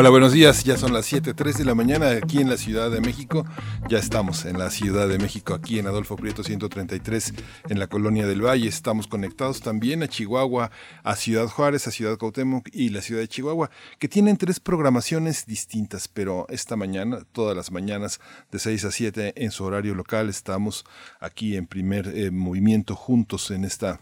Hola, buenos días. Ya son las 7:03 de la mañana aquí en la Ciudad de México. Ya estamos en la Ciudad de México, aquí en Adolfo Prieto 133, en la Colonia del Valle. Estamos conectados también a Chihuahua, a Ciudad Juárez, a Ciudad Cuauhtémoc y la Ciudad de Chihuahua, que tienen tres programaciones distintas, pero esta mañana, todas las mañanas de 6 a 7 en su horario local, estamos aquí en primer eh, movimiento juntos en esta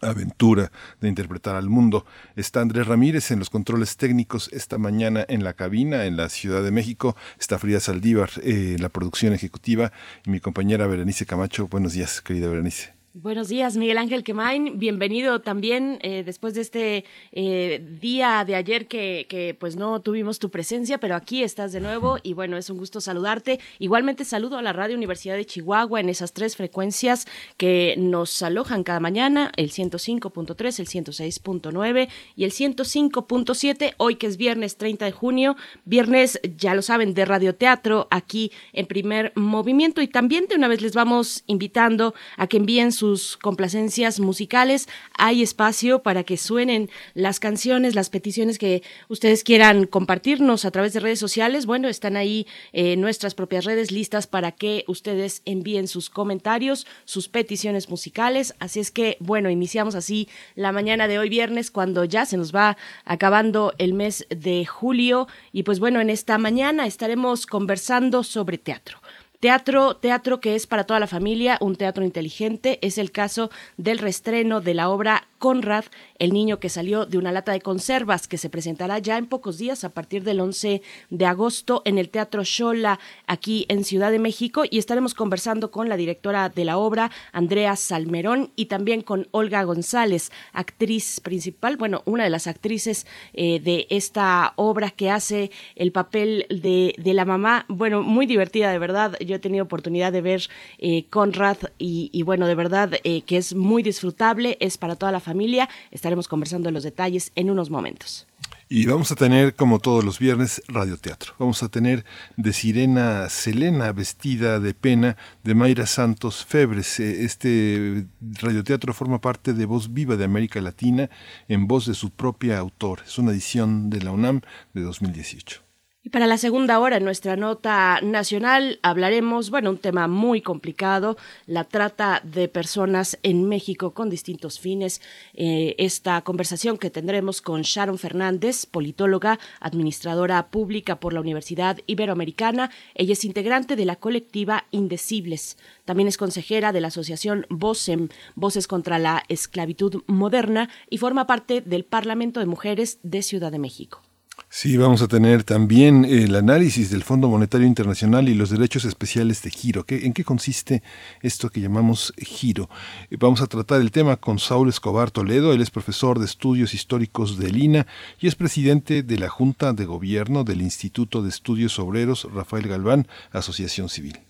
aventura de interpretar al mundo. Está Andrés Ramírez en los controles técnicos esta mañana en la cabina en la Ciudad de México. Está Frida Saldívar eh, en la producción ejecutiva y mi compañera Berenice Camacho. Buenos días, querida Berenice. Buenos días, Miguel Ángel Quemain. Bienvenido también eh, después de este eh, día de ayer que, pues no tuvimos tu presencia, pero aquí estás de nuevo y bueno, es un gusto saludarte. Igualmente saludo a la Radio Universidad de Chihuahua en esas tres frecuencias que nos alojan cada mañana, el 105.3, el 106.9 y el 105.7, hoy que es viernes 30 de junio, viernes, ya lo saben, de radioteatro aquí en primer movimiento y también de una vez les vamos invitando a que envíen su complacencias musicales. Hay espacio para que suenen las canciones, las peticiones que ustedes quieran compartirnos a través de redes sociales. Bueno, están ahí eh, nuestras propias redes listas para que ustedes envíen sus comentarios, sus peticiones musicales. Así es que, bueno, iniciamos así la mañana de hoy viernes cuando ya se nos va acabando el mes de julio. Y pues bueno, en esta mañana estaremos conversando sobre teatro. Teatro, teatro que es para toda la familia, un teatro inteligente, es el caso del restreno de la obra Conrad, el niño que salió de una lata de conservas, que se presentará ya en pocos días a partir del 11 de agosto en el Teatro Shola, aquí en Ciudad de México, y estaremos conversando con la directora de la obra, Andrea Salmerón, y también con Olga González, actriz principal, bueno, una de las actrices eh, de esta obra que hace el papel de, de la mamá, bueno, muy divertida de verdad. Yo he tenido oportunidad de ver eh, Conrad y, bueno, de verdad eh, que es muy disfrutable, es para toda la familia. Estaremos conversando los detalles en unos momentos. Y vamos a tener, como todos los viernes, radioteatro. Vamos a tener de Sirena Selena, vestida de pena, de Mayra Santos Febres. Eh, este radioteatro forma parte de Voz Viva de América Latina, en voz de su propia autor. Es una edición de la UNAM de 2018. Y para la segunda hora, en nuestra nota nacional, hablaremos, bueno, un tema muy complicado, la trata de personas en México con distintos fines. Eh, esta conversación que tendremos con Sharon Fernández, politóloga, administradora pública por la Universidad Iberoamericana. Ella es integrante de la colectiva Indecibles. También es consejera de la asociación VOCEM, Voces contra la Esclavitud Moderna, y forma parte del Parlamento de Mujeres de Ciudad de México. Sí, vamos a tener también el análisis del Fondo Monetario Internacional y los derechos especiales de giro. ¿En qué consiste esto que llamamos giro? Eh, vamos a tratar el tema con Saúl Escobar Toledo. Él es profesor de estudios históricos de Lina y es presidente de la Junta de Gobierno del Instituto de Estudios Obreros Rafael Galván, Asociación Civil.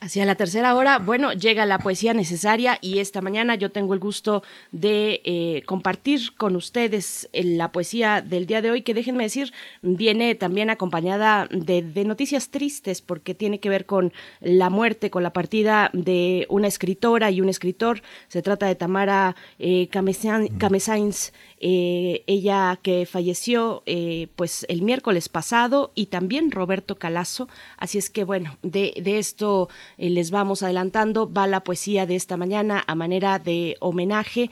Hacia la tercera hora, bueno, llega la poesía necesaria y esta mañana yo tengo el gusto de eh, compartir con ustedes eh, la poesía del día de hoy, que déjenme decir, viene también acompañada de, noticias tristes porque tiene que ver con la muerte, con la partida de una escritora y un escritor. Se trata de Tamara eh, Camesains, eh, ella que falleció eh, pues el miércoles pasado y también Roberto Calazo. Así es que bueno, de, esto eh, les vamos adelantando. Va la poesía de esta mañana a manera de homenaje.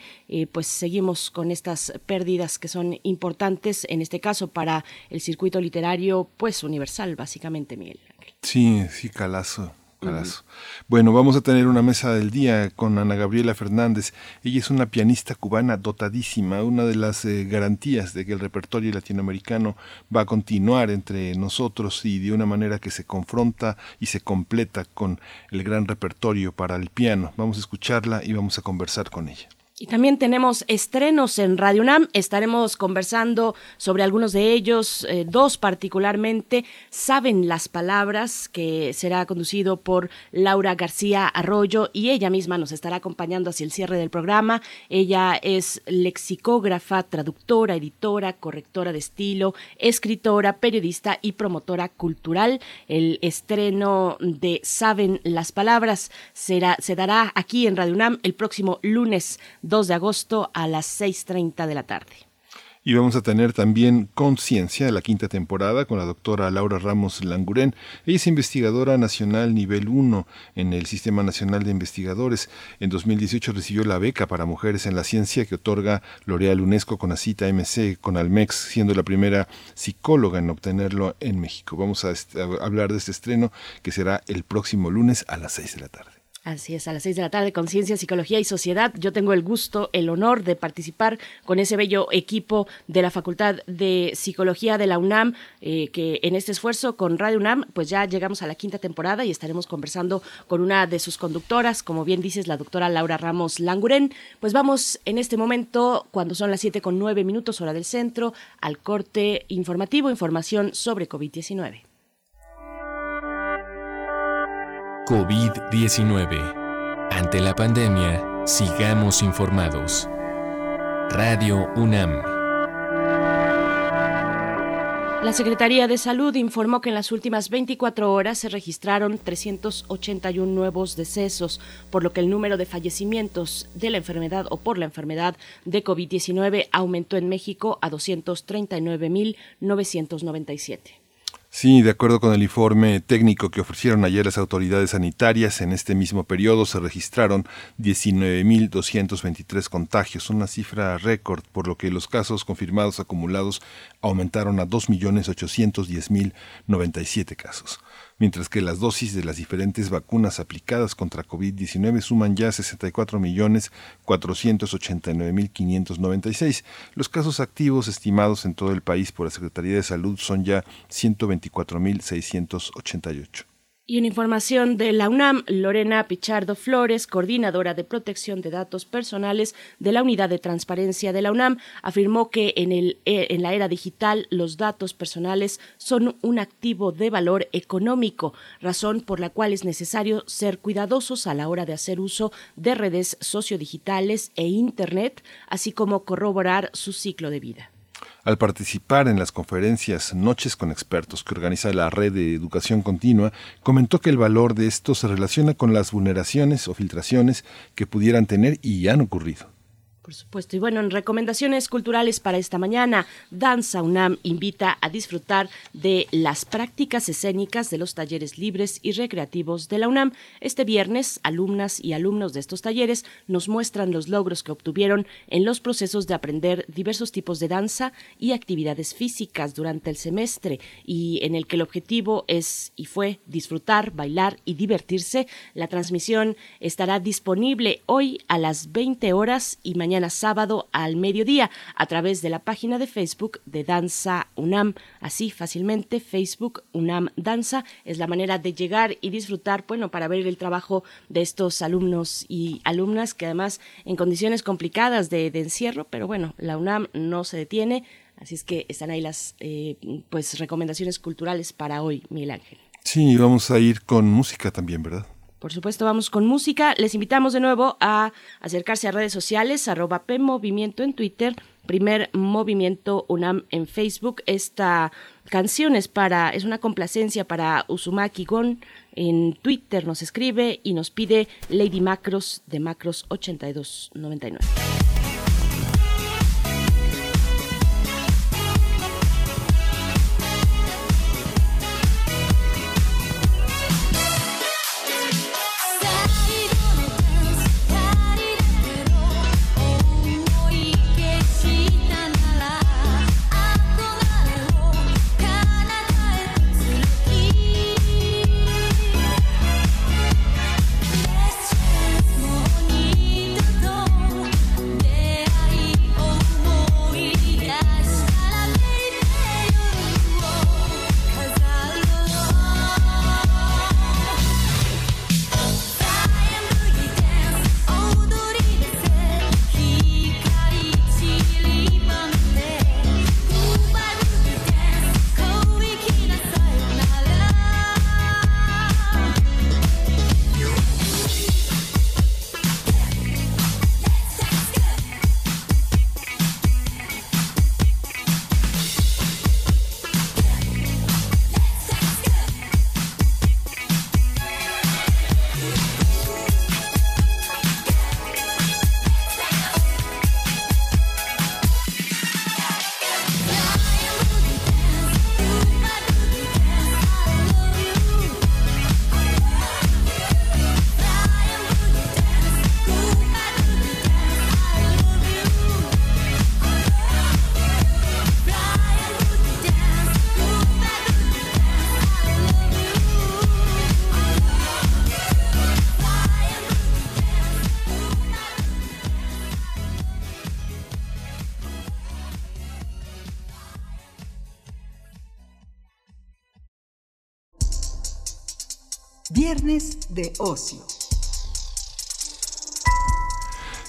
pues seguimos con estas pérdidas que son importantes, en este caso para el circuito literario pues universal, básicamente, Miguel. Sí, sí, Calazo. Bueno, vamos a tener una mesa del día con Ana Gabriela Fernández. Ella es una pianista cubana dotadísima, una de las eh, garantías de que el repertorio latinoamericano va a continuar entre nosotros y de una manera que se confronta y se completa con el gran repertorio para el piano. Vamos a escucharla y vamos a conversar con ella. Y también tenemos estrenos en Radio UNAM. Estaremos conversando sobre algunos de ellos, eh, dos particularmente. Saben las palabras, que será conducido por Laura García Arroyo y ella misma nos estará acompañando hacia el cierre del programa. Ella es lexicógrafa, traductora, editora, correctora de estilo, escritora, periodista y promotora cultural. El estreno de Saben las palabras será, se dará aquí en Radio UNAM el próximo lunes 2 de agosto a las 6.30 de la tarde. Y vamos a tener también Conciencia, la quinta temporada, con la doctora Laura Ramos Languren. Ella es investigadora nacional nivel 1 en el Sistema Nacional de Investigadores. En 2018 recibió la beca para mujeres en la ciencia que otorga L'Oreal UNESCO con Acita MC, con Almex, siendo la primera psicóloga en obtenerlo en México. Vamos a, a hablar de este estreno que será el próximo lunes a las 6 de la tarde. Así es, a las seis de la tarde, Conciencia, Psicología y Sociedad. Yo tengo el gusto, el honor de participar con ese bello equipo de la Facultad de Psicología de la UNAM, eh, que en este esfuerzo con Radio UNAM, pues ya llegamos a la quinta temporada y estaremos conversando con una de sus conductoras, como bien dices, la doctora Laura Ramos Languren. Pues vamos en este momento, cuando son las siete con nueve minutos, hora del centro, al corte informativo, información sobre COVID-19. COVID-19. Ante la pandemia, sigamos informados. Radio UNAM. La Secretaría de Salud informó que en las últimas 24 horas se registraron 381 nuevos decesos, por lo que el número de fallecimientos de la enfermedad o por la enfermedad de COVID-19 aumentó en México a 239.997. Sí, de acuerdo con el informe técnico que ofrecieron ayer las autoridades sanitarias, en este mismo periodo se registraron 19.223 contagios, una cifra récord, por lo que los casos confirmados acumulados aumentaron a 2.810.097 casos mientras que las dosis de las diferentes vacunas aplicadas contra COVID-19 suman ya 64.489.596. Los casos activos estimados en todo el país por la Secretaría de Salud son ya 124.688. Y en información de la UNAM, Lorena Pichardo Flores, coordinadora de protección de datos personales de la Unidad de Transparencia de la UNAM, afirmó que en, el, eh, en la era digital los datos personales son un activo de valor económico, razón por la cual es necesario ser cuidadosos a la hora de hacer uso de redes sociodigitales e Internet, así como corroborar su ciclo de vida al participar en las conferencias Noches con Expertos que organiza la Red de Educación Continua, comentó que el valor de esto se relaciona con las vulneraciones o filtraciones que pudieran tener y han ocurrido. Por supuesto. Y bueno, en recomendaciones culturales para esta mañana, Danza UNAM invita a disfrutar de las prácticas escénicas de los talleres libres y recreativos de la UNAM. Este viernes, alumnas y alumnos de estos talleres nos muestran los logros que obtuvieron en los procesos de aprender diversos tipos de danza y actividades físicas durante el semestre y en el que el objetivo es y fue disfrutar, bailar y divertirse. La transmisión estará disponible hoy a las 20 horas y mañana sábado al mediodía a través de la página de Facebook de Danza UNAM. Así fácilmente, Facebook UNAM Danza es la manera de llegar y disfrutar, bueno, para ver el trabajo de estos alumnos y alumnas que además en condiciones complicadas de, encierro, pero bueno, la UNAM no se detiene. Así es que están ahí las eh, pues recomendaciones culturales para hoy, Miguel Ángel. Sí, vamos a ir con música también, ¿verdad? Por supuesto, vamos con música. Les invitamos de nuevo a acercarse a redes sociales, arroba PMovimiento en Twitter, primer movimiento UNAM en Facebook. Esta canción es para, es una complacencia para Uzumaki Gon. En Twitter nos escribe y nos pide Lady Macros de Macros 8299. De ocio.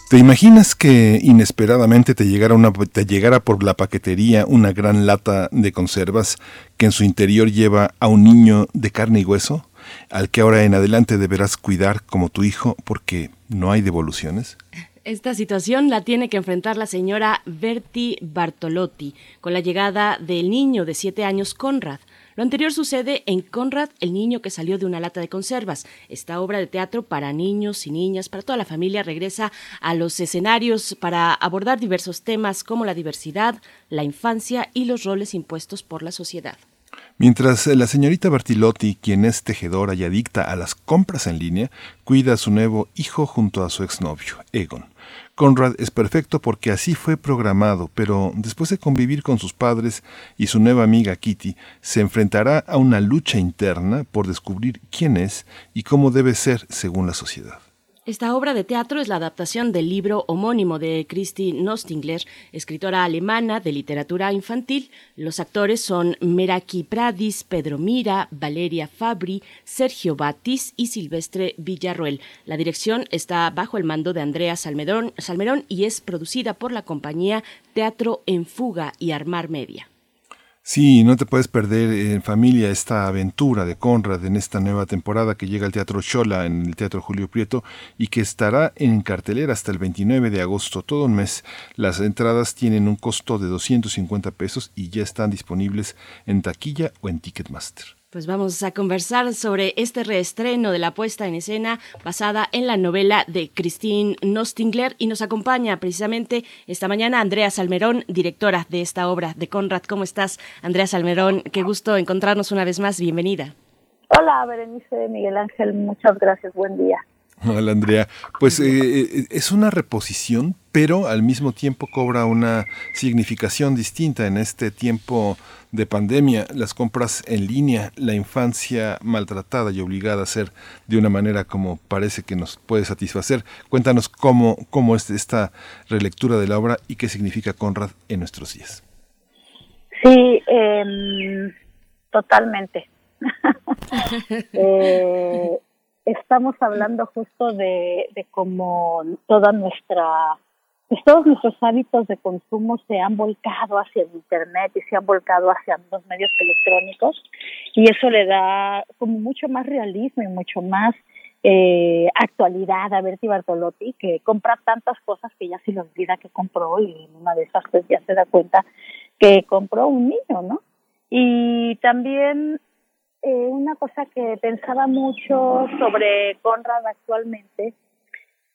¿Te imaginas que inesperadamente te llegara, una, te llegara por la paquetería una gran lata de conservas que en su interior lleva a un niño de carne y hueso, al que ahora en adelante deberás cuidar como tu hijo porque no hay devoluciones? Esta situación la tiene que enfrentar la señora Berti Bartolotti con la llegada del niño de siete años Conrad. Lo anterior sucede en Conrad, el niño que salió de una lata de conservas. Esta obra de teatro para niños y niñas, para toda la familia, regresa a los escenarios para abordar diversos temas como la diversidad, la infancia y los roles impuestos por la sociedad. Mientras la señorita Bertilotti, quien es tejedora y adicta a las compras en línea, cuida a su nuevo hijo junto a su exnovio, Egon. Conrad es perfecto porque así fue programado, pero después de convivir con sus padres y su nueva amiga Kitty, se enfrentará a una lucha interna por descubrir quién es y cómo debe ser según la sociedad. Esta obra de teatro es la adaptación del libro homónimo de Christy Nostingler, escritora alemana de literatura infantil. Los actores son Meraki Pradis, Pedro Mira, Valeria Fabri, Sergio Batis y Silvestre Villarruel. La dirección está bajo el mando de Andrea Salmerón, Salmerón y es producida por la compañía Teatro en Fuga y Armar Media. Sí, no te puedes perder en familia esta aventura de Conrad en esta nueva temporada que llega al Teatro Chola en el Teatro Julio Prieto y que estará en cartelera hasta el 29 de agosto, todo un mes. Las entradas tienen un costo de 250 pesos y ya están disponibles en taquilla o en Ticketmaster. Pues vamos a conversar sobre este reestreno de la puesta en escena basada en la novela de Christine Nostingler y nos acompaña precisamente esta mañana Andrea Salmerón, directora de esta obra de Conrad. ¿Cómo estás, Andrea Salmerón? Qué gusto encontrarnos una vez más. Bienvenida. Hola, Berenice Miguel Ángel. Muchas gracias. Buen día. Hola Andrea, pues eh, eh, es una reposición, pero al mismo tiempo cobra una significación distinta en este tiempo de pandemia, las compras en línea, la infancia maltratada y obligada a ser de una manera como parece que nos puede satisfacer. Cuéntanos cómo, cómo es esta relectura de la obra y qué significa Conrad en nuestros días. Sí, eh, totalmente. eh, estamos hablando justo de, de cómo toda nuestra, pues todos nuestros hábitos de consumo se han volcado hacia el Internet y se han volcado hacia los medios electrónicos y eso le da como mucho más realismo y mucho más eh, actualidad a Berti Bartolotti, que compra tantas cosas que ya se le olvida que compró y en una de esas pues ya se da cuenta que compró un niño, ¿no? Y también eh, una cosa que pensaba mucho sobre Conrad actualmente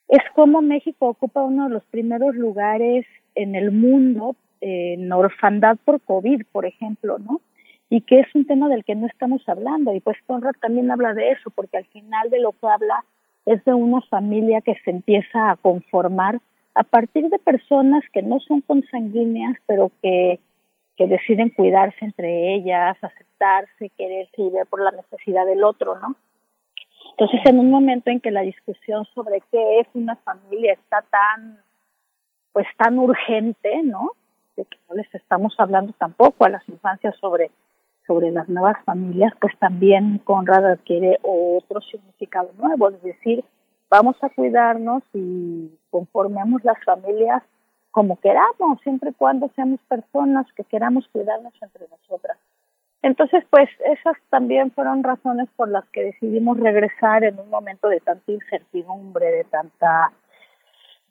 es cómo México ocupa uno de los primeros lugares en el mundo en orfandad por COVID, por ejemplo, ¿no? Y que es un tema del que no estamos hablando. Y pues Conrad también habla de eso, porque al final de lo que habla es de una familia que se empieza a conformar a partir de personas que no son consanguíneas, pero que que deciden cuidarse entre ellas, aceptarse, quererse y ver por la necesidad del otro, ¿no? Entonces, en un momento en que la discusión sobre qué es una familia está tan, pues tan urgente, ¿no? De que no les estamos hablando tampoco a las infancias sobre, sobre las nuevas familias, pues también Conrad adquiere otro significado nuevo, es decir, vamos a cuidarnos y conformemos las familias como queramos, siempre y cuando seamos personas que queramos cuidarnos entre nosotras. Entonces, pues esas también fueron razones por las que decidimos regresar en un momento de tanta incertidumbre, de tanta,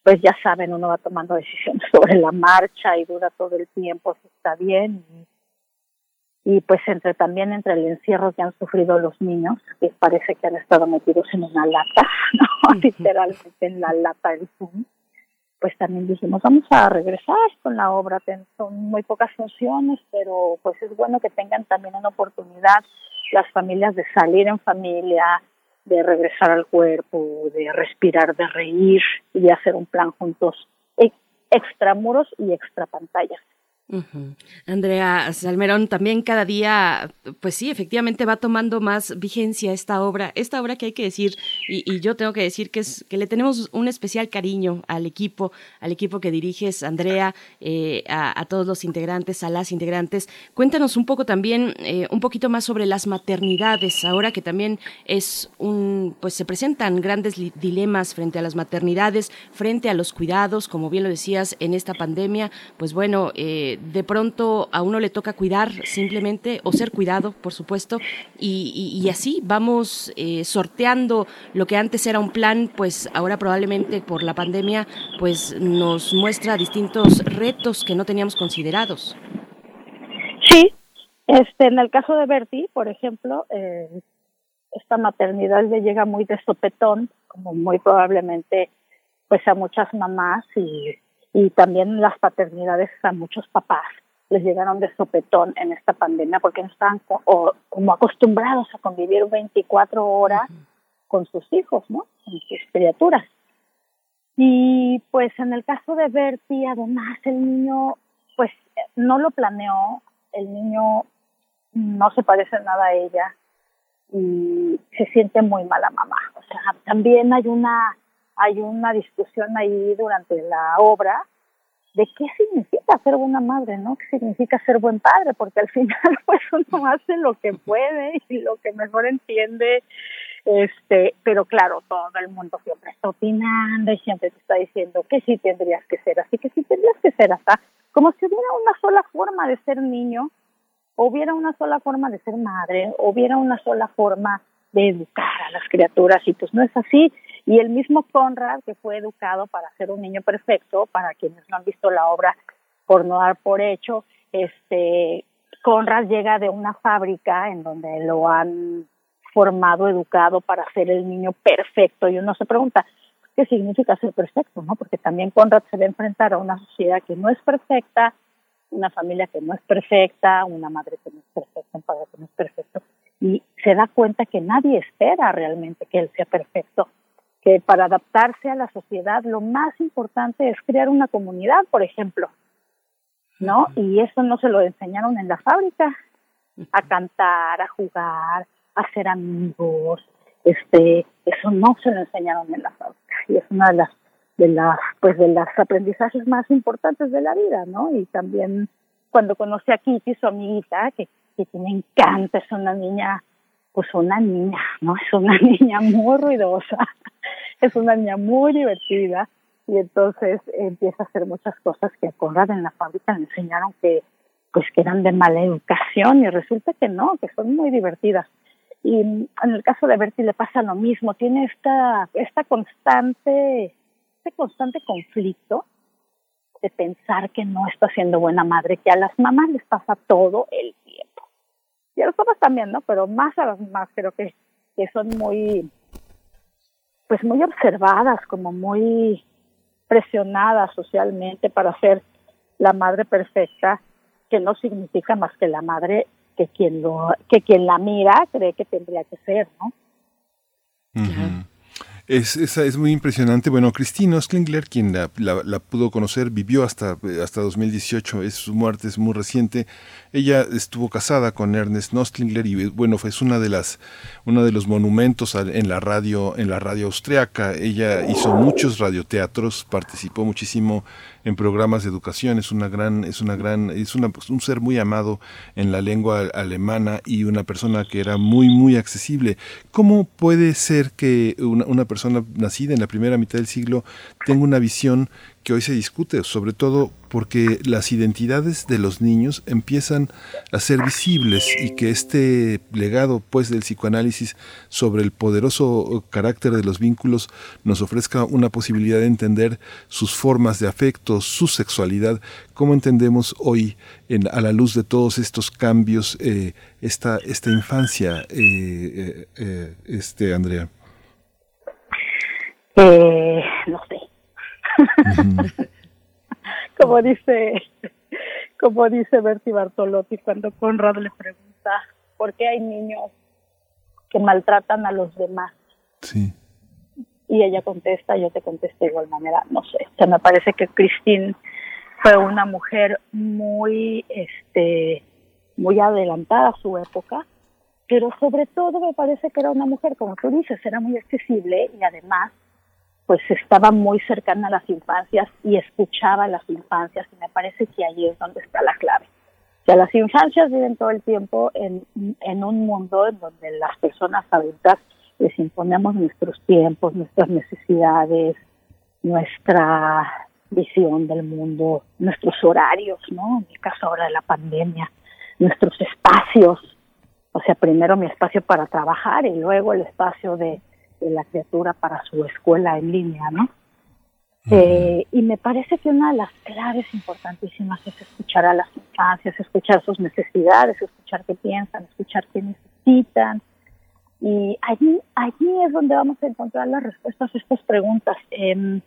pues ya saben, uno va tomando decisiones sobre la marcha y dura todo el tiempo si está bien. Y, y pues entre también entre el encierro que han sufrido los niños, que parece que han estado metidos en una lata, ¿no? literalmente en la lata del Zoom pues también dijimos, vamos a regresar con la obra. Son muy pocas funciones, pero pues es bueno que tengan también una oportunidad las familias de salir en familia, de regresar al cuerpo, de respirar, de reír y de hacer un plan juntos, extramuros y extra pantallas. Andrea Salmerón, también cada día, pues sí, efectivamente va tomando más vigencia esta obra, esta obra que hay que decir, y, yo tengo que decir que, es, que le tenemos un especial cariño al equipo, al equipo que diriges, Andrea, eh, a, todos los integrantes, a las integrantes. Cuéntanos un poco también, eh, un poquito más sobre las maternidades, ahora que también es un, pues se presentan grandes dilemas frente a las maternidades, frente a los cuidados, como bien lo decías, en esta pandemia, pues bueno, eh, de pronto a uno le toca cuidar simplemente o ser cuidado, por supuesto, y, así vamos eh, sorteando lo que antes era un plan, pues ahora probablemente por la pandemia, pues nos muestra distintos retos que no teníamos considerados. Sí, este, en el caso de Bertie, por ejemplo, eh, esta maternidad le llega muy de sopetón, como muy probablemente pues a muchas mamás y y también las paternidades a muchos papás les llegaron de sopetón en esta pandemia porque no estaban como acostumbrados a convivir 24 horas con sus hijos, ¿no? Con sus criaturas. Y pues en el caso de Bertie, además el niño, pues no lo planeó, el niño no se parece nada a ella y se siente muy mala mamá. O sea, también hay una hay una discusión ahí durante la obra de qué significa ser buena madre, ¿no? ¿Qué significa ser buen padre? Porque al final pues uno hace lo que puede y lo que mejor entiende, este, pero claro, todo el mundo siempre está opinando y siempre te está diciendo que sí tendrías que ser así, que sí tendrías que ser así, como si hubiera una sola forma de ser niño, hubiera una sola forma de ser madre, hubiera una sola forma de educar a las criaturas y pues no es así y el mismo Conrad, que fue educado para ser un niño perfecto, para quienes no han visto la obra por no dar por hecho, este, Conrad llega de una fábrica en donde lo han formado, educado para ser el niño perfecto. Y uno se pregunta, ¿qué significa ser perfecto? ¿no? Porque también Conrad se va a enfrentar a una sociedad que no es perfecta, una familia que no es perfecta, una madre que no es perfecta, un padre que no es perfecto. Y se da cuenta que nadie espera realmente que él sea perfecto que para adaptarse a la sociedad lo más importante es crear una comunidad, por ejemplo, ¿no? Y eso no se lo enseñaron en la fábrica, a cantar, a jugar, a ser amigos, este, eso no se lo enseñaron en la fábrica y es una de las de las pues de las aprendizajes más importantes de la vida, ¿no? Y también cuando conocí a Kitty, su amiguita, que, que me encanta, es una niña, pues una niña, ¿no? Es una niña muy ruidosa, es una niña muy divertida y entonces empieza a hacer muchas cosas que a Conrad en la fábrica le enseñaron que pues que eran de mala educación y resulta que no, que son muy divertidas. Y en el caso de Bertie le pasa lo mismo, tiene esta, esta constante, este constante conflicto de pensar que no está siendo buena madre, que a las mamás les pasa todo el. Y a los papás también, ¿no? Pero más a las mamás creo que, que son muy, pues muy observadas, como muy presionadas socialmente para ser la madre perfecta, que no significa más que la madre que quien lo que quien la mira cree que tendría que ser, ¿no? Es, es, muy impresionante. Bueno, Cristina Osklingler, quien la, la, pudo conocer, vivió hasta, hasta 2018, es, su muerte es muy reciente. Ella estuvo casada con Ernest Nostlingler y bueno, fue una de las uno de los monumentos en la radio en la radio austriaca. Ella hizo muchos radioteatros, participó muchísimo en programas de educación, es una gran es una gran es una, un ser muy amado en la lengua alemana y una persona que era muy muy accesible. ¿Cómo puede ser que una, una persona nacida en la primera mitad del siglo tenga una visión que hoy se discute, sobre todo porque las identidades de los niños empiezan a ser visibles y que este legado pues del psicoanálisis sobre el poderoso carácter de los vínculos nos ofrezca una posibilidad de entender sus formas de afecto, su sexualidad, cómo entendemos hoy en, a la luz de todos estos cambios eh, esta, esta infancia, eh, eh, este Andrea. no sé como dice, como dice Berti Bartolotti cuando Conrad le pregunta por qué hay niños que maltratan a los demás. Sí. Y ella contesta, yo te contesto de igual manera, no sé. O sea, me parece que Christine fue una mujer muy, este, muy adelantada a su época, pero sobre todo me parece que era una mujer, como tú dices, era muy accesible y además pues estaba muy cercana a las infancias y escuchaba a las infancias y me parece que ahí es donde está la clave. O sea, las infancias viven todo el tiempo en, en un mundo en donde las personas adultas les imponemos nuestros tiempos, nuestras necesidades, nuestra visión del mundo, nuestros horarios, ¿no? En el caso ahora de la pandemia, nuestros espacios, o sea, primero mi espacio para trabajar y luego el espacio de, la criatura para su escuela en línea, ¿no? Eh, y me parece que una de las claves importantísimas es escuchar a las infancias, escuchar sus necesidades, escuchar qué piensan, escuchar qué necesitan. Y allí, allí es donde vamos a encontrar las respuestas a estas preguntas. Eh,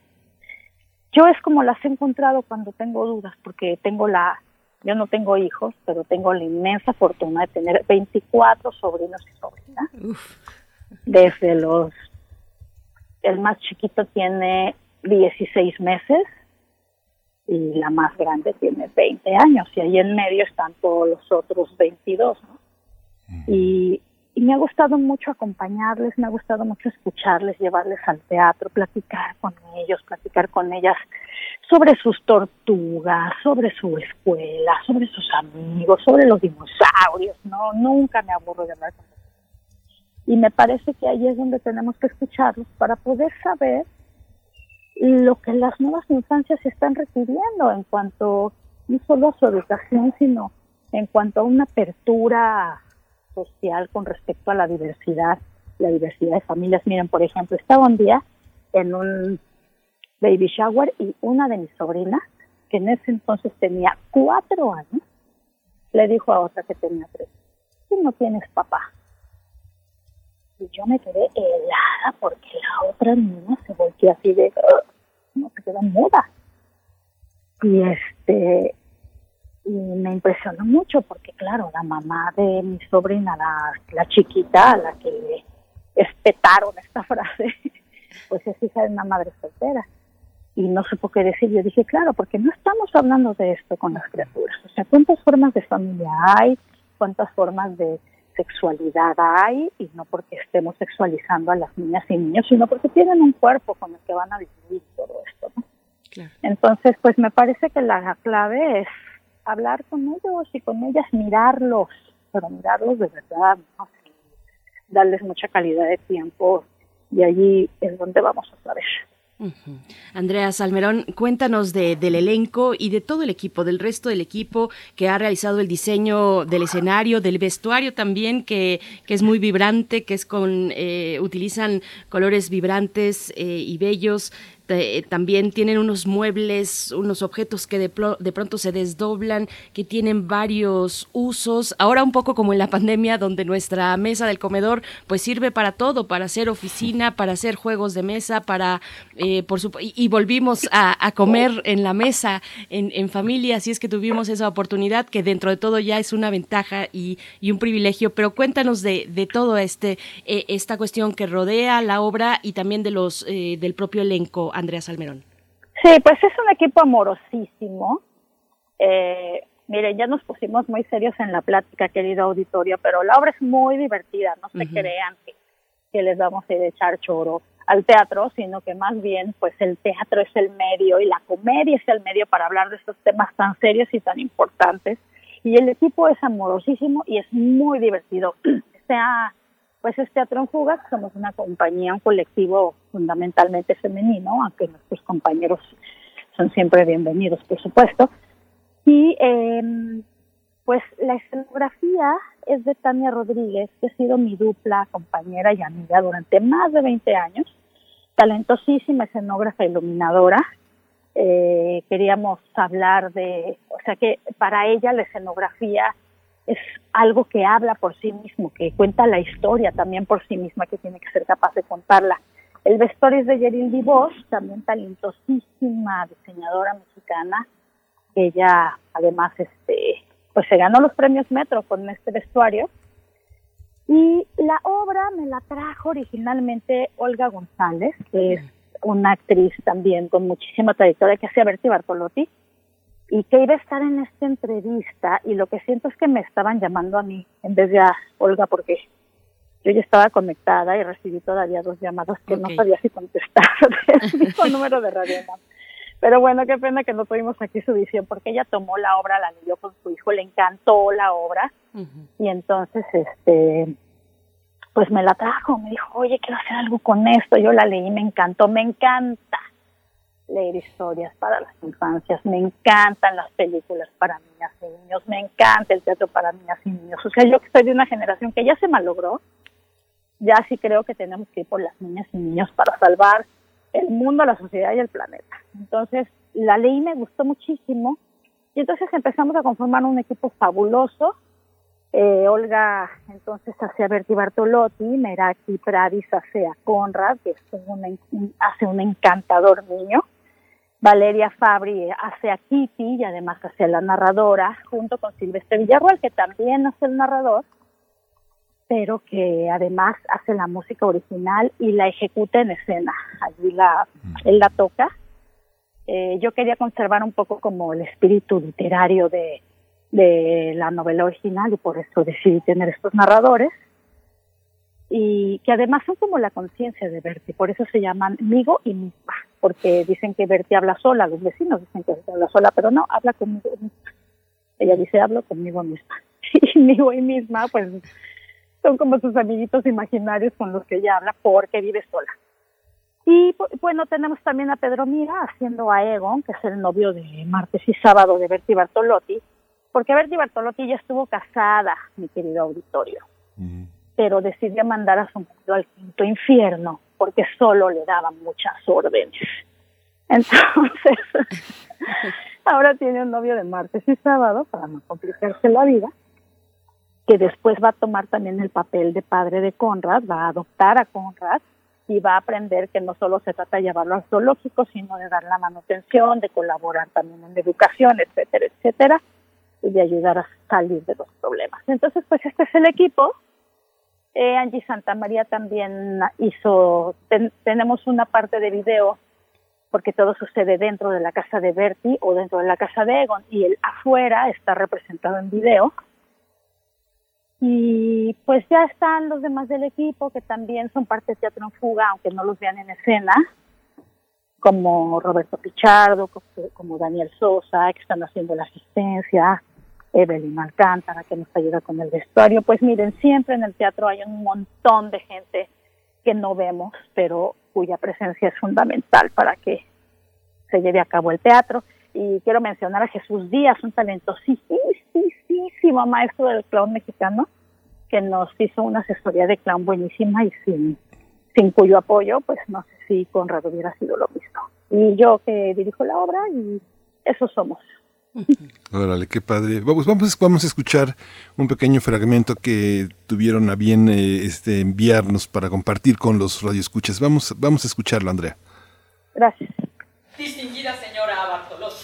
yo es como las he encontrado cuando tengo dudas, porque tengo la, yo no tengo hijos, pero tengo la inmensa fortuna de tener 24 sobrinos y sobrinas. Desde los, el más chiquito tiene 16 meses y la más grande tiene 20 años y ahí en medio están todos los otros 22. ¿no? Y y me ha gustado mucho acompañarles, me ha gustado mucho escucharles, llevarles al teatro, platicar con ellos, platicar con ellas sobre sus tortugas, sobre su escuela, sobre sus amigos, sobre los dinosaurios, no, nunca me aburro de hablar con. Y me parece que ahí es donde tenemos que escucharlos para poder saber lo que las nuevas infancias están requiriendo en cuanto no solo a su educación, sino en cuanto a una apertura social con respecto a la diversidad, la diversidad de familias. Miren, por ejemplo, estaba un día en un baby shower y una de mis sobrinas, que en ese entonces tenía cuatro años, le dijo a otra que tenía tres, tú no tienes papá. Y yo me quedé helada porque la otra niña se volvió así de, no se quedó muda. Y este, y me impresionó mucho porque claro, la mamá de mi sobrina, la, la chiquita a la que le espetaron esta frase, pues es hija de una madre soltera. Y no sé por qué decir, yo dije, claro, porque no estamos hablando de esto con las criaturas. O sea, ¿cuántas formas de familia hay? ¿Cuántas formas de sexualidad hay? Y no porque estemos sexualizando a las niñas y niños, sino porque tienen un cuerpo con el que van a vivir todo esto, ¿no? Entonces, pues me parece que la clave es hablar con ellos y con ellas mirarlos, pero mirarlos de verdad, darles mucha calidad de tiempo y allí es donde vamos Andrea Salmerón, cuéntanos de, del elenco y de todo el equipo, del resto del equipo que ha realizado el diseño del escenario, del vestuario también, que, que es muy vibrante, que es con, eh, utilizan colores vibrantes eh, y bellos. Eh, también tienen unos muebles, unos objetos que de, de, pronto se desdoblan, que tienen varios usos. Ahora un poco como en la pandemia, donde nuestra mesa del comedor pues sirve para todo, para hacer oficina, para hacer juegos de mesa, para eh, por y, volvimos a, comer en la mesa en, familia, así es que tuvimos esa oportunidad que dentro de todo ya es una ventaja y, un privilegio. Pero cuéntanos de, de todo este eh, esta cuestión que rodea la obra y también de los del propio elenco. Andrea Salmerón? Sí, pues es un equipo amorosísimo. Eh, miren, ya nos pusimos muy serios en la plática, querido auditorio, pero la obra es muy divertida, no se crean que, que, les vamos a ir a echar choro al teatro, sino que más bien, pues el teatro es el medio y la comedia es el medio para hablar de estos temas tan serios y tan importantes. Y el equipo es amorosísimo y es muy divertido. sea pues es Teatro en Fuga, somos una compañía, un colectivo fundamentalmente femenino, aunque nuestros compañeros son siempre bienvenidos, por supuesto. Y eh, pues la escenografía es de Tania Rodríguez, que ha sido mi dupla, compañera y amiga durante más de 20 años, talentosísima escenógrafa iluminadora. Eh, queríamos hablar de, o sea que para ella la escenografía es algo que habla por sí mismo, que cuenta la historia también por sí misma, que tiene que ser capaz de contarla. El vestuario es de Yerildi Bosch, también talentosísima diseñadora mexicana. Ella, además, este, pues se ganó los premios Metro con este vestuario. Y la obra me la trajo originalmente Olga González, que es una actriz también con muchísima trayectoria que hacía Berti Bartolotti y que iba a estar en esta entrevista y lo que siento es que me estaban llamando a mí en vez de a Olga porque yo ya estaba conectada y recibí todavía dos llamadas que no sabía si contestar del mismo número de radio. Pero bueno, qué pena que no tuvimos aquí su visión porque ella tomó la obra, la leyó con su hijo, le encantó la obra y entonces este pues me la trajo, me dijo, oye, quiero hacer algo con esto, yo la leí, me encantó, me encanta leer historias para las infancias, me encantan las películas para niñas y niños, me encanta el teatro para niñas y niños. O sea, yo que soy de una generación que ya se malogró, ya sí creo que tenemos que ir por las niñas y niños para salvar el mundo, la sociedad y el planeta. Entonces, la ley me gustó muchísimo y entonces empezamos a conformar un equipo fabuloso. Eh, Olga entonces hace a Berti Bartolotti, Meraki Pradis hace a Conrad, que es un, hace un encantador niño. Valeria Fabri hace a Kitty y además hace a la narradora, junto con Silvestre Villarroel, que también hace el narrador, pero que además hace la música original y la ejecuta en escena. Allí la, mm. él la toca. Eh, yo quería conservar un poco como el espíritu literario de, de la novela original y por eso decidí tener estos narradores y que además son como la conciencia de Berti, por eso se llaman Migo y Misma, porque dicen que Berti habla sola, los vecinos dicen que habla sola, pero no, habla conmigo misma. Ella dice, hablo conmigo misma. Y Migo y Misma, pues son como sus amiguitos imaginarios con los que ella habla porque vive sola. Y bueno, tenemos también a Pedro Mira haciendo a Egon, que es el novio de martes y sábado de Berti Bartolotti, porque Berti Bartolotti ya estuvo casada, mi querido auditorio pero decidió mandar a su marido al quinto infierno porque solo le daban muchas órdenes. Entonces, ahora tiene un novio de martes y sábado para no complicarse la vida, que después va a tomar también el papel de padre de Conrad, va a adoptar a Conrad y va a aprender que no solo se trata de llevarlo al zoológico, sino de dar la manutención, de colaborar también en la educación, etcétera, etcétera, y de ayudar a salir de los problemas. Entonces, pues este es el equipo eh, Angie María también hizo, tenemos una parte de video, porque todo sucede dentro de la casa de Bertie o dentro de la casa de Egon, y el afuera está representado en video. Y pues ya están los demás del equipo, que también son parte de Teatro en Fuga, aunque no los vean en escena, como Roberto Pichardo, como Daniel Sosa, que están haciendo la asistencia, Evelyn Alcántara, que nos ayuda con el vestuario. Pues miren, siempre en el teatro hay un montón de gente que no vemos, pero cuya presencia es fundamental para que se lleve a cabo el teatro. Y quiero mencionar a Jesús Díaz, un talentosísimo maestro del clown mexicano, que nos hizo una asesoría de clown buenísima y sin, sin cuyo apoyo, pues no sé si Conrad hubiera sido lo mismo. Y yo que dirijo la obra y eso somos. Órale, qué padre. Vamos, vamos, vamos a escuchar un pequeño fragmento que tuvieron a bien eh, este, enviarnos para compartir con los radioescuchas. Vamos, vamos a escucharlo, Andrea. Gracias. Distinguida señora Bartolot,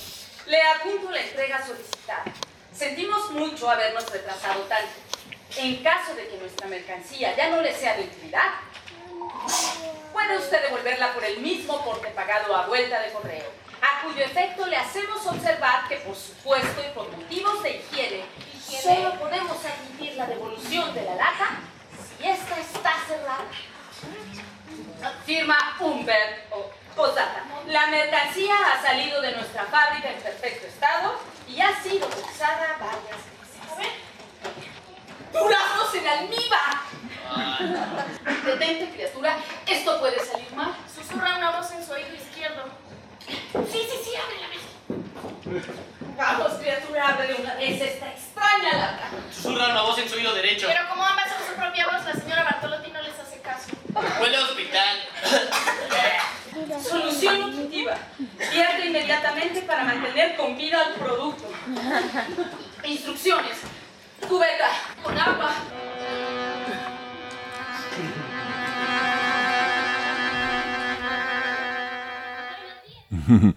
le adjunto la entrega solicitada. Sentimos mucho habernos retrasado tanto. En caso de que nuestra mercancía ya no le sea de utilidad, puede usted devolverla por el mismo porte pagado a vuelta de correo a cuyo efecto le hacemos observar que por supuesto y por motivos de higiene, solo podemos admitir la devolución de la lata si esta está cerrada. Firma Humbert o Posdata. La mercancía ha salido de nuestra fábrica en perfecto estado y ha sido usada varias veces. ¡Duraznos en almíbar! Detente, criatura. Esto puede salir mal. Susurra una voz en su oído izquierdo. Sí, sí, sí, abre la mesa. Vamos, criatura, abre una vez esta extraña lata. Susurra una voz en su oído derecho. Pero como ambas son su propia voz, la señora Bartolotti no les hace caso. Huele a hospital. Solución nutritiva. Vierte inmediatamente para mantener con vida al producto. Instrucciones. Cubeta con agua.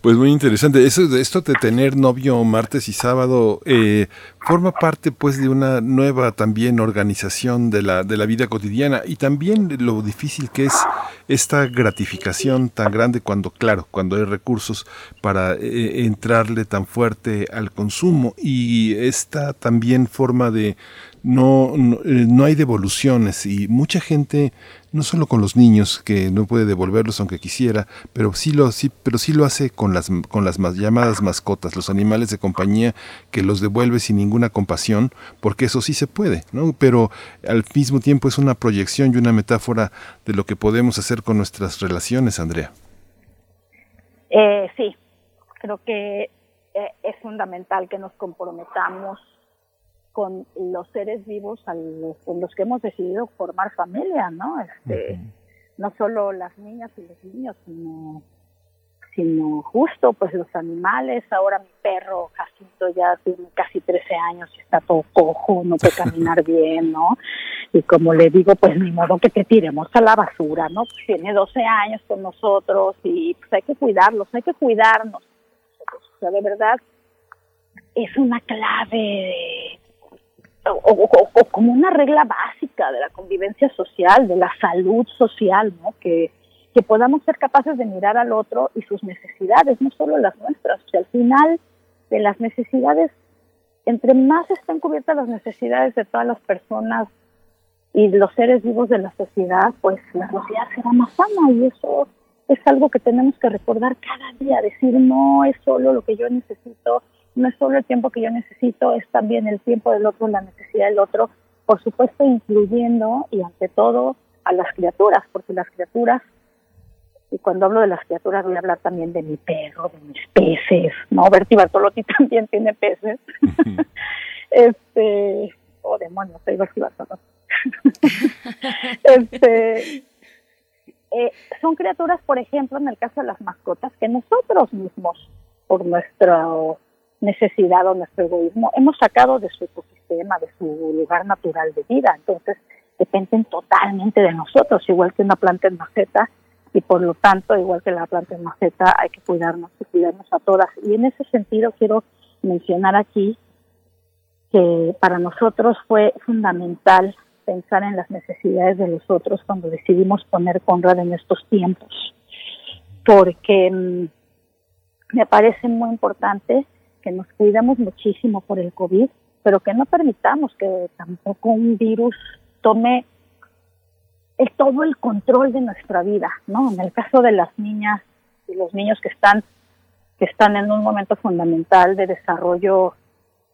Pues muy interesante. Esto de tener novio martes y sábado eh, forma parte pues de una nueva también organización de la, de la vida cotidiana y también lo difícil que es esta gratificación tan grande cuando, claro, cuando hay recursos para eh, entrarle tan fuerte al consumo y esta también forma de no, no, eh, no hay devoluciones y mucha gente no solo con los niños que no puede devolverlos aunque quisiera, pero sí lo sí, pero sí lo hace con las con las llamadas mascotas, los animales de compañía que los devuelve sin ninguna compasión, porque eso sí se puede, ¿no? Pero al mismo tiempo es una proyección y una metáfora de lo que podemos hacer con nuestras relaciones, Andrea. Eh, sí, creo que eh, es fundamental que nos comprometamos con los seres vivos con los que hemos decidido formar familia, ¿no? Este, no solo las niñas y los niños, sino, sino justo pues los animales. Ahora mi perro Jacinto ya tiene casi 13 años y está todo cojo, no puede caminar bien, ¿no? Y como le digo, pues ni modo que te tiremos a la basura, ¿no? Pues tiene 12 años con nosotros y pues hay que cuidarlos, hay que cuidarnos. O sea, de verdad, es una clave de o, como una regla básica de la convivencia social, de la salud social, ¿no? Que, que podamos ser capaces de mirar al otro y sus necesidades, no solo las nuestras. Sea, al final de las necesidades, entre más estén cubiertas las necesidades de todas las personas y los seres vivos de la sociedad, pues la sociedad será más sana y eso es algo que tenemos que recordar cada día, decir no es solo lo que yo necesito, no es solo el tiempo que yo necesito, es también el tiempo del otro, la necesidad del otro, por supuesto incluyendo y ante todo a las criaturas, porque las criaturas, y cuando hablo de las criaturas voy a hablar también de mi perro, de mis peces, ¿no? Berti Bartolotti también tiene peces. este, oh demonios, soy Berti Bartolotti. este, eh, son criaturas, por ejemplo, en el caso de las mascotas, que nosotros mismos, por nuestro necesidad o nuestro egoísmo, hemos sacado de su ecosistema, de su lugar natural de vida. Entonces, dependen totalmente de nosotros, igual que una planta en maceta, y por lo tanto, igual que la planta en maceta, hay que cuidarnos y cuidarnos a todas. Y en ese sentido, quiero mencionar aquí que para nosotros fue fundamental pensar en las necesidades de los otros cuando decidimos poner Conrad en estos tiempos, porque mm, me parece muy importante que nos cuidemos muchísimo por el COVID, pero que no permitamos que tampoco un virus tome el, todo el control de nuestra vida, ¿no? En el caso de las niñas y los niños que están que están en un momento fundamental de desarrollo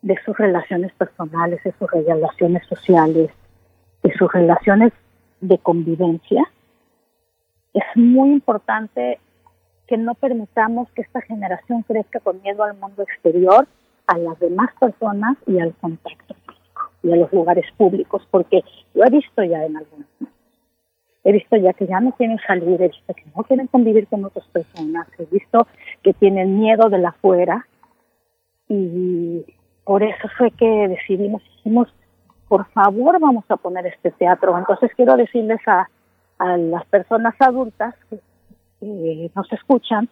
de sus relaciones personales, de sus relaciones sociales, de sus relaciones de convivencia, es muy importante que no permitamos que esta generación crezca con miedo al mundo exterior, a las demás personas y al contacto físico y a los lugares públicos, porque lo he visto ya en algunos He visto ya que ya no quieren salir, he visto que no quieren convivir con otras personas, he visto que tienen miedo de la afuera y por eso fue que decidimos, dijimos, por favor vamos a poner este teatro. Entonces quiero decirles a, a las personas adultas que eh, nos escuchan,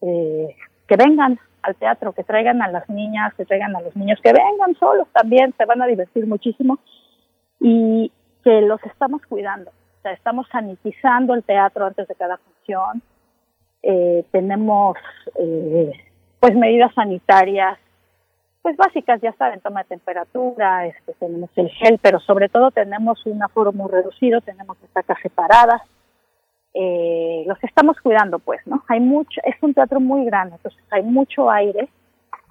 eh, que vengan al teatro, que traigan a las niñas, que traigan a los niños, que vengan solos también, se van a divertir muchísimo y que los estamos cuidando. O sea, estamos sanitizando el teatro antes de cada función. Eh, tenemos eh, pues medidas sanitarias pues básicas, ya saben, toma de temperatura, este, tenemos el gel, pero sobre todo tenemos un aforo muy reducido, tenemos estacas separadas, eh, los estamos cuidando, pues, ¿no? Hay mucho, es un teatro muy grande, entonces hay mucho aire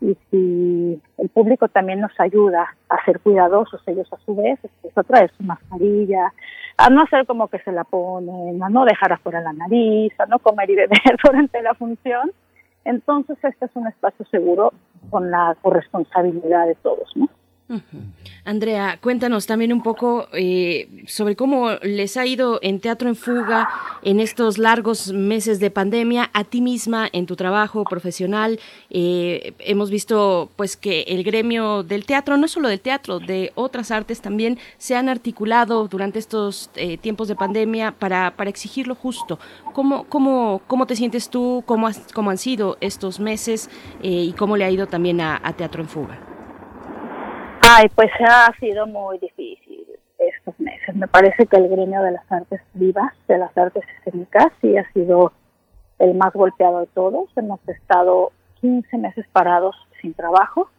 y si el público también nos ayuda a ser cuidadosos ellos a su vez, es otra vez su mascarilla, a no hacer como que se la ponen, a no dejar afuera la nariz, a no comer y beber durante la función, entonces este es un espacio seguro con la corresponsabilidad de todos, ¿no? Andrea, cuéntanos también un poco eh, sobre cómo les ha ido en Teatro en Fuga en estos largos meses de pandemia, a ti misma en tu trabajo profesional. Eh, hemos visto pues que el gremio del teatro, no solo del teatro, de otras artes también se han articulado durante estos eh, tiempos de pandemia para, para exigir lo justo. ¿Cómo, cómo, cómo te sientes tú? ¿Cómo, cómo han sido estos meses? y cómo le ha ido también a Teatro en Fuga? Ay, pues ha sido muy difícil estos meses. Me parece que el gremio de las artes vivas, de las artes escénicas, sí ha sido el más golpeado de todos. Hemos estado 15 meses parados sin trabajo.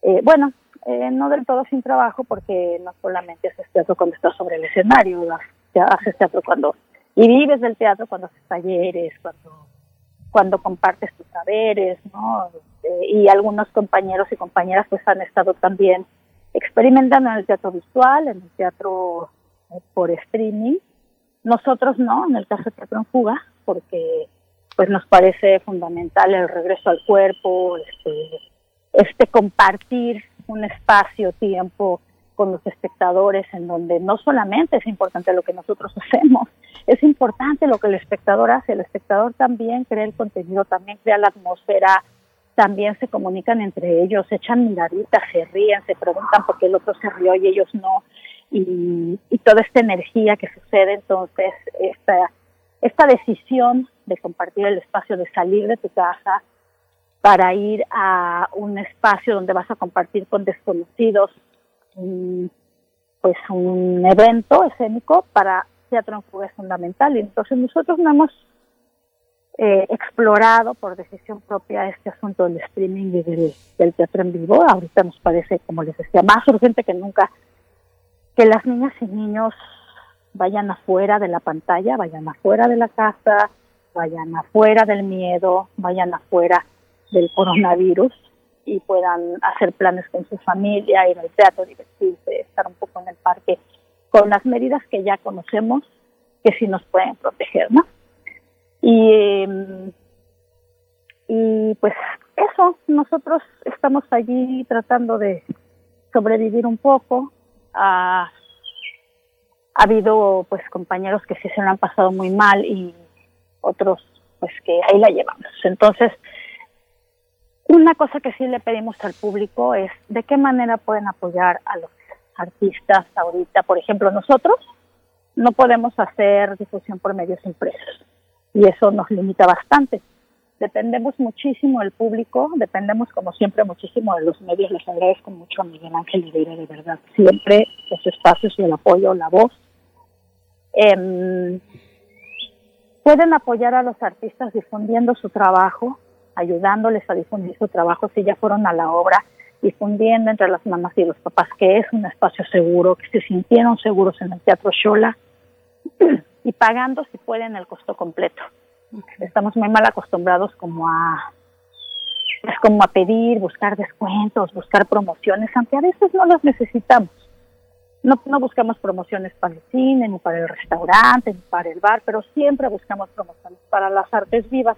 Eh, bueno, eh, no del todo sin trabajo porque no solamente haces teatro cuando estás sobre el escenario, haces teatro cuando y vives del teatro cuando haces talleres, cuando cuando compartes tus saberes, ¿no? Eh, y algunos compañeros y compañeras pues han estado también experimentando en el teatro visual, en el teatro eh, por streaming. Nosotros no, en el caso de Teatro en Fuga, porque pues nos parece fundamental el regreso al cuerpo, este, este compartir un espacio, tiempo con los espectadores, en donde no solamente es importante lo que nosotros hacemos, es importante lo que el espectador hace. El espectador también crea el contenido, también crea la atmósfera, también se comunican entre ellos, se echan miraditas, se ríen, se preguntan por qué el otro se rió y ellos no. Y, toda esta energía que sucede, entonces, esta, decisión de compartir el espacio, de salir de tu casa para ir a un espacio donde vas a compartir con desconocidos, pues un evento escénico para teatro en fuga es fundamental. Y entonces nosotros no hemos eh, explorado por decisión propia este asunto del streaming y del, teatro en vivo. Ahorita nos parece, como les decía, más urgente que nunca que las niñas y niños vayan afuera de la pantalla, vayan afuera de la casa, vayan afuera del miedo, vayan afuera del coronavirus y puedan hacer planes con su familia, ir al teatro, divertirse, estar un poco en el parque, con las medidas que ya conocemos que sí nos pueden proteger, ¿no? Y, em, y pues eso, nosotros estamos allí tratando de sobrevivir un poco. ha habido pues compañeros que sí se lo han pasado muy mal y otros pues que ahí la llevamos. Entonces, una cosa que sí le pedimos al público es de qué manera pueden apoyar a los artistas ahorita. Por ejemplo, nosotros no podemos hacer difusión por medios impresos y eso nos limita bastante. Dependemos muchísimo del público, dependemos como siempre muchísimo de los medios. Les agradezco mucho a Miguel Ángel Rivera, de verdad, siempre los espacios y el apoyo, la voz. Em, pueden apoyar a los artistas difundiendo su trabajo, ayudándoles a difundir su trabajo si ya fueron a la obra, difundiendo entre las mamás y los papás que es un espacio seguro, que se sintieron seguros en el Teatro Shola y pagando si pueden el costo completo. Estamos muy mal acostumbrados como a es pues, como a pedir, buscar descuentos, buscar promociones, aunque a veces no las necesitamos. No, no buscamos promociones para el cine, ni para el restaurante, ni para el bar, pero siempre buscamos promociones para las artes vivas.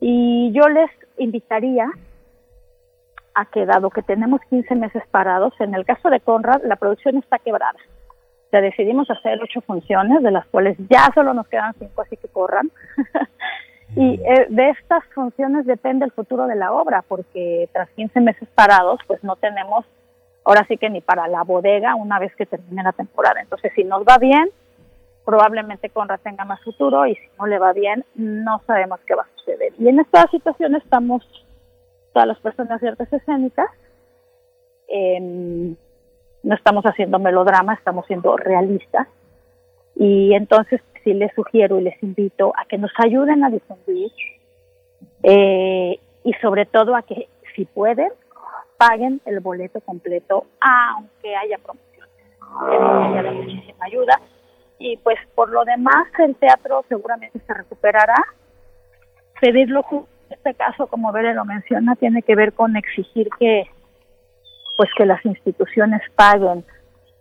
Y yo les invitaría a que, dado que tenemos 15 meses parados, en el caso de Conrad, la producción está quebrada ya decidimos hacer ocho funciones, de las cuales ya solo nos quedan cinco, así que corran. y eh, de estas funciones depende el futuro de la obra, porque tras 15 meses parados, pues no tenemos, ahora sí que ni para la bodega una vez que termine la temporada. Entonces, si nos va bien, probablemente Conrad tenga más futuro y si no le va bien, no sabemos qué va a suceder. Y en esta situación estamos todas las personas de artes escénicas. Eh, no estamos haciendo melodrama, estamos siendo realistas. Y entonces sí les sugiero y les invito a que nos ayuden a difundir eh, y sobre todo a que si pueden paguen el boleto completo aunque haya promociones. Eso muchísima ayuda. Y pues por lo demás el teatro seguramente se recuperará. Pedirlo en este caso, como Bere lo menciona, tiene que ver con exigir que pues que las instituciones paguen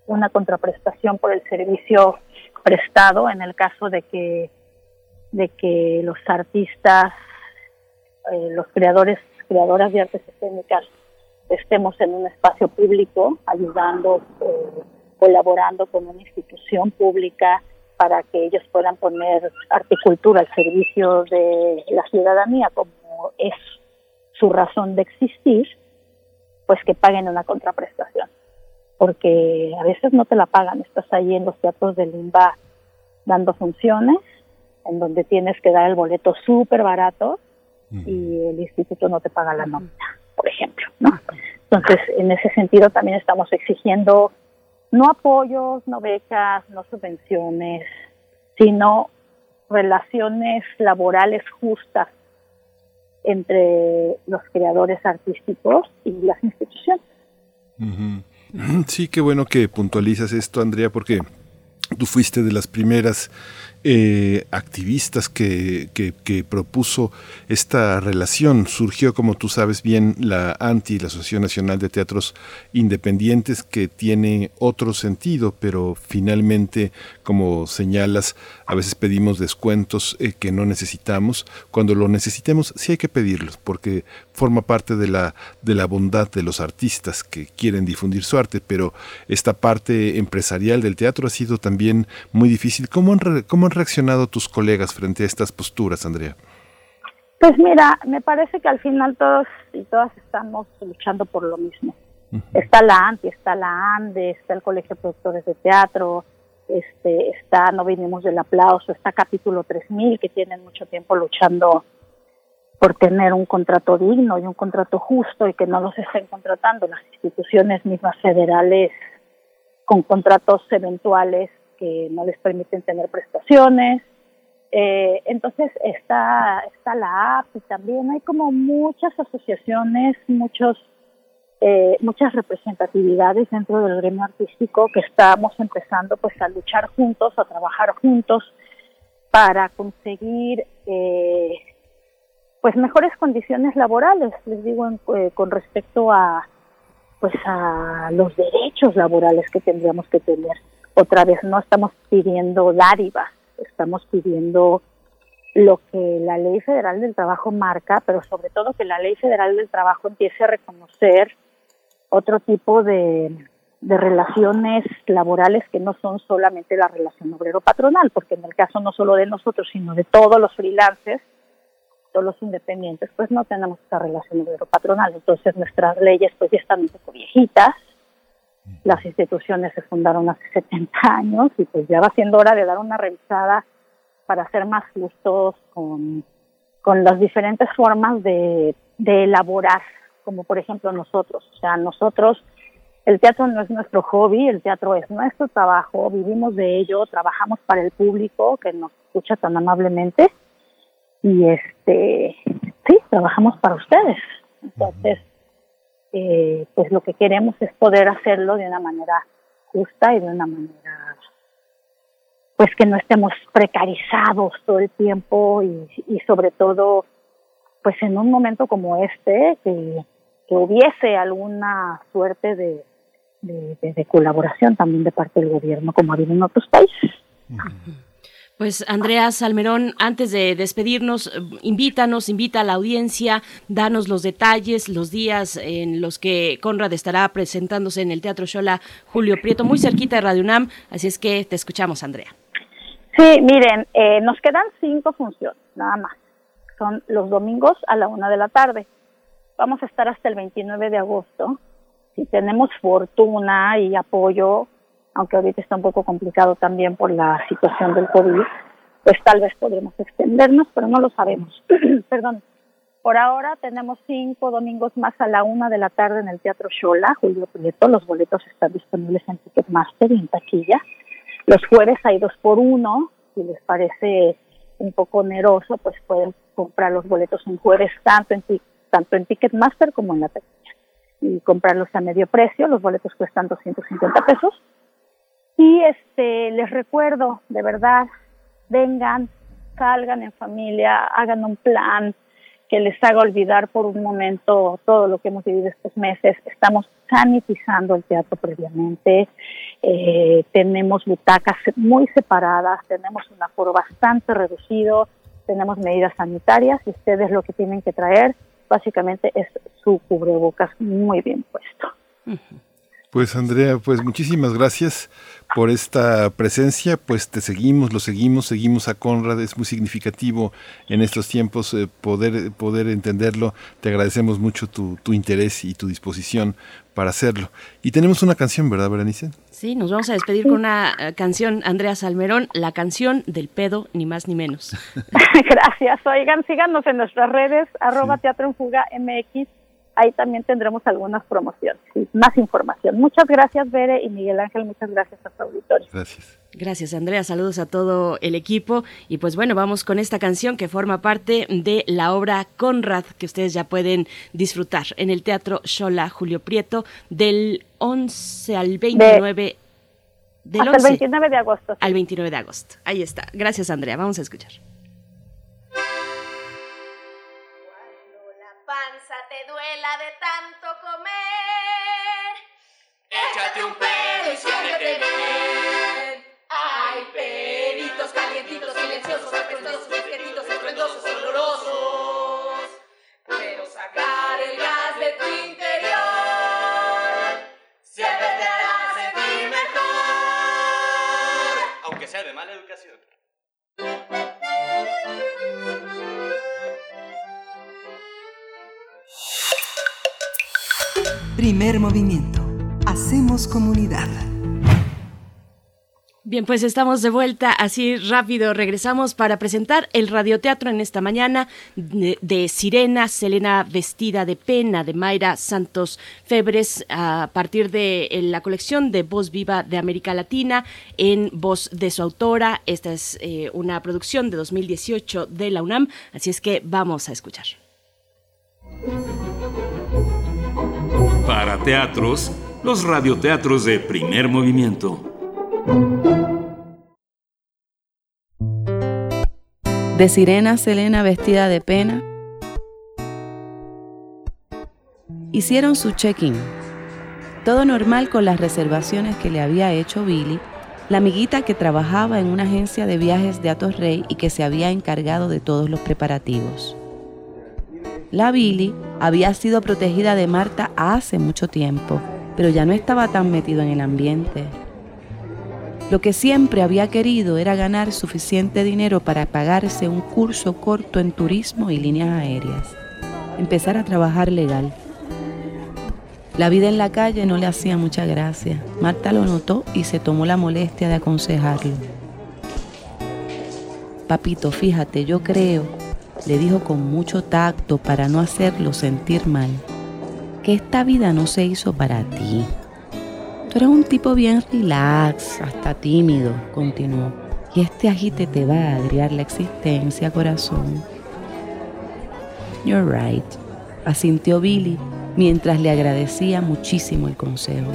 una contraprestación por el servicio prestado en el caso de que de que los artistas eh, los creadores creadoras de artes escénicas estemos en un espacio público ayudando, eh, colaborando con una institución pública para que ellos puedan poner articultura al servicio de la ciudadanía como es su razón de existir, pues que paguen una contraprestación. Porque a veces no te la pagan, estás ahí en los teatros de Limba dando funciones, en donde tienes que dar el boleto súper barato y el instituto no te paga la nómina, por ejemplo, ¿no? Entonces, en ese sentido también estamos exigiendo no apoyos, no becas, no subvenciones, sino relaciones laborales justas entre los creadores artísticos y las instituciones. Sí, qué bueno que puntualizas esto, Andrea, porque tú fuiste de las primeras eh, activistas que, propuso esta relación. Surgió, como tú sabes bien, la ANTI, la Asociación Nacional de Teatros Independientes, que tiene otro sentido, pero finalmente, como señalas, a veces pedimos descuentos eh, que no necesitamos. Cuando lo necesitemos, sí hay que pedirlos, porque forma parte de la, de la bondad de los artistas que quieren difundir su arte, pero esta parte empresarial del teatro ha sido también muy difícil. ¿Cómo han, cómo reaccionado tus colegas frente a estas posturas, Andrea? Pues mira, me parece que al final todos y todas estamos luchando por lo mismo. Está la ANTI, está la ANDE, está el Colegio de Productores de Teatro, este, está No Vinimos del Aplauso, está Capítulo 3000, que tienen mucho tiempo luchando por tener un contrato digno y un contrato justo y que no los estén contratando las instituciones mismas federales con contratos eventuales que no les permiten tener prestaciones. Eh, entonces está, está la y también hay como muchas asociaciones, muchos, eh, muchas representatividades dentro del gremio artístico que estamos empezando pues a luchar juntos, a trabajar juntos para conseguir eh, pues mejores condiciones laborales, les digo con respecto a pues a los derechos laborales que tendríamos que tener otra vez no estamos pidiendo dádivas, estamos pidiendo lo que la Ley Federal del Trabajo marca, pero sobre todo que la Ley Federal del Trabajo empiece a reconocer otro tipo de, relaciones laborales que no son solamente la relación obrero-patronal, porque en el caso no solo de nosotros, sino de todos los freelancers, todos los independientes, pues no tenemos esa relación obrero-patronal. Entonces nuestras leyes pues ya están un poco viejitas, las instituciones se fundaron hace 70 años y pues ya va siendo hora de dar una revisada para ser más justos con, con las diferentes formas de, de elaborar, como por ejemplo nosotros. O sea, nosotros, el teatro no es nuestro hobby, el teatro es nuestro trabajo, vivimos de ello, trabajamos para el público que nos escucha tan amablemente y este, sí, trabajamos para ustedes. Entonces, eh, pues lo que queremos es poder hacerlo de una manera justa y de una manera pues que no estemos precarizados todo el tiempo y, sobre todo pues en un momento como este que, hubiese alguna suerte de, colaboración también de parte del gobierno como ha habido en otros países. Pues Andrea Salmerón, antes de despedirnos, invítanos, invita a la audiencia, danos los detalles, los días en los que Conrad estará presentándose en el Teatro Shola Julio Prieto, muy cerquita de Radio UNAM, así es que te escuchamos, Andrea. Sí, miren, eh, nos quedan cinco funciones, nada más. Son los domingos a la una de la tarde. Vamos a estar hasta el 29 de agosto. Si tenemos fortuna y apoyo, aunque ahorita está un poco complicado también por la situación del COVID, pues tal vez podremos extendernos, pero no lo sabemos. Perdón. Por ahora tenemos cinco domingos más a la una de la tarde en el Teatro Shola, Julio Prieto. Los boletos están disponibles en Ticketmaster y en taquilla. Los jueves hay dos por uno. Si les parece un poco oneroso, pues pueden comprar los boletos en jueves tanto en, tanto en Ticketmaster como en la taquilla. Y comprarlos a medio precio. Los boletos cuestan 250 pesos y este, les recuerdo, de verdad, vengan, salgan en familia, hagan un plan que les haga olvidar por un momento todo lo que hemos vivido estos meses. Estamos sanitizando el teatro previamente, eh, tenemos butacas muy separadas, tenemos un aforo bastante reducido, tenemos medidas sanitarias y ustedes lo que tienen que traer básicamente es su cubrebocas muy bien puesto. Pues Andrea, pues muchísimas gracias por esta presencia, pues te seguimos, lo seguimos, seguimos a Conrad, es muy significativo en estos tiempos eh, poder, poder entenderlo, te agradecemos mucho tu, tu, interés y tu disposición para hacerlo. Y tenemos una canción, ¿verdad, Berenice? Sí, nos vamos a despedir con una uh, canción, Andrea Salmerón, la canción del pedo, ni más ni menos. Gracias, oigan, síganos en nuestras redes, arroba Teatro en Fuga MX, ahí también tendremos algunas promociones y más información. Muchas gracias, Bere y Miguel Ángel, muchas gracias a su auditorio. Gracias. Gracias, Andrea. Saludos a todo el equipo. Y pues bueno, vamos con esta canción que forma parte de la obra Conrad, que ustedes ya pueden disfrutar en el Teatro Shola Julio Prieto del 11 al 29 de, del hasta 11, el 29 de agosto. Al 29 de agosto. Ahí está. Gracias, Andrea. Vamos a escuchar. Te duela de tanto comer. Échate un pedo y siéntete bien. Hay peditos calientitos, silenciosos, estruendosos, discretitos, estruendosos, olorosos. Pero sacar el gas de tu interior siempre te hará sentir mejor. Aunque sea de mala educación. Primer movimiento. Hacemos comunidad. Bien, pues estamos de vuelta así rápido. Regresamos para presentar el radioteatro en esta mañana de, Sirena, Selena vestida de pena, de Mayra Santos Febres, a partir de la colección de Voz Viva de América Latina, en voz de su autora. Esta es eh, una producción de 2018 de la UNAM, así es que vamos a escuchar. Para teatros, los radioteatros de primer movimiento. De sirena Selena vestida de pena. Hicieron su check-in. Todo normal con las reservaciones que le había hecho Billy, la amiguita que trabajaba en una agencia de viajes de Atos Rey y que se había encargado de todos los preparativos. La Billy había sido protegida de Marta hace mucho tiempo, pero ya no estaba tan metido en el ambiente. Lo que siempre había querido era ganar suficiente dinero para pagarse un curso corto en turismo y líneas aéreas. Empezar a trabajar legal. La vida en la calle no le hacía mucha gracia. Marta lo notó y se tomó la molestia de aconsejarlo. Papito, fíjate, yo creo le dijo con mucho tacto para no hacerlo sentir mal, que esta vida no se hizo para ti. Tú eres un tipo bien relax, hasta tímido, continuó, y este agite te va a agriar la existencia, corazón. You're right, asintió Billy mientras le agradecía muchísimo el consejo.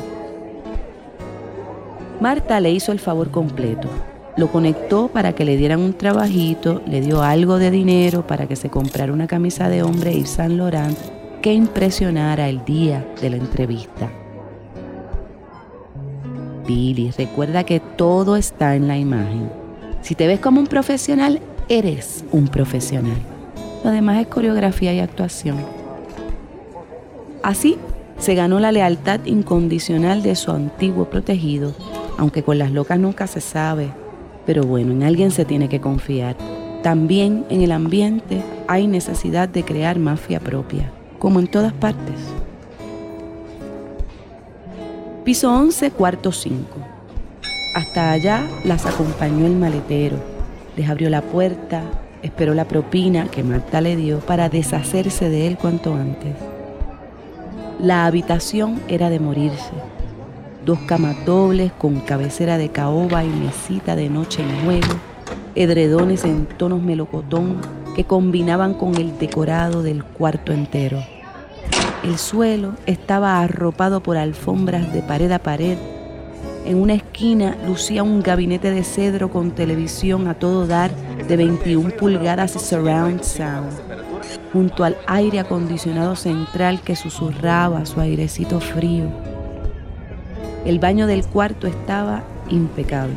Marta le hizo el favor completo, lo conectó para que le dieran un trabajito, le dio algo de dinero para que se comprara una camisa de hombre y Saint Laurent que impresionara el día de la entrevista. Billy, recuerda que todo está en la imagen. Si te ves como un profesional, eres un profesional. Lo demás es coreografía y actuación. Así se ganó la lealtad incondicional de su antiguo protegido, aunque con las locas nunca se sabe, pero bueno, en alguien se tiene que confiar. También en el ambiente hay necesidad de crear mafia propia, como en todas partes. Piso 11, cuarto 5. Hasta allá las acompañó el maletero. Les abrió la puerta, esperó la propina que Marta le dio para deshacerse de él cuanto antes. La habitación era de morirse dos camas dobles con cabecera de caoba y mesita de noche en juego, edredones en tonos melocotón que combinaban con el decorado del cuarto entero. El suelo estaba arropado por alfombras de pared a pared. En una esquina lucía un gabinete de cedro con televisión a todo dar de 21 pulgadas surround sound, junto al aire acondicionado central que susurraba su airecito frío el baño del cuarto estaba impecable.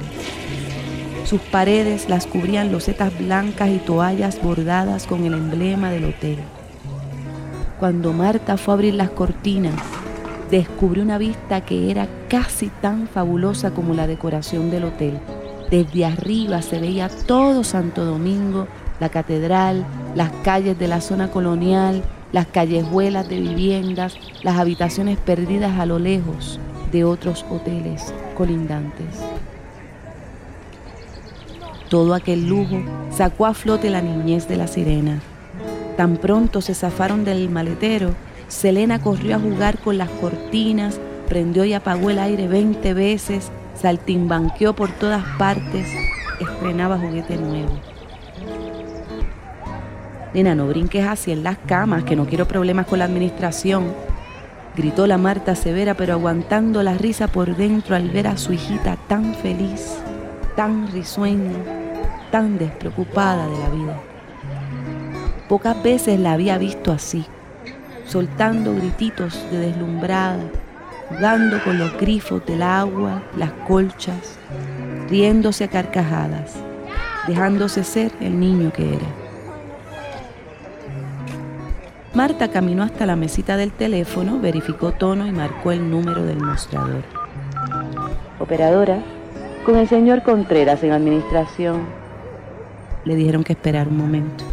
Sus paredes las cubrían losetas blancas y toallas bordadas con el emblema del hotel. cuando Marta fue a abrir las cortinas, descubrió una vista que era casi tan fabulosa como la decoración del hotel. Desde arriba se veía todo Santo Domingo, la catedral, las calles de la zona colonial, las callejuelas de viviendas, las habitaciones perdidas a lo lejos de otros hoteles colindantes. Todo aquel lujo sacó a flote la niñez de la sirena. Tan pronto se zafaron del maletero, Selena corrió a jugar con las cortinas, prendió y apagó el aire 20 veces, saltimbanqueó por todas partes, estrenaba juguete nuevo. Nena, no brinques así en las camas, que no quiero problemas con la administración. Gritó la Marta severa, pero aguantando la risa por dentro al ver a su hijita tan feliz, tan risueña, tan despreocupada de la vida. Pocas veces la había visto así, soltando grititos de deslumbrada, jugando con los grifos del agua, las colchas, riéndose a carcajadas, dejándose ser el niño que era. Marta caminó hasta la mesita del teléfono, verificó tono y marcó el número del mostrador. Operadora, con el señor Contreras en administración. Le dijeron que esperar un momento.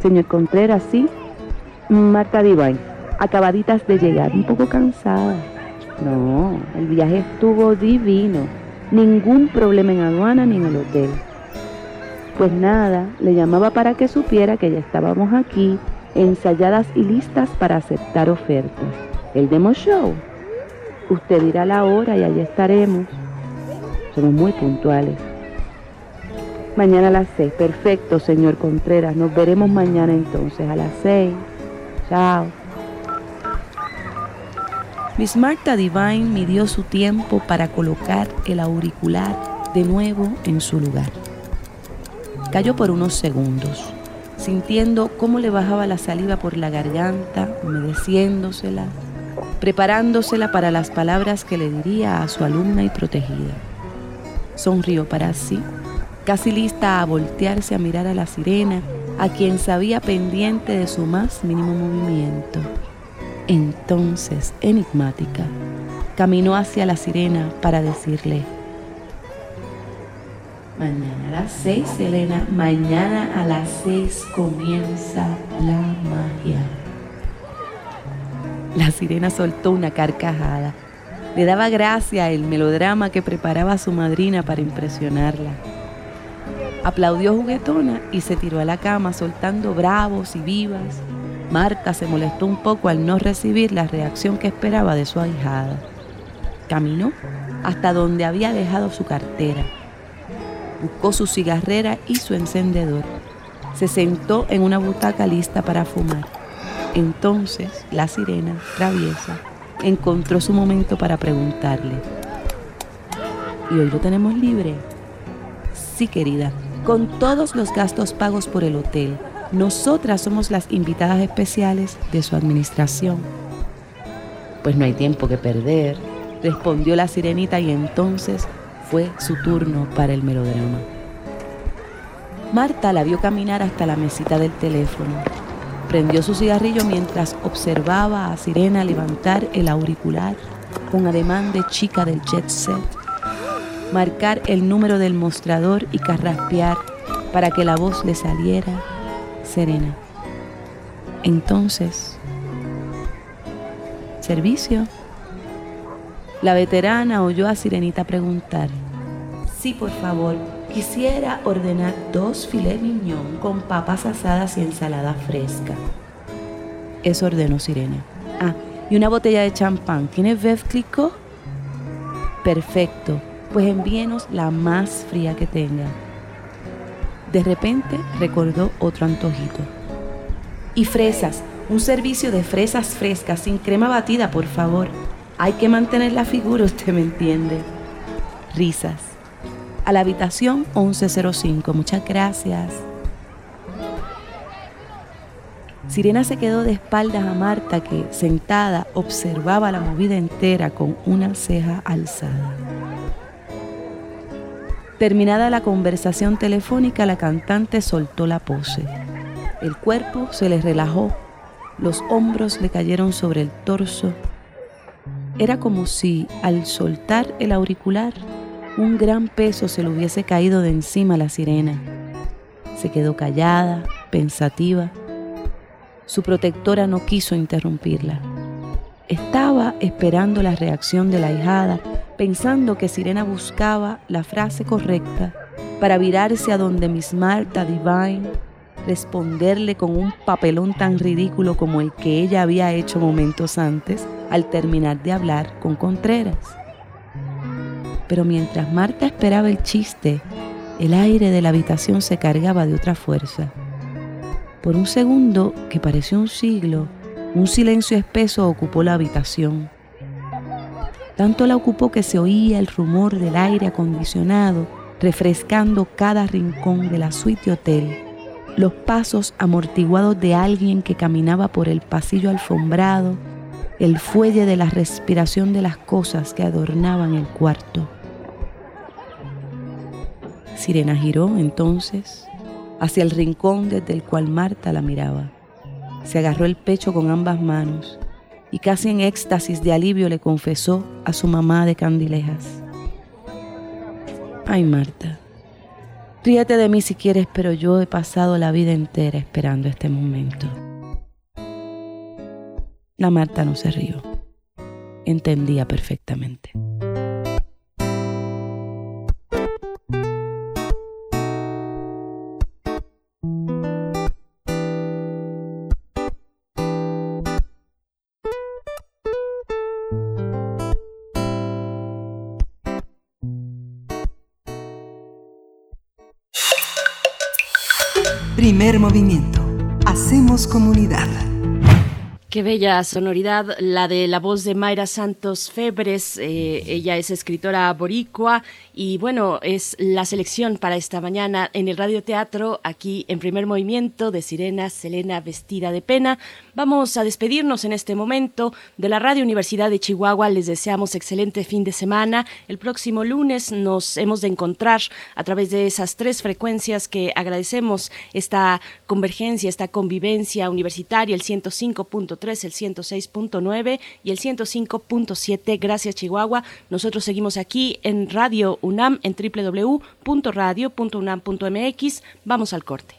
Señor Contreras, sí. Marta Divine, acabaditas de llegar, un poco cansada. No, el viaje estuvo divino. Ningún problema en aduana ni en el hotel. Pues nada, le llamaba para que supiera que ya estábamos aquí, ensayadas y listas para aceptar ofertas. El demo show. Usted dirá la hora y allí estaremos. Somos muy puntuales. Mañana a las seis. Perfecto, señor Contreras. Nos veremos mañana entonces a las seis. Chao. Miss Marta Divine midió su tiempo para colocar el auricular de nuevo en su lugar. Cayó por unos segundos, sintiendo cómo le bajaba la saliva por la garganta, humedeciéndosela, preparándosela para las palabras que le diría a su alumna y protegida. Sonrió para sí, casi lista a voltearse a mirar a la sirena, a quien sabía pendiente de su más mínimo movimiento. Entonces, enigmática, caminó hacia la sirena para decirle, Mañana a las seis, Elena, mañana a las seis comienza la magia. La sirena soltó una carcajada. Le daba gracia el melodrama que preparaba su madrina para impresionarla. Aplaudió juguetona y se tiró a la cama soltando bravos y vivas. Marta se molestó un poco al no recibir la reacción que esperaba de su ahijada. Caminó hasta donde había dejado su cartera buscó su cigarrera y su encendedor. Se sentó en una butaca lista para fumar. Entonces la sirena, traviesa, encontró su momento para preguntarle. ¿Y hoy lo tenemos libre? Sí, querida, con todos los gastos pagos por el hotel. Nosotras somos las invitadas especiales de su administración. Pues no hay tiempo que perder, respondió la sirenita y entonces fue su turno para el melodrama. Marta la vio caminar hasta la mesita del teléfono. Prendió su cigarrillo mientras observaba a Sirena levantar el auricular con ademán de chica del jet set, marcar el número del mostrador y carraspear para que la voz le saliera serena. Entonces, servicio. La veterana oyó a Sirenita preguntar, sí, por favor, quisiera ordenar dos filet mignon con papas asadas y ensalada fresca. Eso ordenó Sirena. Ah, y una botella de champán. ¿Tiene Veuve Clicquot? Perfecto, pues envíenos la más fría que tenga. De repente recordó otro antojito. Y fresas, un servicio de fresas frescas sin crema batida, por favor. Hay que mantener la figura, usted me entiende. Risas. A la habitación 1105. Muchas gracias. Sirena se quedó de espaldas a Marta que, sentada, observaba la movida entera con una ceja alzada. Terminada la conversación telefónica, la cantante soltó la pose. El cuerpo se le relajó los hombros le cayeron sobre el torso. Era como si, al soltar el auricular, un gran peso se le hubiese caído de encima a la sirena. Se quedó callada, pensativa. Su protectora no quiso interrumpirla. Estaba esperando la reacción de la hijada, pensando que Sirena buscaba la frase correcta para virarse a donde Miss Marta Divine, responderle con un papelón tan ridículo como el que ella había hecho momentos antes al terminar de hablar con Contreras. Pero mientras Marta esperaba el chiste, el aire de la habitación se cargaba de otra fuerza. Por un segundo, que pareció un siglo, un silencio espeso ocupó la habitación. Tanto la ocupó que se oía el rumor del aire acondicionado refrescando cada rincón de la suite hotel, los pasos amortiguados de alguien que caminaba por el pasillo alfombrado, el fuelle de la respiración de las cosas que adornaban el cuarto. Sirena giró entonces hacia el rincón desde el cual Marta la miraba. Se agarró el pecho con ambas manos y casi en éxtasis de alivio le confesó a su mamá de Candilejas. Ay, Marta, ríete de mí si quieres, pero yo he pasado la vida entera esperando este momento. La Marta no se rió. Entendía perfectamente. Primer movimiento. Hacemos comunidad. Qué bella sonoridad, la de la voz de Mayra Santos Febres. Eh, ella es escritora boricua y bueno, es la selección para esta mañana en el radioteatro, aquí en primer movimiento de Sirena Selena vestida de pena. Vamos a despedirnos en este momento de la Radio Universidad de Chihuahua. Les deseamos excelente fin de semana. El próximo lunes nos hemos de encontrar a través de esas tres frecuencias que agradecemos esta convergencia, esta convivencia universitaria, el 105.3, el 106.9 y el 105.7. Gracias Chihuahua. Nosotros seguimos aquí en Radio UNAM en www.radio.unam.mx. Vamos al corte.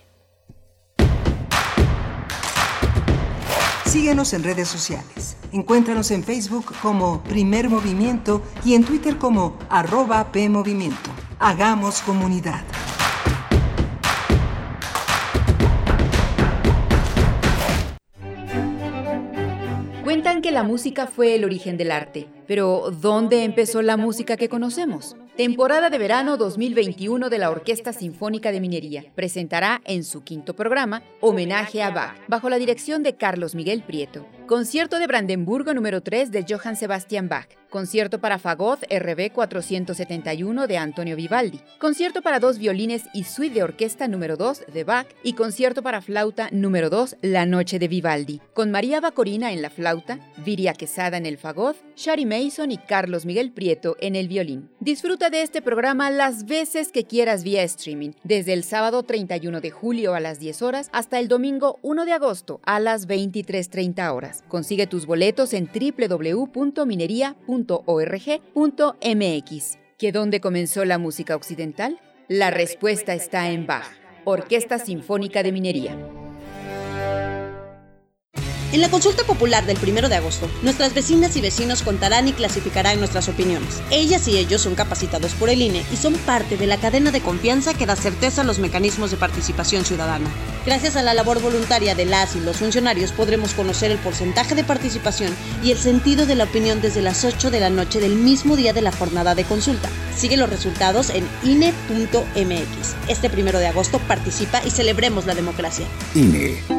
Síguenos en redes sociales. Encuéntranos en Facebook como Primer Movimiento y en Twitter como arroba PMovimiento. Hagamos comunidad. Cuentan que la música fue el origen del arte, pero ¿dónde empezó la música que conocemos? Temporada de verano 2021 de la Orquesta Sinfónica de Minería presentará en su quinto programa Homenaje a Bach, bajo la dirección de Carlos Miguel Prieto. Concierto de Brandenburgo número 3 de Johann Sebastian Bach. Concierto para fagot RB 471 de Antonio Vivaldi. Concierto para dos violines y suite de orquesta número 2 de Bach. Y concierto para flauta número 2 La Noche de Vivaldi. Con María Bacorina en la flauta, Viria Quesada en el fagot, Shari Mason y Carlos Miguel Prieto en el violín. Disfruta de este programa las veces que quieras vía streaming, desde el sábado 31 de julio a las 10 horas hasta el domingo 1 de agosto a las 23.30 horas. Consigue tus boletos en www.minería.org.mx. ¿Que dónde comenzó la música occidental? La respuesta está en Bach, Orquesta Sinfónica de Minería. En la consulta popular del 1 de agosto, nuestras vecinas y vecinos contarán y clasificarán nuestras opiniones. Ellas y ellos son capacitados por el INE y son parte de la cadena de confianza que da certeza a los mecanismos de participación ciudadana. Gracias a la labor voluntaria de las y los funcionarios podremos conocer el porcentaje de participación y el sentido de la opinión desde las 8 de la noche del mismo día de la jornada de consulta. Sigue los resultados en INE.mx. Este 1 de agosto participa y celebremos la democracia. INE.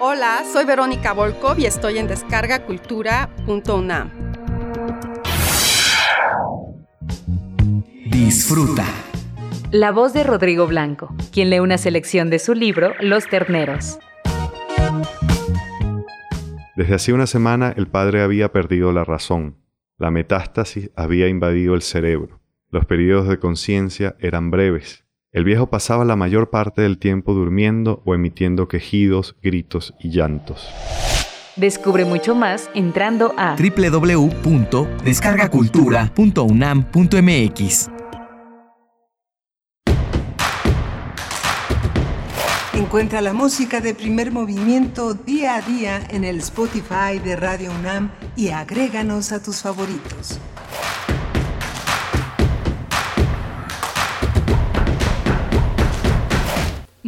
Hola, soy Verónica Volkov y estoy en descargacultura.unam. Disfruta. La voz de Rodrigo Blanco, quien lee una selección de su libro Los Terneros. Desde hacía una semana el padre había perdido la razón. La metástasis había invadido el cerebro. Los periodos de conciencia eran breves. El viejo pasaba la mayor parte del tiempo durmiendo o emitiendo quejidos, gritos y llantos. Descubre mucho más entrando a www.descargacultura.unam.mx. Encuentra la música de primer movimiento día a día en el Spotify de Radio UNAM y agréganos a tus favoritos.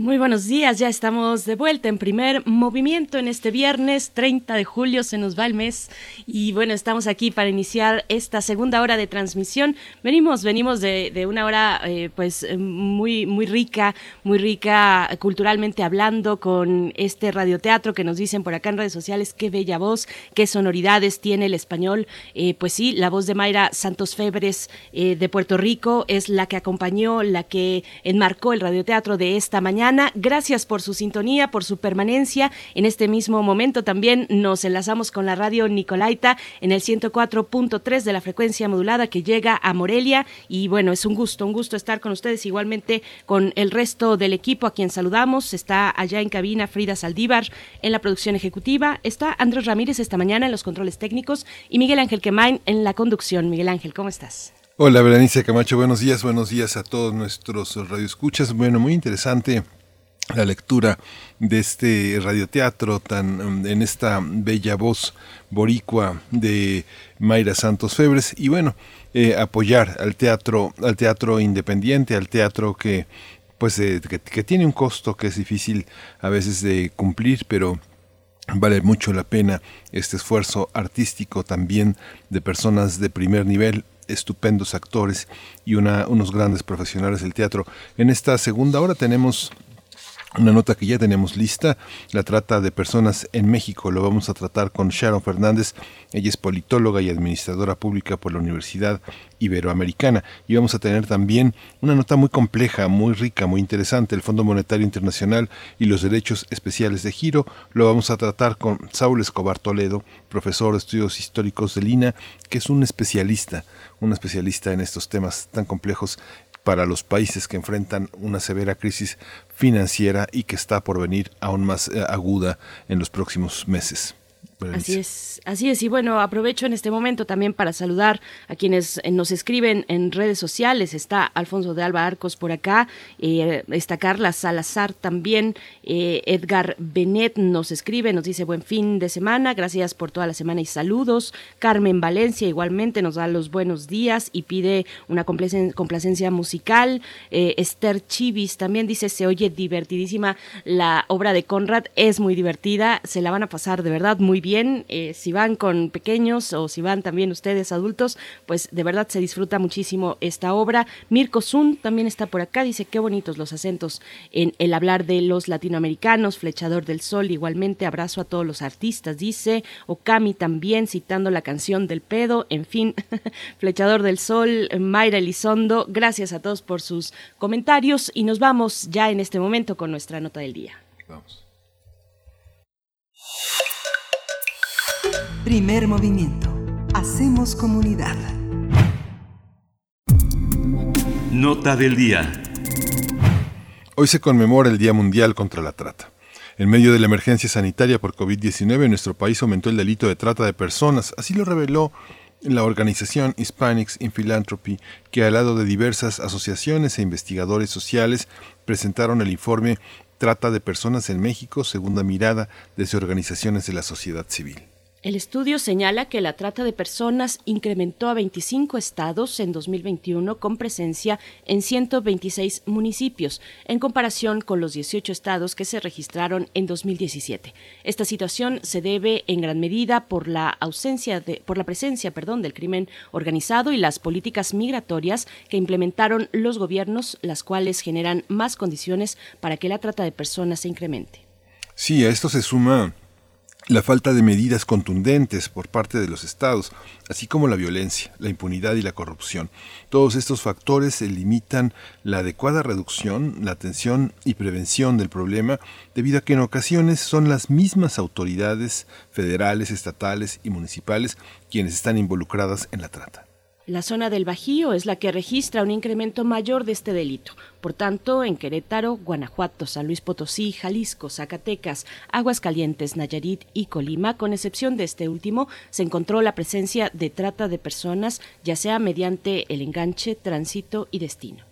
Muy buenos días, ya estamos de vuelta en primer movimiento en este viernes 30 de julio, se nos va el mes y bueno, estamos aquí para iniciar esta segunda hora de transmisión. Venimos, venimos de, una hora eh, pues muy, muy rica, muy rica culturalmente hablando con este radioteatro que nos dicen por acá en redes sociales, qué bella voz, qué sonoridades tiene el español. Eh, pues sí, la voz de Mayra Santos Febres eh, de Puerto Rico es la que acompañó, la que enmarcó el radioteatro de esta mañana Gracias por su sintonía, por su permanencia. En este mismo momento también nos enlazamos con la radio Nicolaita en el 104.3 de la frecuencia modulada que llega a Morelia. Y bueno, es un gusto, un gusto estar con ustedes, igualmente con el resto del equipo a quien saludamos. Está allá en cabina Frida Saldívar en la producción ejecutiva. Está Andrés Ramírez esta mañana en los controles técnicos y Miguel Ángel Quemain en la conducción. Miguel Ángel, ¿cómo estás? Hola, Berenice Camacho, buenos días, buenos días a todos nuestros radioescuchas. Bueno, muy interesante la lectura de este radioteatro tan um, en esta bella voz boricua de Mayra Santos Febres y bueno eh, apoyar al teatro al teatro independiente al teatro que pues eh, que, tiene un costo que es difícil a veces de cumplir pero vale mucho la pena este esfuerzo artístico también de personas de primer nivel estupendos actores y una, unos grandes profesionales del teatro. En esta segunda hora tenemos una nota que ya tenemos lista, la trata de personas en México. Lo vamos a tratar con Sharon Fernández. Ella es politóloga y administradora pública por la Universidad Iberoamericana. Y vamos a tener también una nota muy compleja, muy rica, muy interesante. El Fondo Monetario Internacional y los derechos especiales de giro. Lo vamos a tratar con Saúl Escobar Toledo, profesor de estudios históricos de Lina, que es un especialista, un especialista en estos temas tan complejos para los países que enfrentan una severa crisis financiera y que está por venir aún más eh, aguda en los próximos meses. Así es, así es. Y bueno, aprovecho en este momento también para saludar a quienes eh, nos escriben en redes sociales. Está Alfonso de Alba Arcos por acá, eh, está Carla Salazar también, eh, Edgar Benet nos escribe, nos dice buen fin de semana, gracias por toda la semana y saludos. Carmen Valencia igualmente nos da los buenos días y pide una complacencia musical. Esther Chivis también dice, se oye divertidísima la obra de Conrad, es muy divertida, se la van a pasar de verdad muy bien bien, eh, si van con pequeños o si van también ustedes adultos, pues de verdad se disfruta muchísimo esta obra. Mirko Zun también está por acá, dice qué bonitos los acentos en el hablar de los latinoamericanos, Flechador del Sol igualmente, abrazo a todos los artistas, dice Okami también citando la canción del pedo, en fin, Flechador del Sol, Mayra Elizondo, gracias a todos por sus comentarios y nos vamos ya en este momento con nuestra nota del día. Vamos. Primer movimiento. Hacemos comunidad. Nota del día. Hoy se conmemora el Día Mundial contra la Trata. En medio de la emergencia sanitaria por COVID-19, nuestro país aumentó el delito de trata de personas. Así lo reveló la organización Hispanics in Philanthropy, que al lado de diversas asociaciones e investigadores sociales presentaron el informe Trata de Personas en México, segunda mirada desde organizaciones de la sociedad civil. El estudio señala que la trata de personas incrementó a 25 estados en 2021 con presencia en 126 municipios, en comparación con los 18 estados que se registraron en 2017. Esta situación se debe en gran medida por la ausencia de, por la presencia, perdón, del crimen organizado y las políticas migratorias que implementaron los gobiernos, las cuales generan más condiciones para que la trata de personas se incremente. Sí, a esto se suma la falta de medidas contundentes por parte de los estados, así como la violencia, la impunidad y la corrupción. Todos estos factores limitan la adecuada reducción, la atención y prevención del problema, debido a que en ocasiones son las mismas autoridades federales, estatales y municipales quienes están involucradas en la trata. La zona del Bajío es la que registra un incremento mayor de este delito. Por tanto, en Querétaro, Guanajuato, San Luis Potosí, Jalisco, Zacatecas, Aguascalientes, Nayarit y Colima, con excepción de este último, se encontró la presencia de trata de personas, ya sea mediante el enganche, tránsito y destino.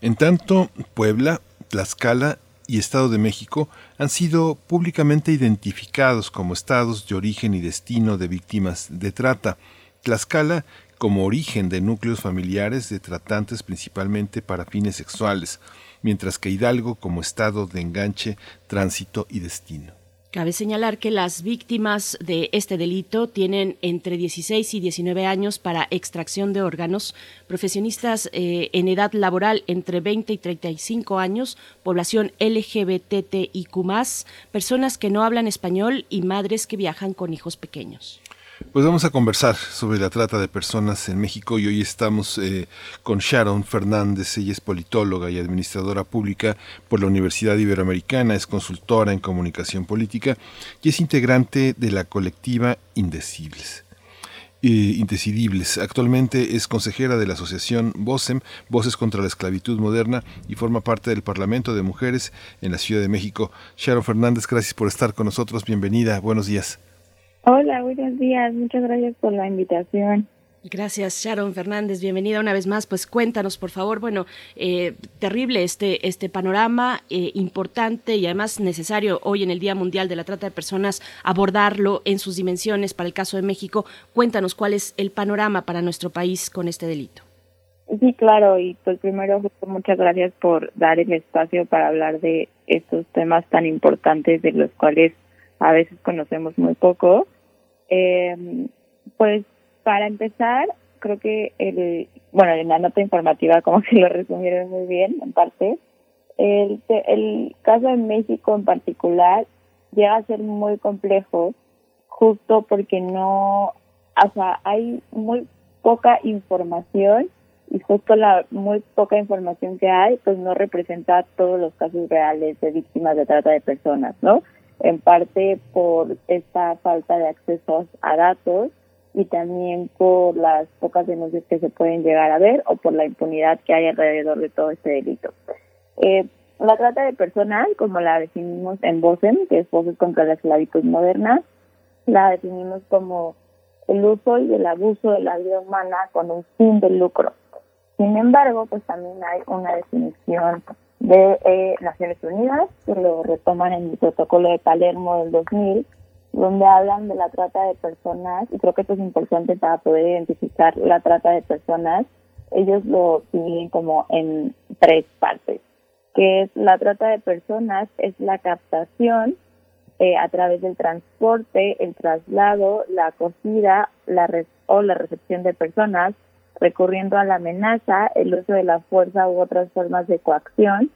En tanto, Puebla, Tlaxcala y Estado de México han sido públicamente identificados como estados de origen y destino de víctimas de trata. Tlaxcala como origen de núcleos familiares de tratantes principalmente para fines sexuales, mientras que Hidalgo como estado de enganche, tránsito y destino. Cabe señalar que las víctimas de este delito tienen entre 16 y 19 años para extracción de órganos, profesionistas eh, en edad laboral entre 20 y 35 años, población LGBTIQ, personas que no hablan español y madres que viajan con hijos pequeños. Pues vamos a conversar sobre la trata de personas en México y hoy estamos eh, con Sharon Fernández. Ella es politóloga y administradora pública por la Universidad Iberoamericana, es consultora en comunicación política y es integrante de la colectiva Indecibles. Eh, indecidibles. Actualmente es consejera de la asociación VOCEM, Voces contra la Esclavitud Moderna, y forma parte del Parlamento de Mujeres en la Ciudad de México. Sharon Fernández, gracias por estar con nosotros. Bienvenida. Buenos días. Hola, buenos días. Muchas gracias por la invitación. Gracias, Sharon Fernández. Bienvenida una vez más. Pues cuéntanos, por favor. Bueno, eh, terrible este, este panorama, eh, importante y además necesario hoy en el Día Mundial de la Trata de Personas abordarlo en sus dimensiones para el caso de México. Cuéntanos cuál es el panorama para nuestro país con este delito. Sí, claro. Y pues primero, muchas gracias por dar el espacio para hablar de estos temas tan importantes de los cuales a veces conocemos muy poco. Eh, pues para empezar, creo que el, bueno, en la nota informativa como que lo resumieron muy bien en parte. El, el caso de México en particular llega a ser muy complejo justo porque no, o sea, hay muy poca información y justo la muy poca información que hay pues no representa todos los casos reales de víctimas de trata de personas, ¿no? En parte por esta falta de acceso a datos y también por las pocas denuncias que se pueden llegar a ver o por la impunidad que hay alrededor de todo este delito. Eh, la trata de personas, como la definimos en VOCEM, que es Voces contra la Esclavitud Moderna, la definimos como el uso y el abuso de la vida humana con un fin de lucro. Sin embargo, pues también hay una definición de eh, Naciones Unidas, que lo retoman en el protocolo de Palermo del 2000, donde hablan de la trata de personas, y creo que esto es importante para poder identificar la trata de personas. Ellos lo dividen como en tres partes, que es la trata de personas, es la captación eh, a través del transporte, el traslado, la acogida la o la recepción de personas, recurriendo a la amenaza, el uso de la fuerza u otras formas de coacción,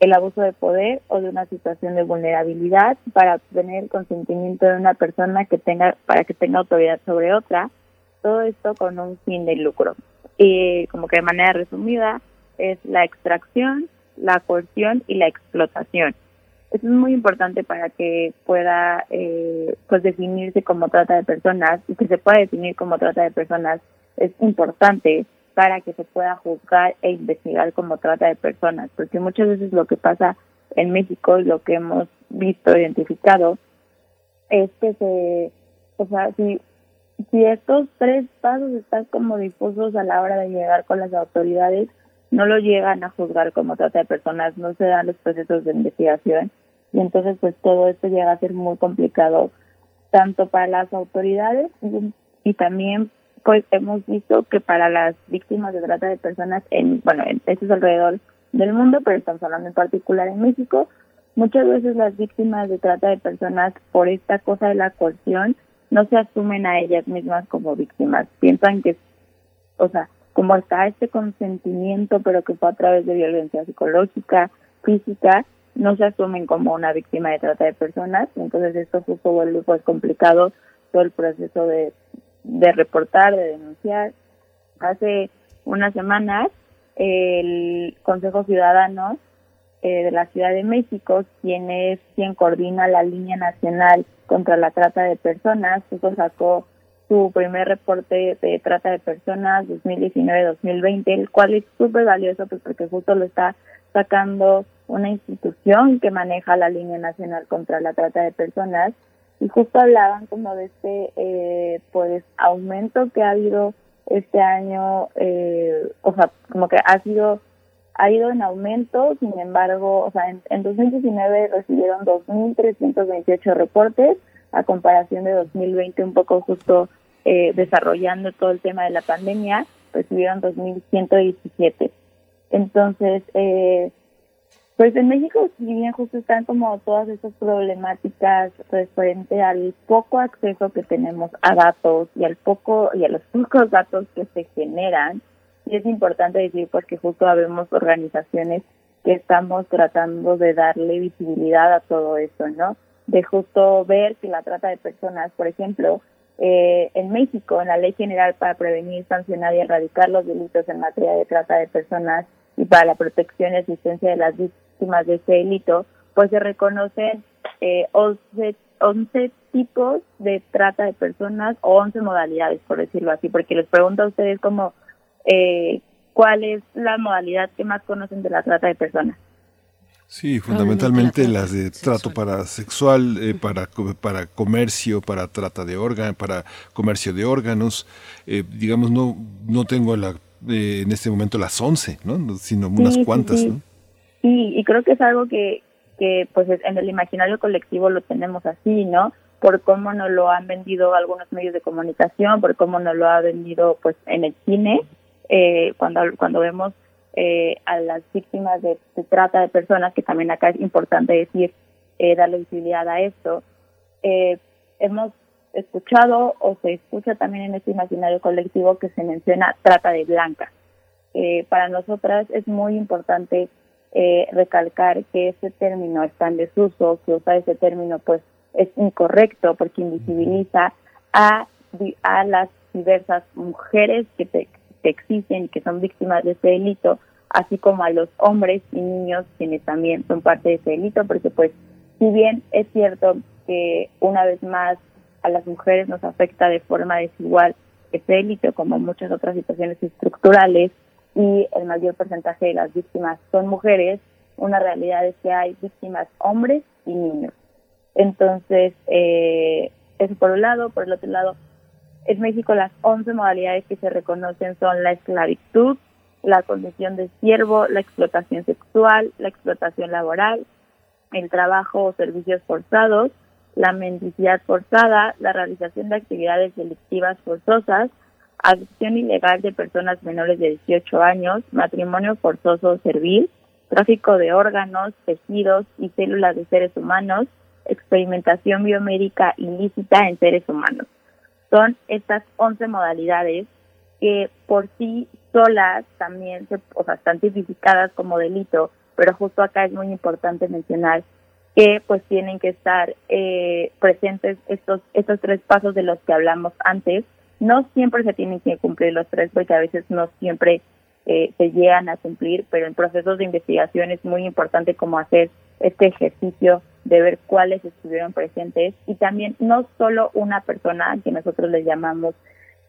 el abuso de poder o de una situación de vulnerabilidad para obtener el consentimiento de una persona que tenga para que tenga autoridad sobre otra, todo esto con un fin de lucro. Y como que de manera resumida es la extracción, la coerción y la explotación. Eso es muy importante para que pueda eh, pues definirse como trata de personas y que se pueda definir como trata de personas es importante para que se pueda juzgar e investigar como trata de personas, porque muchas veces lo que pasa en México y lo que hemos visto, identificado, es que se, o sea, si, si estos tres pasos están como difusos a la hora de llegar con las autoridades, no lo llegan a juzgar como trata de personas, no se dan los procesos de investigación y entonces pues todo esto llega a ser muy complicado tanto para las autoridades y, también pues hemos visto que para las víctimas de trata de personas en bueno en es alrededor del mundo pero estamos hablando en particular en México muchas veces las víctimas de trata de personas por esta cosa de la coerción no se asumen a ellas mismas como víctimas. Piensan que o sea como está este consentimiento pero que fue a través de violencia psicológica física no se asumen como una víctima de trata de personas, entonces esto justo vuelve pues complicado todo el proceso de, de reportar, de denunciar. Hace unas semanas el Consejo Ciudadano eh, de la Ciudad de México, quien es quien coordina la línea nacional contra la trata de personas, justo sacó su primer reporte de trata de personas 2019-2020, el cual es súper valioso pues porque justo lo está sacando una institución que maneja la línea nacional contra la trata de personas y justo hablaban como de este eh, pues aumento que ha habido este año eh, o sea como que ha sido ha ido en aumento sin embargo o sea en, en 2019 recibieron 2.328 reportes a comparación de 2020 un poco justo eh, desarrollando todo el tema de la pandemia recibieron 2.117 entonces eh, pues en México, si justo están como todas estas problemáticas referente al poco acceso que tenemos a datos y al poco y a los pocos datos que se generan, y es importante decir porque justo habemos organizaciones que estamos tratando de darle visibilidad a todo eso, ¿no? De justo ver que la trata de personas, por ejemplo, eh, en México, en la Ley General para Prevenir, Sancionar y Erradicar los Delitos en materia de trata de personas y para la protección y asistencia de las víctimas, víctimas de este delito, pues se reconocen eh, 11, 11 tipos de trata de personas o 11 modalidades, por decirlo así, porque les pregunto a ustedes como eh, cuál es la modalidad que más conocen de la trata de personas. Sí, fundamentalmente las de trato para sexual, eh, para, para comercio, para trata de órganos, para comercio de órganos. Eh, digamos, no, no tengo la, eh, en este momento las 11, ¿no? sino unas cuantas. Y creo que es algo que, que pues en el imaginario colectivo lo tenemos así, ¿no? Por cómo nos lo han vendido algunos medios de comunicación, por cómo nos lo ha vendido pues en el cine, eh, cuando, cuando vemos eh, a las víctimas de, trata de personas, que también acá es importante decir, eh, darle visibilidad a esto, eh, hemos escuchado o se escucha también en este imaginario colectivo que se menciona trata de blanca. Eh, para nosotras es muy importante eh, recalcar que ese término está en desuso, que usar ese término pues es incorrecto porque invisibiliza a, a las diversas mujeres que, que existen y que son víctimas de ese delito, así como a los hombres y niños quienes también son parte de ese delito, porque pues si bien es cierto que una vez más a las mujeres nos afecta de forma desigual ese delito, como muchas otras situaciones estructurales, y el mayor porcentaje de las víctimas son mujeres, una realidad es que hay víctimas hombres y niños. Entonces, eh, eso por un lado. Por el otro lado, en México las 11 modalidades que se reconocen son la esclavitud, la condición de siervo, la explotación sexual, la explotación laboral, el trabajo o servicios forzados, la mendicidad forzada, la realización de actividades delictivas forzosas, adopción ilegal de personas menores de 18 años, matrimonio forzoso servil, tráfico de órganos, tejidos y células de seres humanos, experimentación biomédica ilícita en seres humanos. Son estas 11 modalidades que por sí solas también se, o están tipificadas como delito, pero justo acá es muy importante mencionar que pues tienen que estar eh, presentes estos, estos tres pasos de los que hablamos antes, no siempre se tienen que cumplir los tres porque a veces no siempre eh, se llegan a cumplir, pero en procesos de investigación es muy importante como hacer este ejercicio de ver cuáles estuvieron presentes y también no solo una persona que nosotros le llamamos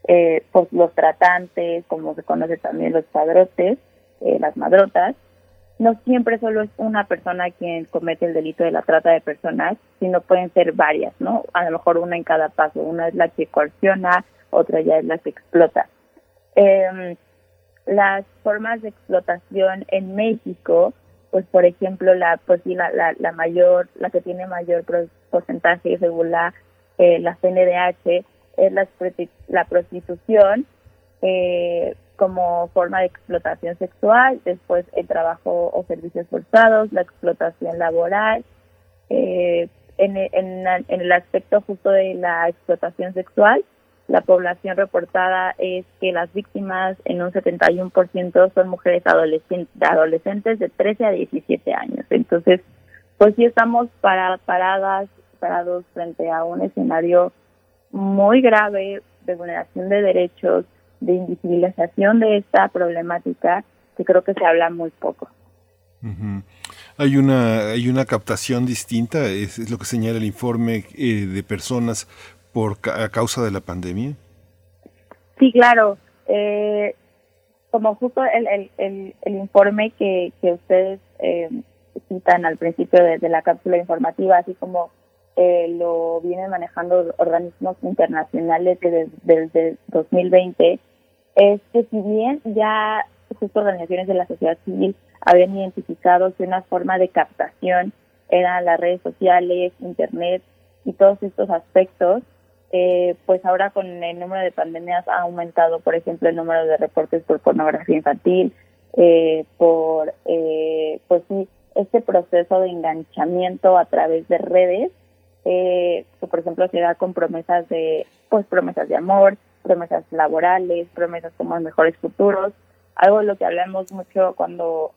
eh, pues los tratantes, como se conoce también los padrotes, eh, las madrotas, no siempre solo es una persona quien comete el delito de la trata de personas, sino pueden ser varias, ¿no? A lo mejor una en cada paso. Una es la que coerciona, otra ya es la que explota. Eh, las formas de explotación en México, pues por ejemplo, la pues la, la, mayor, la que tiene mayor porcentaje según la, eh, la CNDH es la, la prostitución eh, como forma de explotación sexual, después el trabajo o servicios forzados, la explotación laboral, eh, en, en, en el aspecto justo de la explotación sexual, la población reportada es que las víctimas en un 71% son mujeres adolescentes, de 13 a 17 años. Entonces, pues sí estamos para, paradas, parados frente a un escenario muy grave de vulneración de derechos, de invisibilización de esta problemática que creo que se habla muy poco. Hay una hay una captación distinta, es, lo que señala el informe eh, de personas por a causa de la pandemia? Sí, claro. Eh, como justo el, el, el, el informe que, que ustedes eh, citan al principio de, la cápsula informativa, así como eh, lo vienen manejando organismos internacionales desde, desde 2020, es que si bien ya justo organizaciones de la sociedad civil habían identificado que una forma de captación eran las redes sociales, internet y todos estos aspectos, eh, pues ahora con el número de pandemias ha aumentado, por ejemplo, el número de reportes por pornografía infantil, eh, por, eh, pues sí, este proceso de enganchamiento a través de redes, que por ejemplo se da con promesas de, pues promesas de amor, promesas laborales, promesas como mejores futuros, algo de lo que hablamos mucho cuando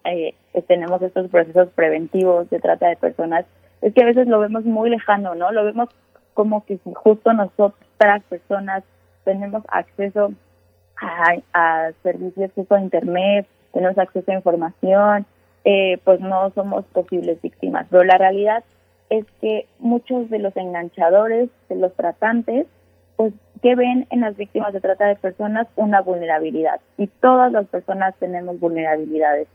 tenemos estos procesos preventivos de trata de personas, es que a veces lo vemos muy lejano, ¿no? Lo vemos como que si justo nosotras personas tenemos acceso a, a servicios tipo internet, tenemos acceso a información, eh, pues no somos posibles víctimas. Pero la realidad es que muchos de los enganchadores, de los tratantes, pues que ven en las víctimas de trata de personas una vulnerabilidad. Y todas las personas tenemos vulnerabilidades.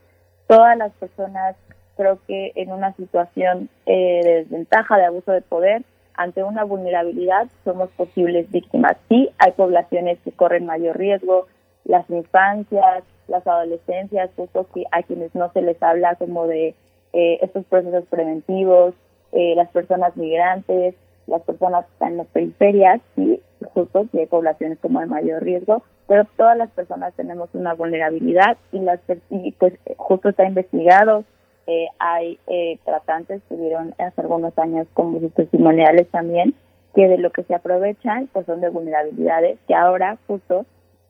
Todas las personas creo que en una situación eh, de desventaja, de abuso de poder, ante una vulnerabilidad somos posibles víctimas. Sí, hay poblaciones que corren mayor riesgo, las infancias, las adolescencias, justo a quienes no se les habla como de eh, estos procesos preventivos, eh, las personas migrantes, las personas que están en las periferias, sí, justo que hay poblaciones como de mayor riesgo, pero todas las personas tenemos una vulnerabilidad y las y pues justo está investigado eh, hay eh, tratantes que vieron hace algunos años sus testimoniales también, que de lo que se aprovechan pues son de vulnerabilidades, que ahora justo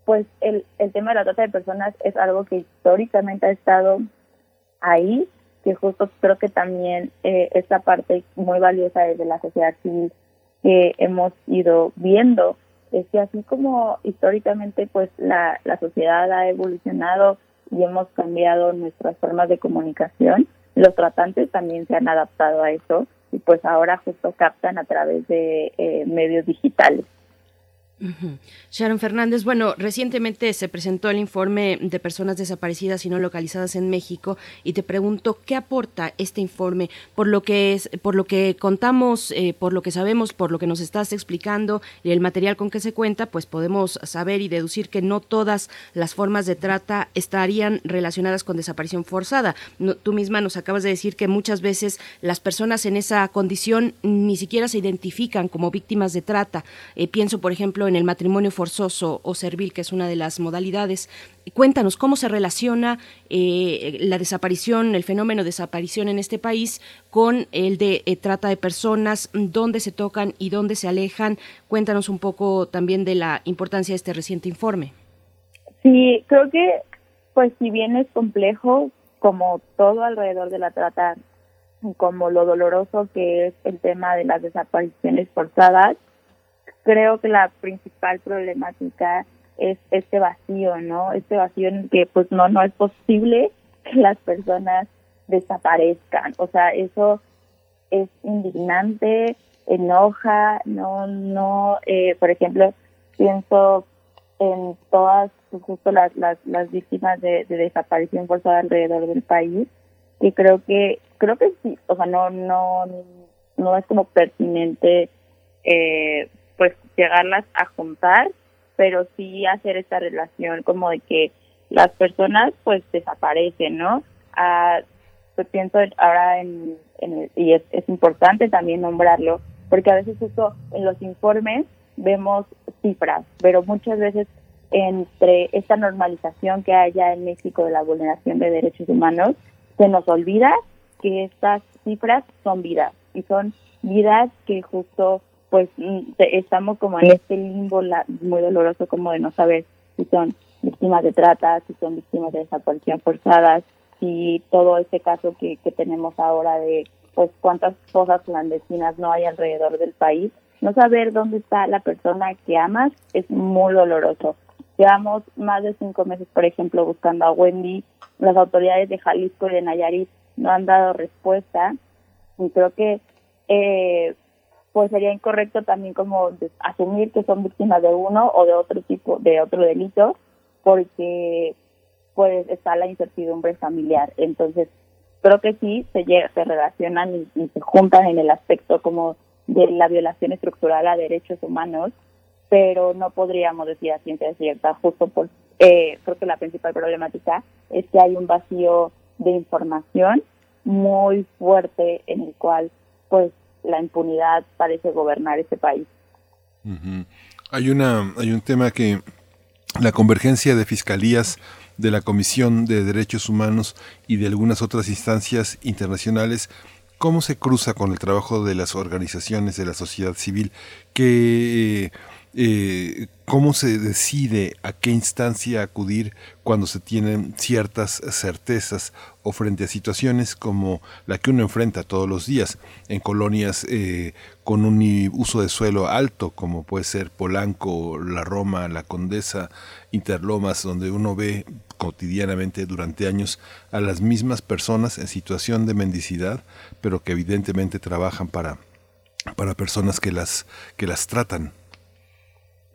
pues el, el tema de la trata de personas es algo que históricamente ha estado ahí, que justo creo que también eh, esta parte muy valiosa desde la sociedad civil que hemos ido viendo es que así como históricamente pues la, la sociedad ha evolucionado y hemos cambiado nuestras formas de comunicación. Los tratantes también se han adaptado a eso y pues ahora justo captan a través de eh, medios digitales. Sharon Fernández, bueno, recientemente se presentó el informe de personas desaparecidas y no localizadas en México y te pregunto qué aporta este informe por lo que es, por lo que contamos, eh, por lo que sabemos, por lo que nos estás explicando y el material con que se cuenta, pues podemos saber y deducir que no todas las formas de trata estarían relacionadas con desaparición forzada. tú misma nos acabas de decir que muchas veces las personas en esa condición ni siquiera se identifican como víctimas de trata. Eh, pienso, por ejemplo, en el matrimonio forzoso o servil, que es una de las modalidades. Cuéntanos cómo se relaciona eh, la desaparición, el fenómeno de desaparición en este país con el de eh, trata de personas, dónde se tocan y dónde se alejan. Cuéntanos un poco también de la importancia de este reciente informe. Sí, creo que, pues si bien es complejo, como todo alrededor de la trata, como lo doloroso que es el tema de las desapariciones forzadas, creo que la principal problemática es este vacío, ¿no? Este vacío en que pues no, no es posible que las personas desaparezcan. O sea, eso es indignante, enoja, no, no, eh, por ejemplo, pienso en todas pues, justo las, las, las víctimas de, de desaparición forzada alrededor del país, y creo que, creo que sí, o sea, no, no, no es como pertinente eh, pues llegarlas a juntar, pero sí hacer esta relación como de que las personas pues desaparecen, ¿no? Ah, pues pienso ahora en, y es, es importante también nombrarlo, porque a veces justo en los informes vemos cifras, pero muchas veces entre esta normalización que hay ya en México de la vulneración de derechos humanos, se nos olvida que estas cifras son vidas y son vidas que justo pues mm, estamos como en este limbo muy doloroso como de no saber si son víctimas de trata, si son víctimas de desaparición forzadas, si todo este caso que, que tenemos ahora de pues cuántas cosas clandestinas no hay alrededor del país, no saber dónde está la persona que amas es muy doloroso. Llevamos más de cinco meses, por ejemplo, buscando a Wendy. Las autoridades de Jalisco y de Nayarit no han dado respuesta. Y creo que eh, pues sería incorrecto también como asumir que son víctimas de uno o de otro tipo, de otro delito, porque pues está la incertidumbre familiar. Entonces, creo que sí se, se relacionan y, se juntan en el aspecto como de la violación estructural a derechos humanos, pero no podríamos decir a ciencia cierta, justo por, eh, creo que la principal problemática es que hay un vacío de información muy fuerte en el cual pues la impunidad parece gobernar este país. Hay una hay un tema que la convergencia de fiscalías de la Comisión de Derechos Humanos y de algunas otras instancias internacionales cómo se cruza con el trabajo de las organizaciones de la sociedad civil que cómo se decide a qué instancia acudir cuando se tienen ciertas certezas o frente a situaciones como la que uno enfrenta todos los días en colonias eh, con un uso de suelo alto como puede ser Polanco, La Roma, La Condesa, Interlomas, donde uno ve cotidianamente durante años a las mismas personas en situación de mendicidad, pero que evidentemente trabajan para, para personas que las, que las tratan.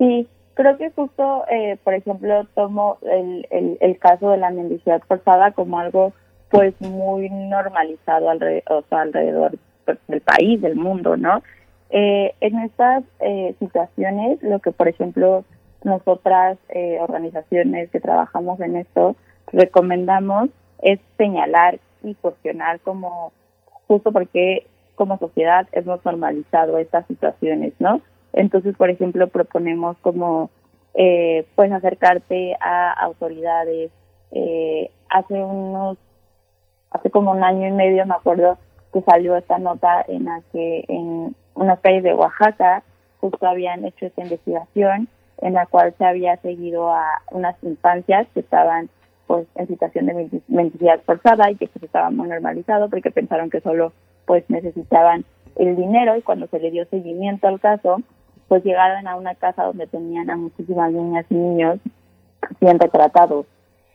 Sí, creo que justo, eh, por ejemplo, tomo el, el, el, caso de la mendicidad forzada como algo pues muy normalizado alrededor, alrededor del país, del mundo, ¿no? Eh, en estas eh, situaciones, lo que por ejemplo nosotras eh, organizaciones que trabajamos en esto recomendamos es señalar y cuestionar como justo porque como sociedad hemos normalizado estas situaciones, ¿no? Entonces, por ejemplo, proponemos como eh, pues acercarte a autoridades. Eh, hace unos, hace como un año y medio me acuerdo que salió esta nota en la que en unas calles de Oaxaca justo habían hecho esta investigación en la cual se había seguido a unas infancias que estaban pues en situación de mendicidad forzada y que se estaba muy normalizado porque pensaron que solo pues necesitaban el dinero y cuando se le dio seguimiento al caso pues llegaron a una casa donde tenían a muchísimas niñas y niños bien retratados.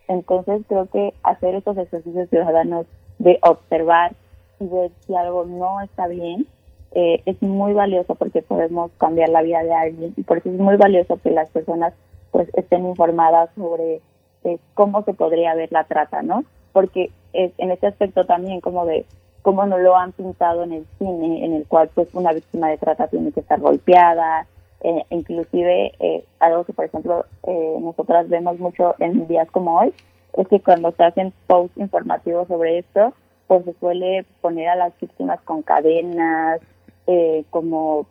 Entonces creo que hacer estos ejercicios ciudadanos de observar y ver si algo no está bien eh, es muy valioso porque podemos cambiar la vida de alguien y por eso es muy valioso que las personas pues estén informadas sobre eh, cómo se podría ver la trata, ¿no? Porque en este aspecto también como de cómo no lo han pintado en el cine, en el cual pues una víctima de trata tiene que estar golpeada, eh, inclusive eh, algo que por ejemplo eh, nosotras vemos mucho en días como hoy, es que cuando se hacen posts informativos sobre esto, pues se suele poner a las víctimas con cadenas, eh, como,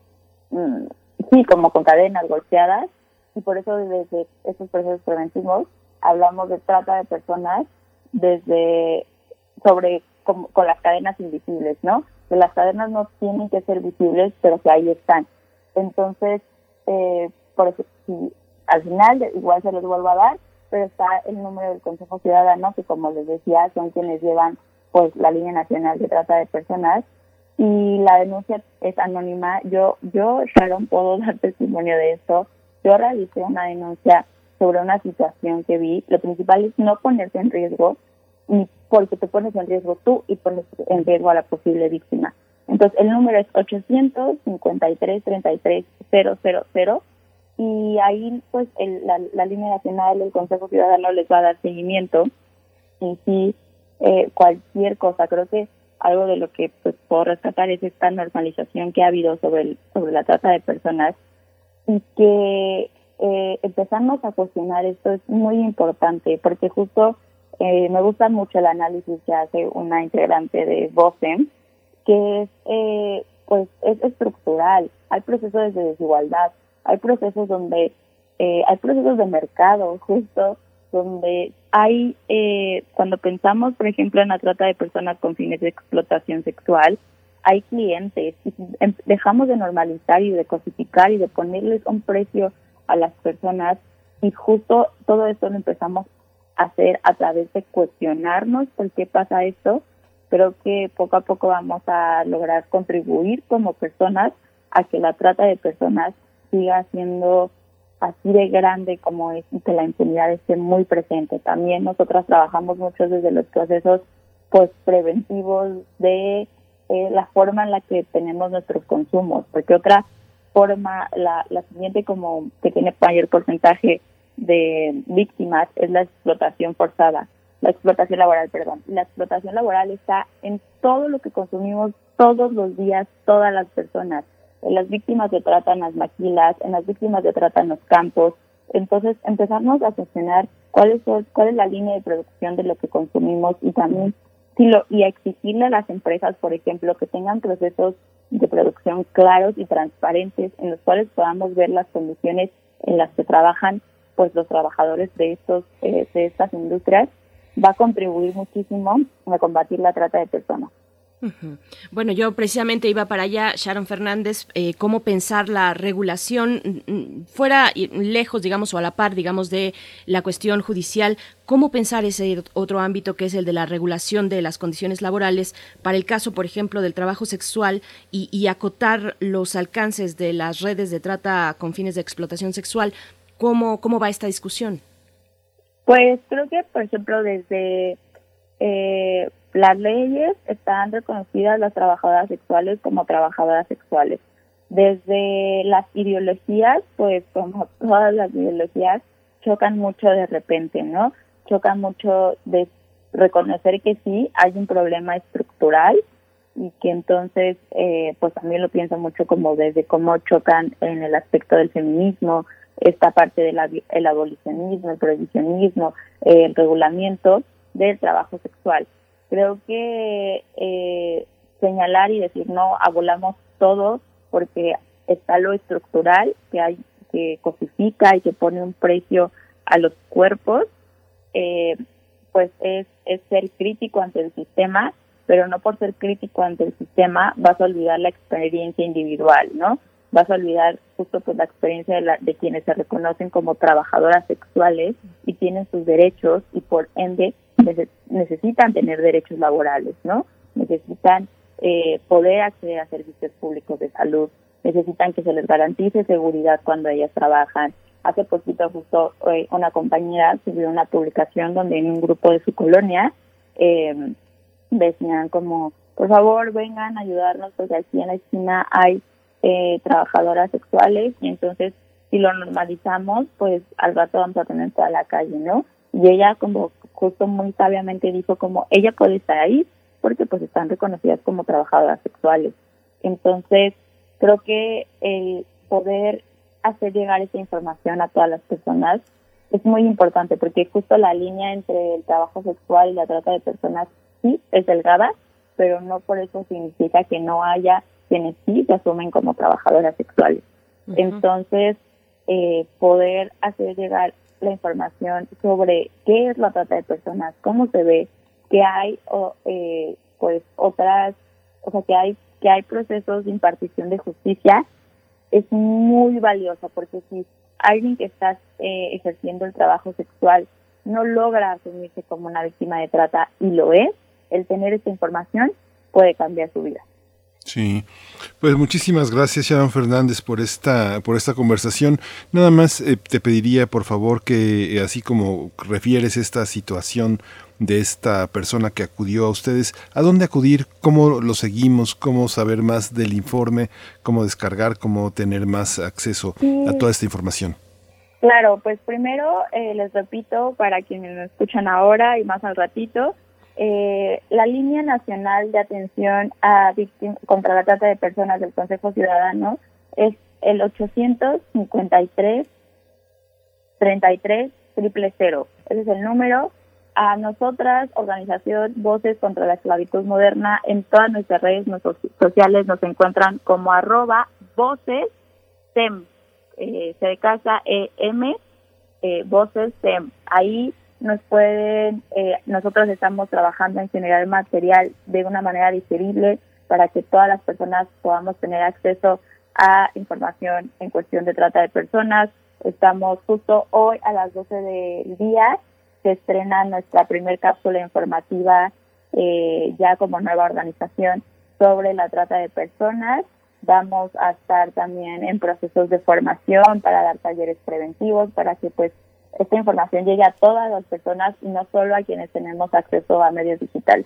mm, sí, como con cadenas golpeadas, y por eso desde estos procesos preventivos hablamos de trata de personas desde sobre con las cadenas invisibles, ¿no? Que las cadenas no tienen que ser visibles, pero que ahí están. Entonces, eh, por si al final igual se los vuelvo a dar, pero está el número del Consejo Ciudadano, que como les decía, son quienes llevan pues la línea nacional de trata de personas y la denuncia es anónima. Yo, yo, Sharon, puedo dar testimonio de esto. Yo realicé una denuncia sobre una situación que vi. Lo principal es no ponerse en riesgo, porque te pones en riesgo tú y pones en riesgo a la posible víctima. Entonces, el número es 853 33 000 y ahí, pues, el, la, la, línea nacional del Consejo Ciudadano les va a dar seguimiento y si eh, cualquier cosa, creo que algo de lo que pues, puedo rescatar es esta normalización que ha habido sobre, la trata de personas y que eh, a cuestionar esto es muy importante porque justo eh, me gusta mucho el análisis que hace una integrante de BOSEM, que es, eh, pues, es estructural. Hay procesos de desigualdad, hay procesos donde, eh, hay procesos de mercado, justo, donde hay, eh, cuando pensamos, por ejemplo, en la trata de personas con fines de explotación sexual, hay clientes y em, dejamos de normalizar y de cosificar y de ponerles un precio a las personas y justo todo esto lo empezamos hacer a través de cuestionarnos por qué pasa esto. Creo que poco a poco vamos a lograr contribuir como personas a que la trata de personas siga siendo así de grande como es y que la impunidad esté muy presente. También nosotras trabajamos mucho desde los procesos pues preventivos de eh, la forma en la que tenemos nuestros consumos, porque otra forma, la, la siguiente como que tiene mayor porcentaje de víctimas es la explotación forzada, la explotación laboral, perdón. La explotación laboral está en todo lo que consumimos todos los días, todas las personas. En las víctimas de trata en las maquilas, en las víctimas de trata en los campos. Entonces, empezamos a cuestionar cuál es, cuál es la línea de producción de lo que consumimos y también si y a exigirle a las empresas, por ejemplo, que tengan procesos de producción claros y transparentes en los cuales podamos ver las condiciones en las que trabajan pues los trabajadores de estos eh, de estas industrias va a contribuir muchísimo a combatir la trata de personas. Bueno, yo precisamente iba para allá, Sharon Fernández, eh, cómo pensar la regulación fuera lejos, digamos, o a la par, digamos, de la cuestión judicial, cómo pensar ese otro ámbito que es el de la regulación de las condiciones laborales para el caso, por ejemplo, del trabajo sexual y, y acotar los alcances de las redes de trata con fines de explotación sexual. ¿Cómo, cómo va esta discusión? Pues creo que, por ejemplo, desde eh, las leyes están reconocidas las trabajadoras sexuales como trabajadoras sexuales. Desde las ideologías, pues como todas las ideologías, chocan mucho de repente, ¿no? Chocan mucho de reconocer que sí hay un problema estructural y que entonces, eh, pues también lo pienso mucho como desde cómo chocan en el aspecto del feminismo, esta parte del abolicionismo, el prohibicionismo, el regulamiento del trabajo sexual. Creo que eh, señalar y decir no, abolamos todo porque está lo estructural que hay que cosifica y que pone un precio a los cuerpos, eh, pues es, es ser crítico ante el sistema, pero no por ser crítico ante el sistema vas a olvidar la experiencia individual, ¿no? Vas a olvidar justo pues la experiencia de, la, de quienes se reconocen como trabajadoras sexuales y tienen sus derechos y por ende necesitan tener derechos laborales, ¿no? Necesitan eh, poder acceder a servicios públicos de salud, necesitan que se les garantice seguridad cuando ellas trabajan. Hace poquito justo eh, una compañera subió una publicación donde en un grupo de su colonia eh, decían como, por favor vengan a ayudarnos porque aquí en la esquina hay eh, trabajadoras sexuales y entonces si lo normalizamos, pues al rato vamos a tener toda la calle, ¿no? Y ella como justo muy sabiamente dijo como ella puede estar ahí porque pues están reconocidas como trabajadoras sexuales. Entonces, creo que el poder hacer llegar esa información a todas las personas es muy importante porque justo la línea entre el trabajo sexual y la trata de personas sí es delgada, pero no por eso significa que no haya quienes sí se asumen como trabajadoras sexuales. Entonces, eh, poder hacer llegar la información sobre qué es la trata de personas, cómo se ve, que hay o, eh, pues otras, o sea, que hay que hay procesos de impartición de justicia es muy valiosa porque si alguien que está eh, ejerciendo el trabajo sexual no logra asumirse como una víctima de trata y lo es, el tener esta información puede cambiar su vida. Sí, pues muchísimas gracias Sharon Fernández por esta por esta conversación. Nada más eh, te pediría por favor que eh, así como refieres esta situación de esta persona que acudió a ustedes, ¿a dónde acudir? ¿Cómo lo seguimos? ¿Cómo saber más del informe? ¿Cómo descargar? ¿Cómo tener más acceso a toda esta información? Claro, pues primero eh, les repito para quienes me escuchan ahora y más al ratito, eh, la línea nacional de atención a víctimas contra la trata de personas del Consejo Ciudadano es el 853 33 triple cero. Ese es el número. A nosotras, organización Voces contra la Esclavitud Moderna, en todas nuestras redes sociales nos encuentran como arroba voces SEM, eh, se de casa EM, eh, voces SEM. Ahí nos pueden, eh, nosotros estamos trabajando en generar material de una manera digerible para que todas las personas podamos tener acceso a información en cuestión de trata de personas. Estamos justo hoy a las 12 del día, se estrena nuestra primer cápsula informativa eh, ya como nueva organización sobre la trata de personas. Vamos a estar también en procesos de formación para dar talleres preventivos, para que pues esta información llegue a todas las personas y no solo a quienes tenemos acceso a medios digitales.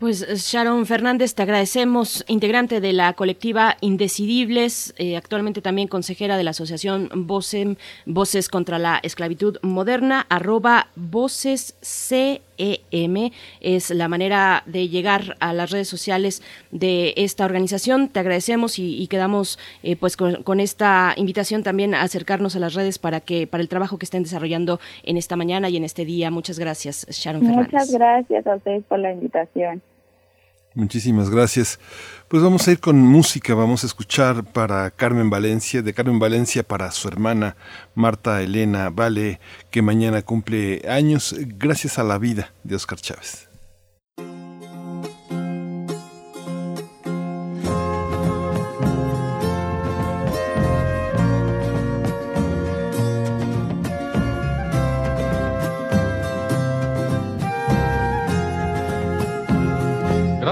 Pues Sharon Fernández, te agradecemos, integrante de la colectiva Indecidibles, eh, actualmente también consejera de la asociación Voces, contra la Esclavitud Moderna, arroba Voces CEM, es la manera de llegar a las redes sociales de esta organización. Te agradecemos y, quedamos eh, pues con, esta invitación también a acercarnos a las redes para que para el trabajo que estén desarrollando en esta mañana y en este día. Muchas gracias, Sharon Fernández. Muchas gracias a ustedes por la invitación. Muchísimas gracias. Pues vamos a ir con música, vamos a escuchar para Carmen Valencia, de Carmen Valencia para su hermana Marta Elena Vale, que mañana cumple años, gracias a la vida de Oscar Chávez.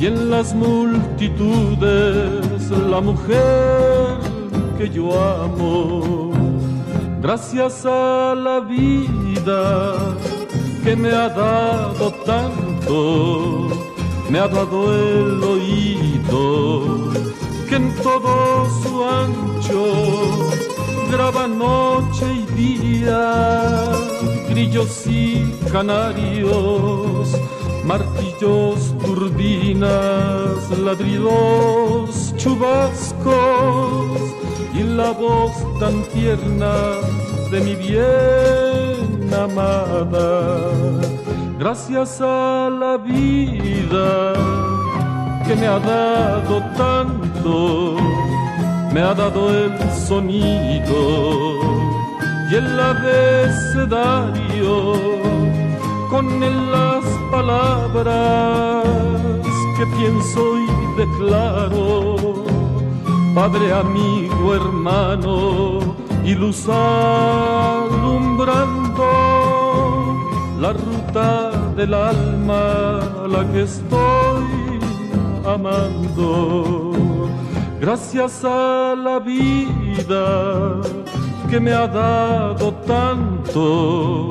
y en las multitudes la mujer que yo amo. Gracias a la vida que me ha dado tanto, me ha dado el oído que en todo su ancho graba noche y día, grillos y canarios martillos, turbinas, ladridos, chubascos y la voz tan tierna de mi bien amada. Gracias a la vida que me ha dado tanto, me ha dado el sonido y el abecedario con las palabras que pienso y declaro, Padre, amigo, hermano y luz alumbrando la ruta del alma, la que estoy amando. Gracias a la vida que me ha dado tanto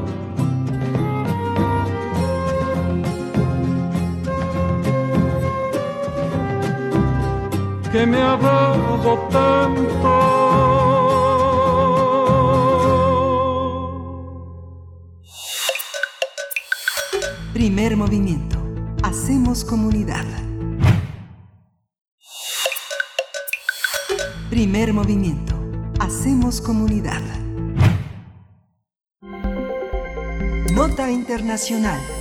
que me ha tanto Primer movimiento. Hacemos comunidad. Primer movimiento. Hacemos comunidad. Nota Internacional.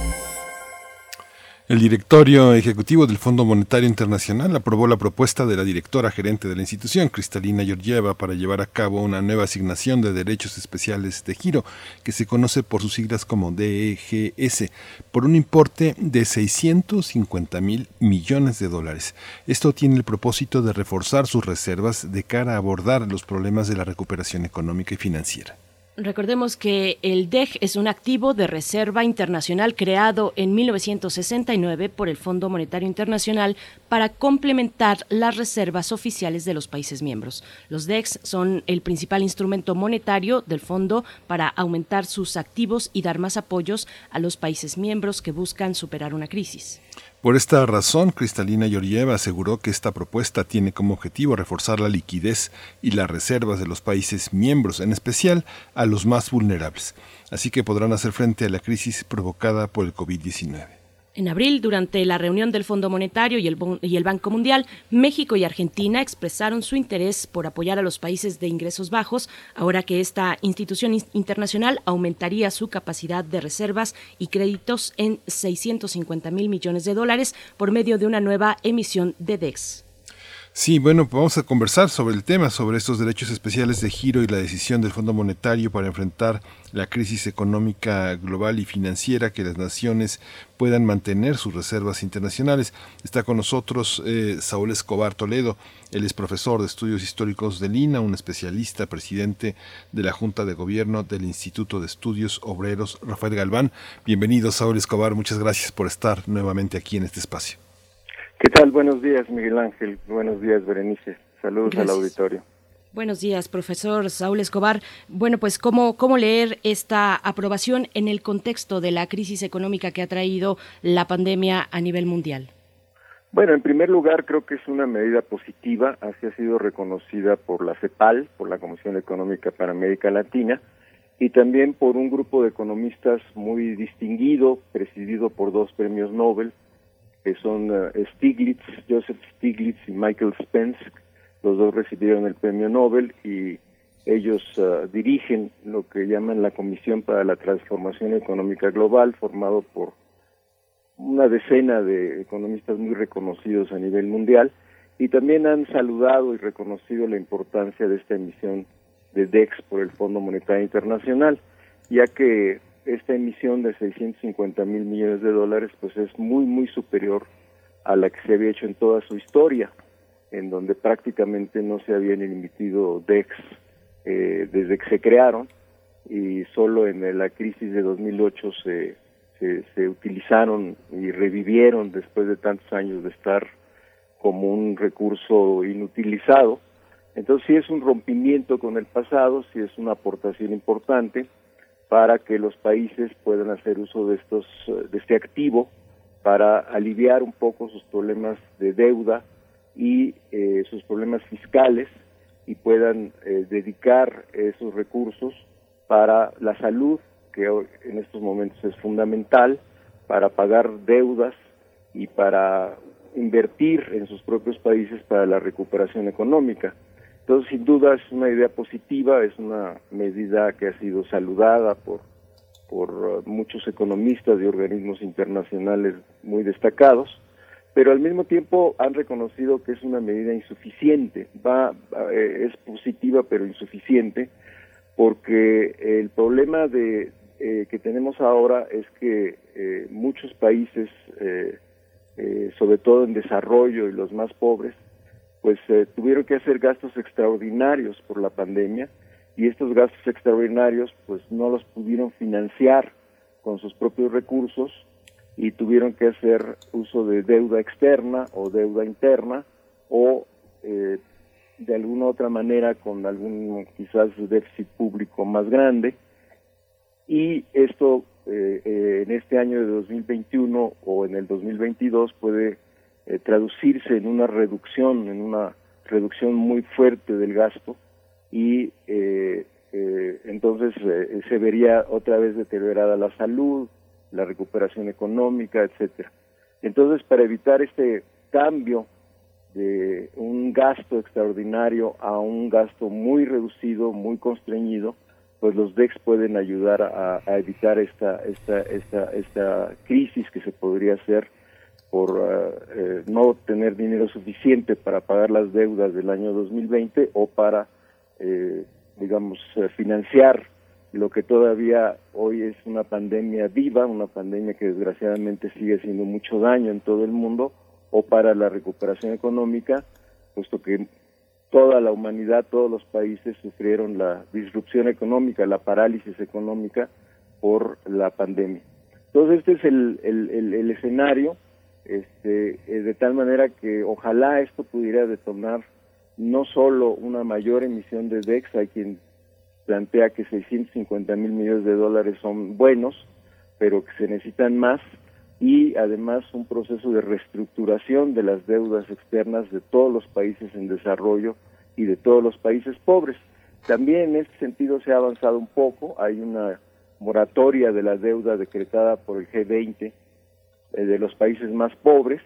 El directorio ejecutivo del Fondo Monetario Internacional aprobó la propuesta de la directora gerente de la institución, Cristalina Georgieva, para llevar a cabo una nueva asignación de derechos especiales de giro, que se conoce por sus siglas como DEGS, por un importe de 650 mil millones de dólares. Esto tiene el propósito de reforzar sus reservas de cara a abordar los problemas de la recuperación económica y financiera. Recordemos que el DEG es un activo de reserva internacional creado en 1969 por el Fondo Monetario Internacional para complementar las reservas oficiales de los países miembros. Los DEGs son el principal instrumento monetario del fondo para aumentar sus activos y dar más apoyos a los países miembros que buscan superar una crisis. Por esta razón, Cristalina Georgieva aseguró que esta propuesta tiene como objetivo reforzar la liquidez y las reservas de los países miembros, en especial a los más vulnerables, así que podrán hacer frente a la crisis provocada por el COVID-19. En abril, durante la reunión del Fondo Monetario y el, y el, Banco Mundial, México y Argentina expresaron su interés por apoyar a los países de ingresos bajos, ahora que esta institución internacional aumentaría su capacidad de reservas y créditos en 650 mil millones de dólares por medio de una nueva emisión de DEX. Sí, bueno, vamos a conversar sobre el tema, sobre estos derechos especiales de giro y la decisión del Fondo Monetario para enfrentar la crisis económica global y financiera, que las naciones puedan mantener sus reservas internacionales. Está con nosotros eh, Saúl Escobar Toledo, él es profesor de estudios históricos de Lina, un especialista, presidente de la Junta de Gobierno del Instituto de Estudios Obreros Rafael Galván. Bienvenido, Saúl Escobar, muchas gracias por estar nuevamente aquí en este espacio. ¿Qué tal? Buenos días, Miguel Ángel. Buenos días, Berenice. Saludos Gracias. al auditorio. Buenos días, profesor Saúl Escobar. Bueno, pues ¿cómo, cómo leer esta aprobación en el contexto de la crisis económica que ha traído la pandemia a nivel mundial? Bueno, en primer lugar, creo que es una medida positiva, así ha sido reconocida por la CEPAL, por la Comisión Económica para América Latina, y también por un grupo de economistas muy distinguido, presidido por dos premios Nobel, que son uh, Stiglitz, Joseph Stiglitz y Michael Spence. Los dos recibieron el premio Nobel y ellos uh, dirigen lo que llaman la Comisión para la Transformación Económica Global, formado por una decena de economistas muy reconocidos a nivel mundial y también han saludado y reconocido la importancia de esta emisión de DEX por el Fondo Monetario Internacional, ya que esta emisión de 650 mil millones de dólares pues es muy muy superior a la que se había hecho en toda su historia, en donde prácticamente no se habían emitido DEX eh, desde que se crearon y solo en la crisis de 2008 se, se, se utilizaron y revivieron después de tantos años de estar como un recurso inutilizado. Entonces sí es un rompimiento con el pasado, sí es una aportación importante para que los países puedan hacer uso de estos de este activo para aliviar un poco sus problemas de deuda y eh, sus problemas fiscales y puedan eh, dedicar esos recursos para la salud que en estos momentos es fundamental para pagar deudas y para invertir en sus propios países para la recuperación económica. Entonces, sin duda es una idea positiva, es una medida que ha sido saludada por, por muchos economistas y organismos internacionales muy destacados. pero al mismo tiempo han reconocido que es una medida insuficiente, va, eh, es positiva pero insuficiente, porque el problema de, eh, que tenemos ahora es que eh, muchos países, sobre todo en desarrollo y los más pobres, pues tuvieron que hacer gastos extraordinarios por la pandemia y estos gastos extraordinarios pues no los pudieron financiar con sus propios recursos y tuvieron que hacer uso de deuda externa o deuda interna o eh, de alguna otra manera con algún quizás déficit público más grande. Y esto eh, eh, en este año de 2021 o en el 2022 puede traducirse en una reducción, en una reducción muy fuerte del gasto y entonces se vería otra vez deteriorada la salud, la recuperación económica, etcétera. Entonces, para evitar este cambio de un gasto extraordinario a un gasto muy reducido, muy constreñido, pues los DEX pueden ayudar a, evitar esta, esta, esta, esta crisis que se podría hacer por eh, eh, no tener dinero suficiente para pagar las deudas del año 2020 o para, eh, digamos, financiar lo que todavía hoy es una pandemia viva, una pandemia que desgraciadamente sigue haciendo mucho daño en todo el mundo, o para la recuperación económica, puesto que toda la humanidad, todos los países sufrieron la disrupción económica, la parálisis económica por la pandemia. Entonces este es el, el, escenario, este, eh, de tal manera que ojalá esto pudiera detonar no solo una mayor emisión de DEX, hay quien plantea que 650 mil millones de dólares son buenos, pero que se necesitan más y además un proceso de reestructuración de las deudas externas de todos los países en desarrollo y de todos los países pobres. También en este sentido se ha avanzado un poco, hay una moratoria de la deuda decretada por el G20 eh, de los países más pobres,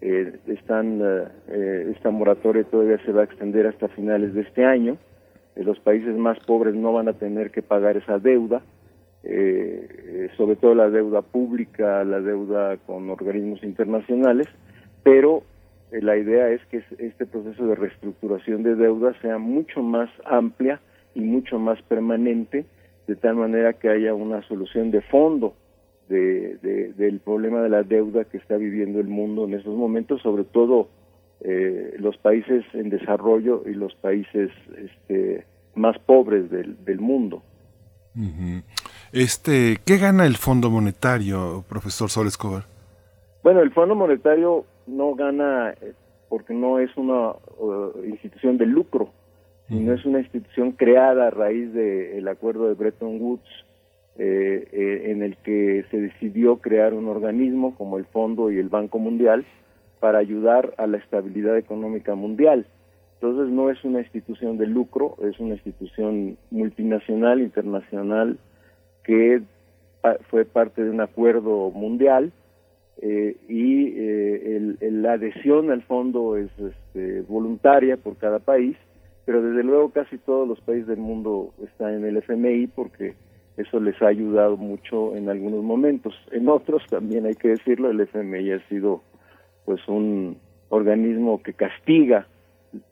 eh, están, eh, esta moratoria todavía se va a extender hasta finales de este año, eh, los países más pobres no van a tener que pagar esa deuda, eh, eh, sobre todo la deuda pública, la deuda con organismos internacionales, pero la idea es que este proceso de reestructuración de deuda sea mucho más amplia y mucho más permanente, de tal manera que haya una solución de fondo del problema de la deuda que está viviendo el mundo en estos momentos, sobre todo eh, los países en desarrollo y los países este, más pobres del, del mundo. Este, ¿qué gana el Fondo Monetario, profesor Sol Escobar? Bueno, el Fondo Monetario no gana eh, porque no es una uh, institución de lucro, sino es una institución creada a raíz del acuerdo de Bretton Woods, eh, eh, en el que se decidió crear un organismo como el Fondo y el Banco Mundial, para ayudar a la estabilidad económica mundial. Entonces no es una institución de lucro, es una institución multinacional, internacional, que fue parte de un acuerdo mundial eh, y eh, la adhesión al fondo es este, voluntaria por cada país, pero desde luego casi todos los países del mundo están en el FMI porque eso les ha ayudado mucho en algunos momentos. En otros también hay que decirlo, el FMI ha sido pues un organismo que castiga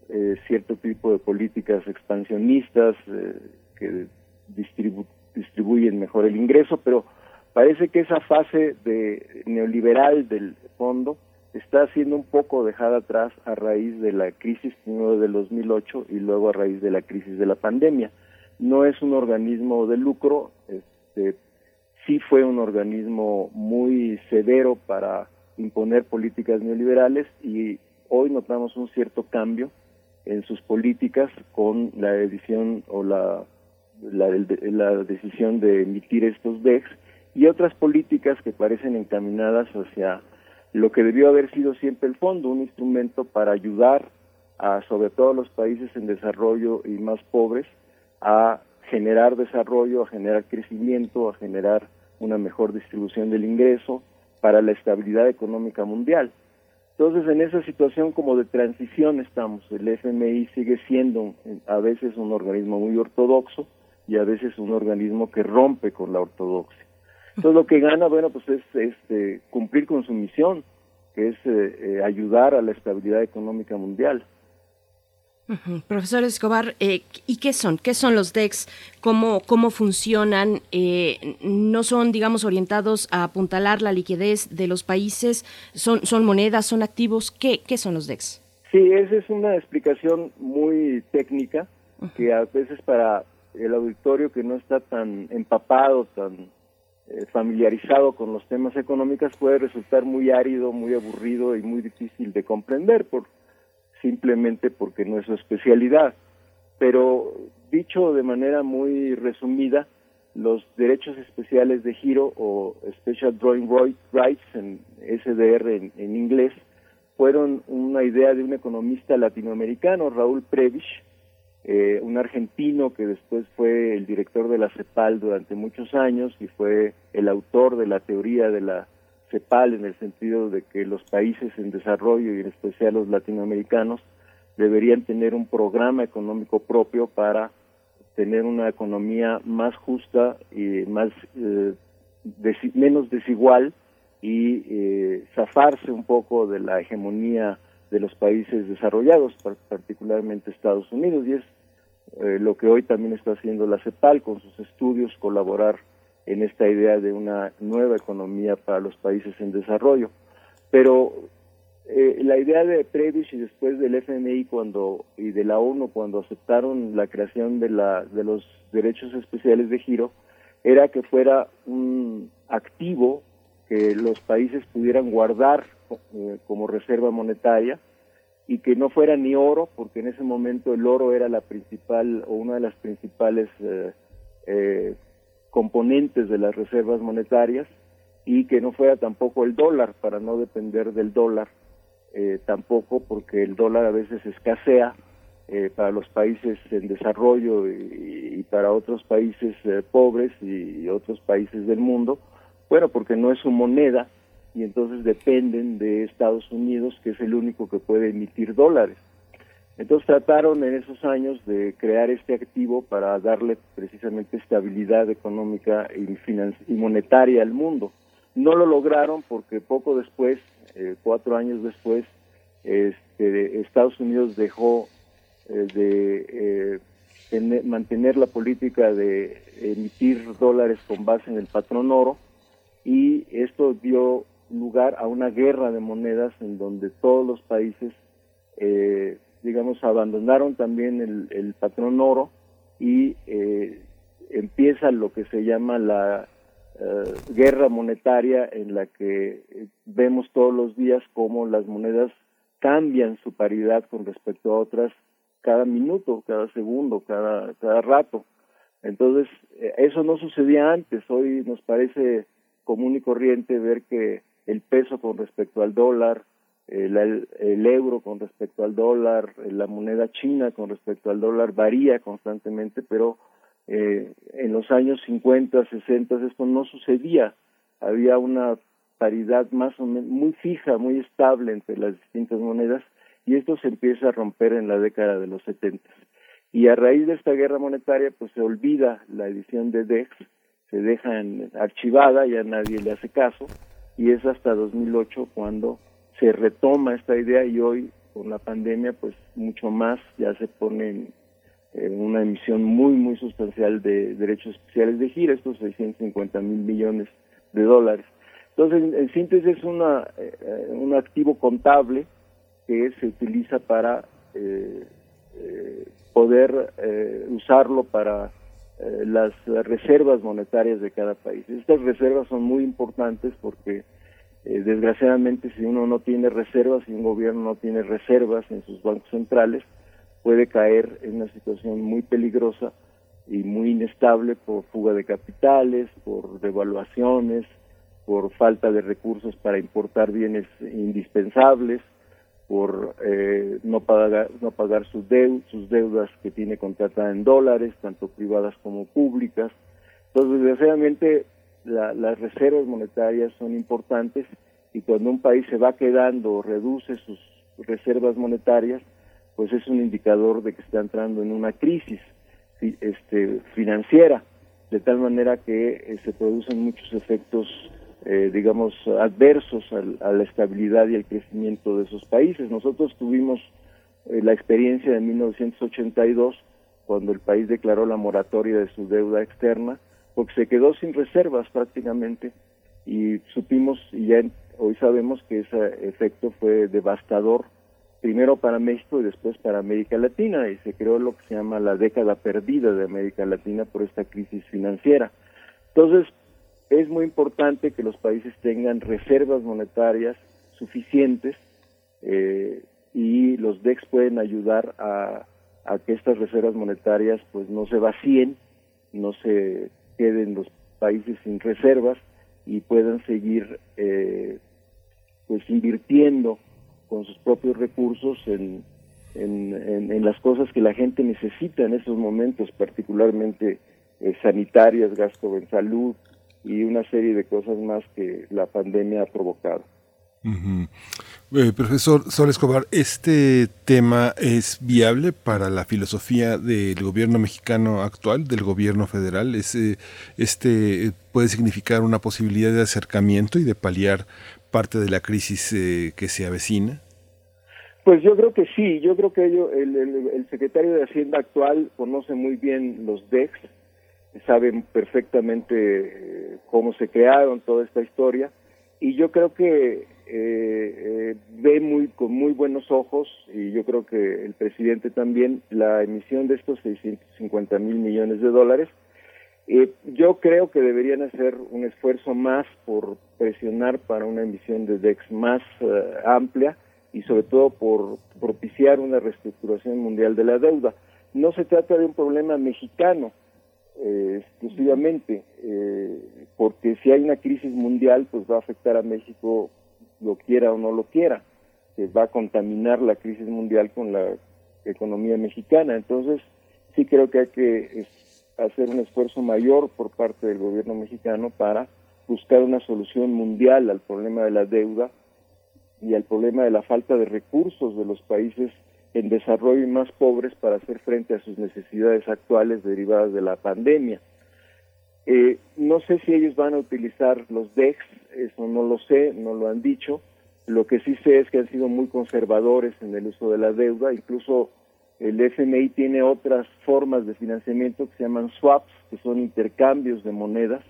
eh, cierto tipo de políticas expansionistas eh, que distribuyen mejor el ingreso, pero parece que esa fase de neoliberal del fondo está siendo un poco dejada atrás a raíz de la crisis primero del 2008 y luego a raíz de la crisis de la pandemia. No es un organismo de lucro, este, sí fue un organismo muy severo para imponer políticas neoliberales y hoy notamos un cierto cambio en sus políticas con la edición o la, la, decisión de emitir estos DEX y otras políticas que parecen encaminadas hacia lo que debió haber sido siempre el fondo, un instrumento para ayudar a sobre todo los países en desarrollo y más pobres a generar desarrollo, a generar crecimiento, a generar una mejor distribución del ingreso, para la estabilidad económica mundial. Entonces, en esa situación como de transición estamos. El FMI sigue siendo a veces un organismo muy ortodoxo y a veces un organismo que rompe con la ortodoxia. Entonces, lo que gana, bueno, pues es este, cumplir con su misión, que es eh, eh, ayudar a la estabilidad económica mundial. Profesor Escobar, eh, ¿y qué son? ¿Qué son los DEX? ¿Cómo, cómo funcionan? ¿No son, digamos, orientados a apuntalar la liquidez de los países? ¿Son, son monedas? ¿Son activos? ¿Qué, ¿Qué son los DEX? Sí, esa es una explicación muy técnica que a veces para el auditorio que no está tan empapado, tan eh, familiarizado con los temas económicos puede resultar muy árido, muy aburrido y muy difícil de comprender por simplemente porque no es su especialidad. Pero dicho de manera muy resumida, los derechos especiales de giro o Special Drawing Rights en SDR en, en inglés fueron una idea de un economista latinoamericano, Raúl Prebisch, eh, un argentino que después fue el director de la CEPAL durante muchos años y fue el autor de la teoría de la CEPAL en el sentido de que los países en desarrollo y en especial los latinoamericanos deberían tener un programa económico propio para tener una economía más justa y más eh, menos desigual y eh, zafarse un poco de la hegemonía de los países desarrollados, particularmente Estados Unidos, y es eh, lo que hoy también está haciendo la CEPAL con sus estudios, colaborar en esta idea de una nueva economía para los países en desarrollo. Pero eh, la idea de Previs y después del FMI cuando y de la ONU cuando aceptaron la creación de, la, de los derechos especiales de giro era que fuera un activo que los países pudieran guardar eh, como reserva monetaria y que no fuera ni oro, porque en ese momento el oro era la principal o una de las principales eh, eh, componentes de las reservas monetarias, y que no fuera tampoco el dólar, para no depender del dólar, eh, tampoco porque el dólar a veces escasea para los países en desarrollo y, para otros países pobres y otros países del mundo, bueno, porque no es su moneda, y entonces dependen de Estados Unidos, que es el único que puede emitir dólares. Entonces trataron en esos años de crear este activo para darle precisamente estabilidad económica y, y monetaria al mundo. No lo lograron porque poco después, eh, cuatro años después, este, Estados Unidos dejó eh, de eh, mantener la política de emitir dólares con base en el patrón oro y esto dio lugar a una guerra de monedas en donde todos los países, eh, digamos, abandonaron también el, patrón oro y eh, empieza lo que se llama la eh, guerra monetaria en la que vemos todos los días cómo las monedas cambian su paridad con respecto a otras cada minuto, cada segundo, cada, cada rato. Entonces, eso no sucedía antes. Hoy nos parece común y corriente ver que el peso con respecto al dólar, el, euro con respecto al dólar, la moneda china con respecto al dólar varía constantemente, pero eh, en los años 50, 60 esto no sucedía. Había una paridad más o menos muy fija, muy estable entre las distintas monedas y esto se empieza a romper en la década de los 70. Y a raíz de esta guerra monetaria, pues se olvida la edición de DEX, se deja archivada, ya nadie le hace caso, y es hasta 2008 cuando se retoma esta idea y hoy con la pandemia pues mucho más ya se pone en, una emisión muy muy sustancial de derechos especiales de gira, estos 650 mil millones de dólares. Entonces, en, síntesis es una, eh, un activo contable que se utiliza para eh, eh, poder usarlo para eh, las reservas monetarias de cada país. Estas reservas son muy importantes porque eh, desgraciadamente si uno no tiene reservas, si un gobierno no tiene reservas en sus bancos centrales, puede caer en una situación muy peligrosa y muy inestable por fuga de capitales, por devaluaciones, por falta de recursos para importar bienes indispensables, por eh, no pagar no pagar sus, sus deudas que tiene contratadas en dólares, tanto privadas como públicas. Entonces, desgraciadamente, las reservas monetarias son importantes y cuando un país se va quedando o reduce sus reservas monetarias, pues es un indicador de que está entrando en una crisis este, financiera, de tal manera que eh, se producen muchos efectos eh, digamos, adversos a la estabilidad y al crecimiento de esos países. Nosotros tuvimos eh, la experiencia de 1982, cuando el país declaró la moratoria de su deuda externa, porque se quedó sin reservas prácticamente y supimos y ya hoy sabemos que ese efecto fue devastador primero para México y después para América Latina y se creó lo que se llama la década perdida de América Latina por esta crisis financiera. Entonces, es muy importante que los países tengan reservas monetarias suficientes eh, y los DEX pueden ayudar a, que estas reservas monetarias pues no se vacíen, no se queden los países sin reservas y puedan seguir eh, pues invirtiendo con sus propios recursos en, en, las cosas que la gente necesita en esos momentos, particularmente eh, sanitarias, gasto en salud y una serie de cosas más que la pandemia ha provocado. Eh, profesor Sol Escobar, ¿este tema es viable para la filosofía del gobierno mexicano actual, del gobierno federal? ¿Es, eh, ¿Este puede significar una posibilidad de acercamiento y de paliar parte de la crisis que se avecina? Pues yo creo que sí, yo creo que ello, el, secretario de Hacienda actual conoce muy bien los DEX, saben perfectamente eh, cómo se crearon toda esta historia y yo creo que eh, eh, ve muy con muy buenos ojos y yo creo que el presidente también la emisión de estos 650 mil millones de dólares. yo creo que deberían hacer un esfuerzo más por presionar para una emisión de DEX más amplia y sobre todo por propiciar una reestructuración mundial de la deuda. No se trata de un problema mexicano eh, exclusivamente, eh, porque si hay una crisis mundial, pues va a afectar a México, lo quiera o no lo quiera, que va a contaminar la crisis mundial con la economía mexicana. Entonces, sí creo que hay que hacer un esfuerzo mayor por parte del gobierno mexicano para buscar una solución mundial al problema de la deuda y al problema de la falta de recursos de los países en desarrollo y más pobres para hacer frente a sus necesidades actuales derivadas de la pandemia. Eh, no sé si ellos van a utilizar los DEX, eso no lo sé, no lo han dicho. Lo que sí sé es que han sido muy conservadores en el uso de la deuda, incluso el FMI tiene otras formas de financiamiento que se llaman swaps, que son intercambios de monedas,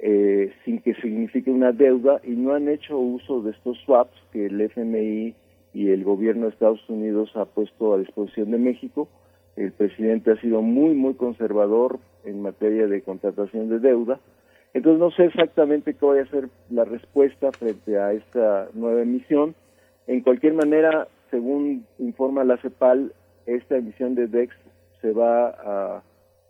eh, sin que signifique una deuda y no han hecho uso de estos swaps que el FMI y el gobierno de Estados Unidos ha puesto a disposición de México. El presidente ha sido muy, muy conservador en materia de contratación de deuda. Entonces no sé exactamente qué va a ser la respuesta frente a esta nueva emisión. En cualquier manera, según informa la CEPAL, esta emisión de DEX se va a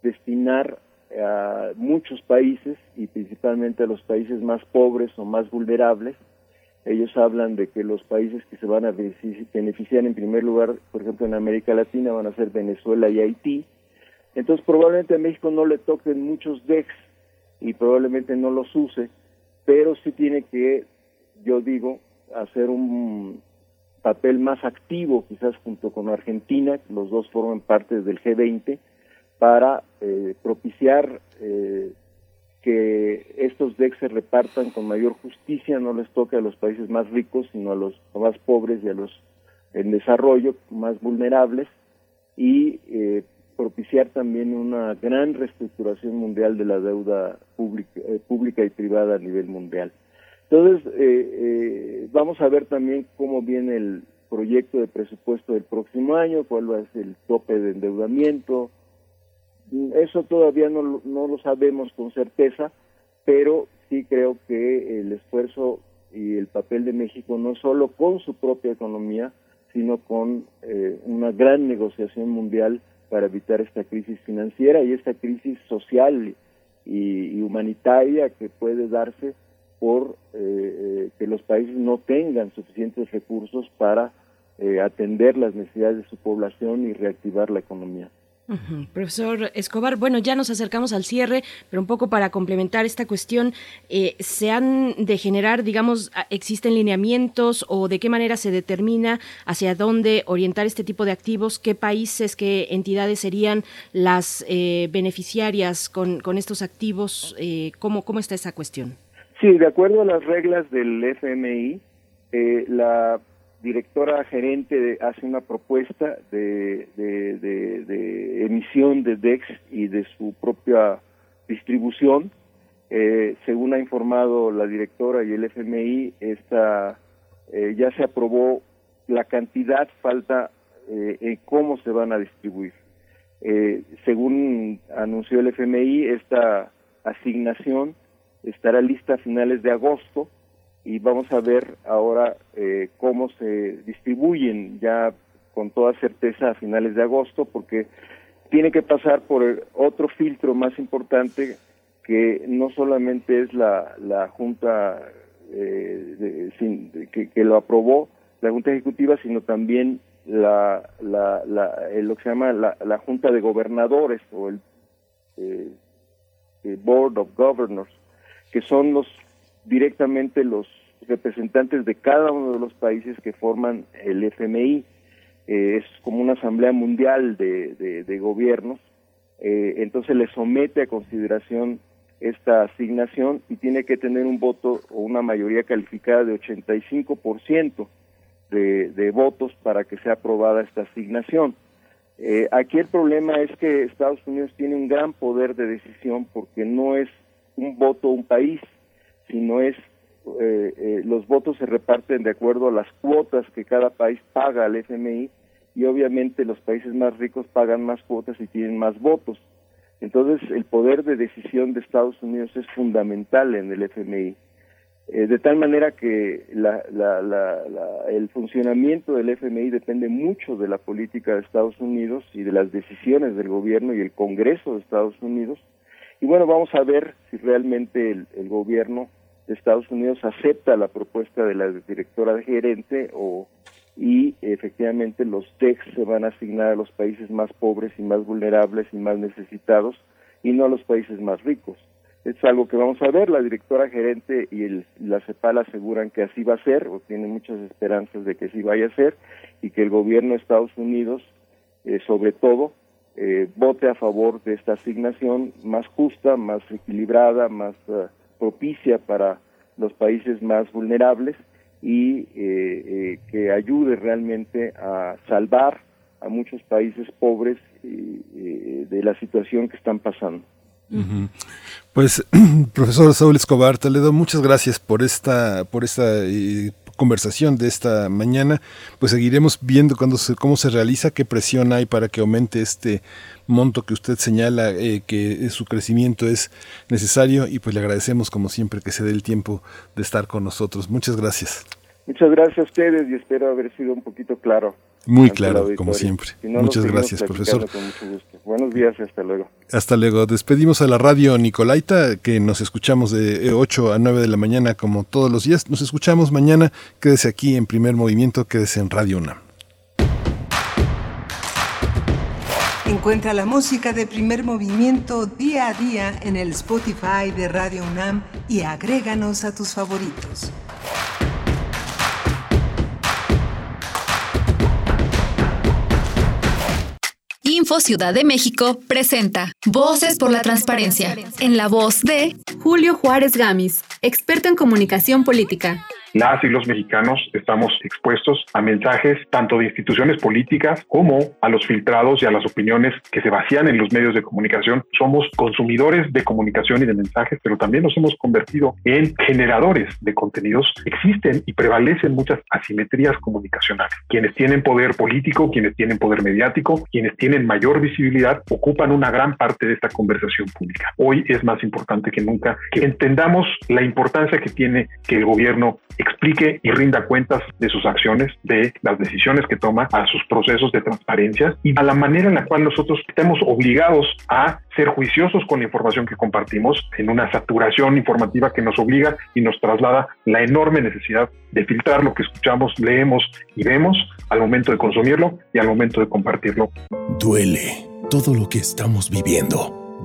destinar a muchos países y principalmente a los países más pobres o más vulnerables. Ellos hablan de que los países que se van a beneficiar en primer lugar, por ejemplo en América Latina, van a ser Venezuela y Haití. Entonces probablemente a México no le toquen muchos DEX y probablemente no los use, pero sí tiene que, yo digo, hacer un papel más activo, quizás junto con Argentina, los dos forman parte del G20, para eh, propiciar eh, que estos DEX se repartan con mayor justicia, no les toque a los países más ricos, sino a los más pobres y a los en desarrollo más vulnerables, y eh, propiciar también una gran reestructuración mundial de la deuda pública, pública y privada a nivel mundial. Entonces, vamos a ver también cómo viene el proyecto de presupuesto del próximo año, cuál va a ser el tope de endeudamiento, eso todavía no, no lo sabemos con certeza, pero sí creo que el esfuerzo y el papel de México no solo con su propia economía, sino con eh, una gran negociación mundial para evitar esta crisis financiera y esta crisis social y, humanitaria que puede darse por eh, eh, que los países no tengan suficientes recursos para atender las necesidades de su población y reactivar la economía. Profesor Escobar, bueno, ya nos acercamos al cierre, pero un poco para complementar esta cuestión, eh, ¿se han de generar, digamos, existen lineamientos o de qué manera se determina hacia dónde orientar este tipo de activos? ¿Qué países, qué entidades serían las eh, beneficiarias con, estos activos? Eh, ¿cómo, ¿Cómo está esa cuestión? Sí, de acuerdo a las reglas del FMI, eh, la directora gerente hace una propuesta de, de, emisión de DEX y de su propia distribución. Eh, según ha informado la directora y el FMI, esta, eh, ya se aprobó la cantidad, falta eh, cómo se van a distribuir. Según anunció el FMI, esta asignación estará lista a finales de agosto y vamos a ver ahora eh, cómo se distribuyen ya con toda certeza a finales de agosto porque tiene que pasar por otro filtro más importante que no solamente es la, la Junta eh, que, que, lo aprobó, la Junta Ejecutiva, sino también la, la, la lo que se llama la, la Junta de Gobernadores o el, eh, el Board of Governors, que son los directamente los representantes de cada uno de los países que forman el FMI. Eh, es como una asamblea mundial de, de, gobiernos, eh, entonces le somete a consideración esta asignación y tiene que tener un voto o una mayoría calificada de 85% de, de votos para que sea aprobada esta asignación. Eh, aquí el problema es que Estados Unidos tiene un gran poder de decisión porque no es un voto un país, sino es eh, eh, los votos se reparten de acuerdo a las cuotas que cada país paga al FMI y obviamente los países más ricos pagan más cuotas y tienen más votos. Entonces el poder de decisión de Estados Unidos es fundamental en el FMI. Eh, de tal manera que la, el funcionamiento del FMI depende mucho de la política de Estados Unidos y de las decisiones del gobierno y el Congreso de Estados Unidos. Y bueno, vamos a ver si realmente el gobierno Estados Unidos acepta la propuesta de la directora gerente o y efectivamente los TECs se van a asignar a los países más pobres y más vulnerables y más necesitados y no a los países más ricos. Es algo que vamos a ver, la directora gerente y el, la CEPAL aseguran que así va a ser o tienen muchas esperanzas de que así vaya a ser y que el gobierno de Estados Unidos, eh, sobre todo, eh, vote a favor de esta asignación más justa, más equilibrada, más uh, propicia para los países más vulnerables y eh, eh, que ayude realmente a salvar a muchos países pobres eh, de la situación que están pasando. Pues, profesor Saúl Escobar Toledo, muchas gracias por esta, por esta conversación de esta mañana, pues seguiremos viendo cuando cómo se realiza, qué presión hay para que aumente este monto que usted señala, eh, que su crecimiento es necesario y pues le agradecemos como siempre que se dé el tiempo de estar con nosotros. Muchas gracias. Muchas gracias a ustedes y espero haber sido un poquito claro. Muy claro, como siempre. Muchas gracias, profesor. Buenos días y hasta luego. Hasta luego. Despedimos a la radio Nicolaita, que nos escuchamos de 8 a 9 de la mañana como todos los días. Nos escuchamos mañana. Quédese aquí en primer movimiento, quédese en Radio UNAM. Encuentra la música de primer movimiento día a día en el Spotify de Radio UNAM y agréganos a tus favoritos. Info Ciudad de México presenta Voces por la Transparencia, en la voz de Julio Juárez Gamis, experto en comunicación política las y los mexicanos estamos expuestos a mensajes tanto de instituciones políticas como a los filtrados y a las opiniones que se vacían en los medios de comunicación. Somos consumidores de comunicación y de mensajes, pero también nos hemos convertido en generadores de contenidos. Existen y prevalecen muchas asimetrías comunicacionales. Quienes tienen poder político, quienes tienen poder mediático, quienes tienen mayor visibilidad, ocupan una gran parte de esta conversación pública. Hoy es más importante que nunca que entendamos la importancia que tiene que el gobierno explique y rinda cuentas de sus acciones, de las decisiones que toma, a sus procesos de transparencia y a la manera en la cual nosotros estemos obligados a ser juiciosos con la información que compartimos en una saturación informativa que nos obliga y nos traslada la enorme necesidad de filtrar lo que escuchamos, leemos y vemos al momento de consumirlo y al momento de compartirlo. Duele todo lo que estamos viviendo.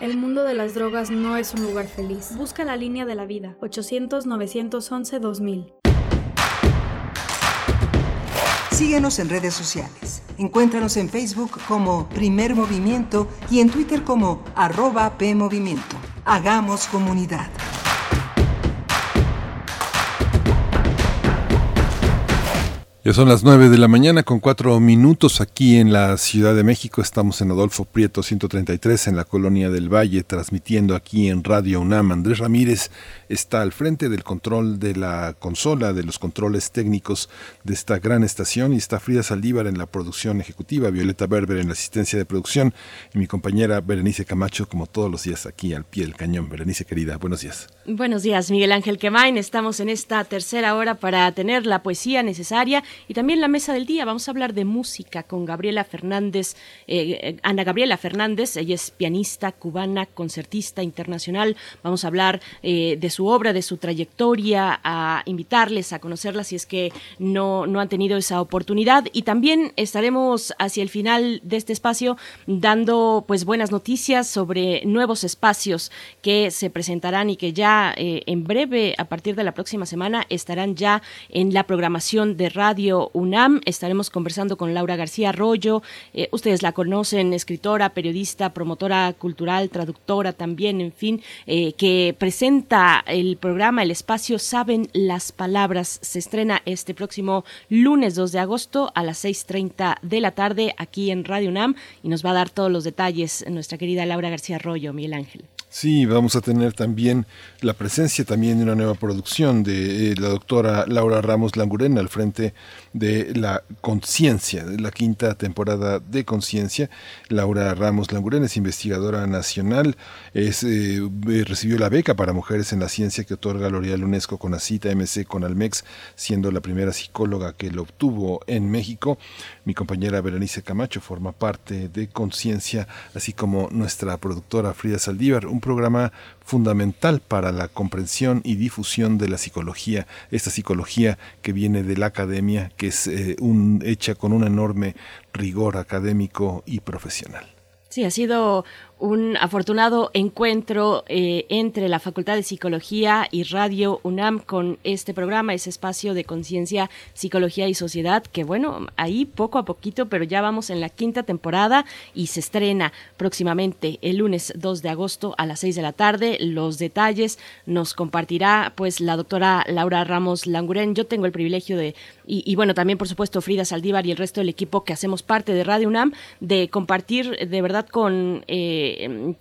El mundo de las drogas no es un lugar feliz. Busca la línea de la vida. 800-911-2000. Síguenos en redes sociales. Encuéntranos en Facebook como Primer Movimiento y en Twitter como arroba PMovimiento. Hagamos comunidad. Ya son las 9 de la mañana con cuatro minutos aquí en la Ciudad de México. Estamos en Adolfo Prieto 133 en la Colonia del Valle, transmitiendo aquí en Radio UNAM. Andrés Ramírez está al frente del control de la consola, de los controles técnicos de esta gran estación y está Frida Saldívar en la producción ejecutiva, Violeta Berber en la asistencia de producción y mi compañera Berenice Camacho como todos los días aquí al pie del cañón. Berenice querida, buenos días. Buenos días, Miguel Ángel Quemain. Estamos en esta tercera hora para tener la poesía necesaria y también la mesa del día. Vamos a hablar de música con Gabriela Fernández, eh, Ana Gabriela Fernández. Ella es pianista cubana, concertista internacional. Vamos a hablar eh, de su obra, de su trayectoria, a invitarles a conocerla si es que no, no han tenido esa oportunidad. Y también estaremos hacia el final de este espacio dando pues buenas noticias sobre nuevos espacios que se presentarán y que ya eh, en breve, a partir de la próxima semana, estarán ya en la programación de radio UNAM. Estaremos conversando con Laura García Arroyo. Eh, ustedes la conocen, escritora, periodista, promotora cultural, traductora también, en fin, eh, que presenta el programa El Espacio Saben las Palabras. Se estrena este próximo lunes 2 de agosto a las 6.30 de la tarde aquí en Radio UNAM y nos va a dar todos los detalles nuestra querida Laura García Arroyo, Miguel Ángel. Sí, vamos a tener también la presencia también de una nueva producción de eh, la doctora Laura Ramos Languren al frente de la Conciencia, de la quinta temporada de Conciencia. Laura Ramos Languren es investigadora nacional, es, eh, recibió la beca para mujeres en la ciencia que otorga L'Oreal UNESCO con ACITA MC con Almex, siendo la primera psicóloga que lo obtuvo en México. Mi compañera Berenice Camacho forma parte de Conciencia, así como nuestra productora Frida Saldívar, programa fundamental para la comprensión y difusión de la psicología, esta psicología que viene de la academia, que es eh, un, hecha con un enorme rigor académico y profesional. Sí, ha sido un afortunado encuentro eh, entre la Facultad de Psicología y Radio UNAM con este programa, ese espacio de conciencia, psicología y sociedad, que bueno, ahí poco a poquito, pero ya vamos en la quinta temporada y se estrena próximamente el lunes 2 de agosto a las 6 de la tarde. Los detalles nos compartirá pues la doctora Laura Ramos Languren. Yo tengo el privilegio de, y, y bueno, también por supuesto Frida Saldívar y el resto del equipo que hacemos parte de Radio UNAM, de compartir de verdad con... Eh,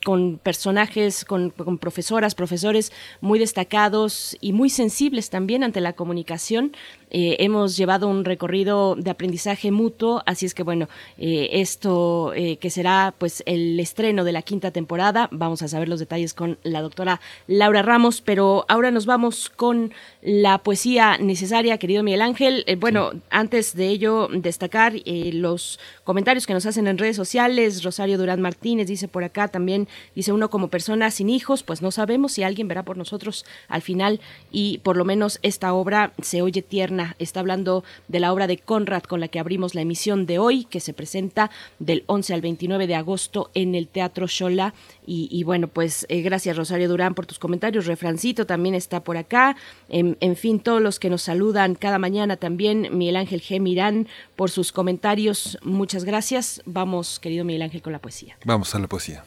con personajes, con, con, profesoras, profesores muy destacados y muy sensibles también ante la comunicación. Eh, hemos llevado un recorrido de aprendizaje mutuo, así es que bueno, eh, esto eh, que será pues el estreno de la quinta temporada, vamos a saber los detalles con la doctora Laura Ramos, pero ahora nos vamos con la poesía necesaria, querido Miguel Ángel. bueno, antes de ello, destacar los comentarios que nos hacen en redes sociales. Rosario Durán Martínez dice por acá también, dice uno como persona sin hijos, pues no sabemos si alguien verá por nosotros al final y por lo menos esta obra se oye tierna. Está hablando de la obra de Conrad con la que abrimos la emisión de hoy, que se presenta del 11 al 29 de agosto en el Teatro Shola. Y, bueno, pues eh, gracias Rosario Durán por tus comentarios. Refrancito también está por acá. En, en, fin, todos los que nos saludan cada mañana también. Miguel Ángel G. Mirán por sus comentarios. Muchas gracias. Vamos, querido Miguel Ángel, con la poesía. Vamos a la poesía.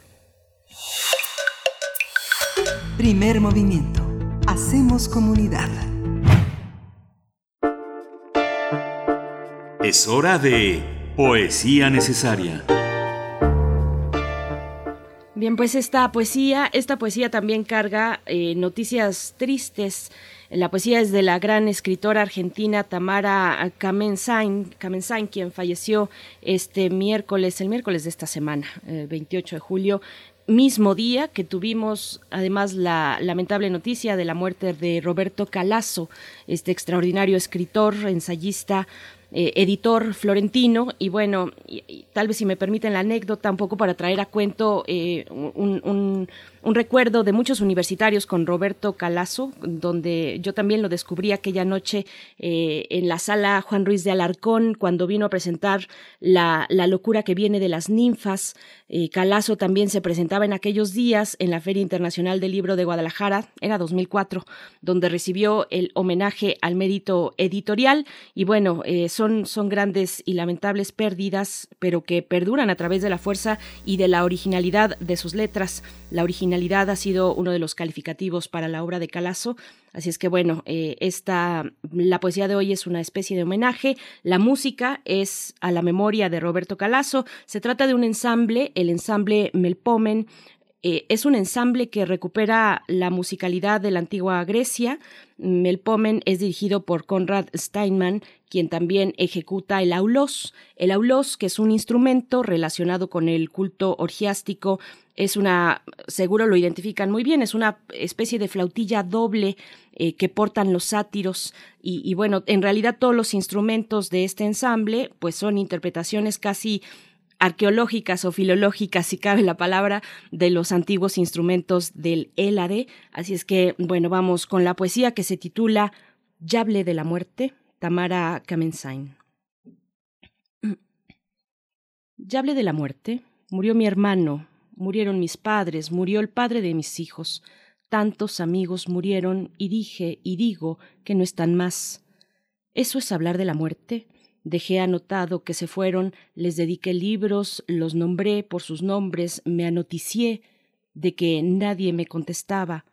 Primer movimiento. Hacemos comunidad. Es hora de Poesía Necesaria. Bien, pues esta poesía, esta poesía también carga eh, noticias tristes. La poesía es de la gran escritora argentina Tamara Kamensain, quien falleció este miércoles, el miércoles de esta semana, el 28 de julio, mismo día que tuvimos además la lamentable noticia de la muerte de Roberto Calazo, este extraordinario escritor, ensayista, eh, editor florentino y bueno, tal vez si me permiten la anécdota un poco para traer a cuento eh, un, un recuerdo de muchos universitarios con Roberto Calazo, donde yo también lo descubrí aquella noche eh, en la sala Juan Ruiz de Alarcón, cuando vino a presentar la, locura que viene de las ninfas. Eh, Calazo también se presentaba en aquellos días en la Feria Internacional del Libro de Guadalajara, era 2004, donde recibió el homenaje al mérito editorial. Y bueno, eh, son, son grandes y lamentables pérdidas, pero que perduran a través de la fuerza y de la originalidad de sus letras. La originalidad ha sido uno de los calificativos para la obra de Calazo. Así es que bueno, eh, esta, la poesía de hoy es una especie de homenaje. La música es a la memoria de Roberto Calazo. Se trata de un ensamble, el ensamble Melpomen, eh, es un ensamble que recupera la musicalidad de la antigua Grecia. Melpomen es dirigido por Konrad Steinman, quien también ejecuta el aulos. El aulos, que es un instrumento relacionado con el culto orgiástico, es una, seguro lo identifican muy bien, es una especie de flautilla doble eh, que portan los sátiros y, bueno, en realidad todos los instrumentos de este ensamble pues son interpretaciones casi arqueológicas o filológicas, si cabe la palabra, de los antiguos instrumentos del Hélade. Así es que, bueno, vamos con la poesía que se titula Yable de la muerte, Tamara Kamensain. Yable de la muerte, murió mi hermano, murieron mis padres, murió el padre de mis hijos. Tantos amigos murieron y dije y digo que no están más. ¿Eso es hablar de la muerte? Dejé anotado que se fueron, les dediqué libros, los nombré por sus nombres, me anoticié de que nadie me contestaba.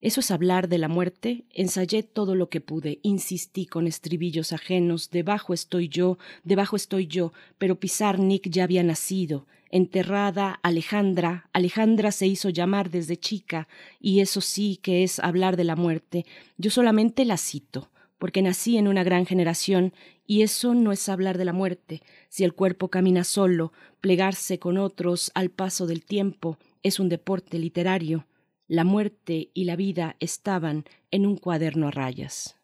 ¿Eso es hablar de la muerte? Ensayé todo lo que pude, insistí con estribillos ajenos, debajo estoy yo, debajo estoy yo, pero Pizarnik ya había nacido, enterrada Alejandra, Alejandra se hizo llamar desde chica, y eso sí que es hablar de la muerte. Yo solamente la cito porque nací en una gran generación, y eso no es hablar de la muerte. Si el cuerpo camina solo, plegarse con otros al paso del tiempo es un deporte literario. La muerte y la vida estaban en un cuaderno a rayas.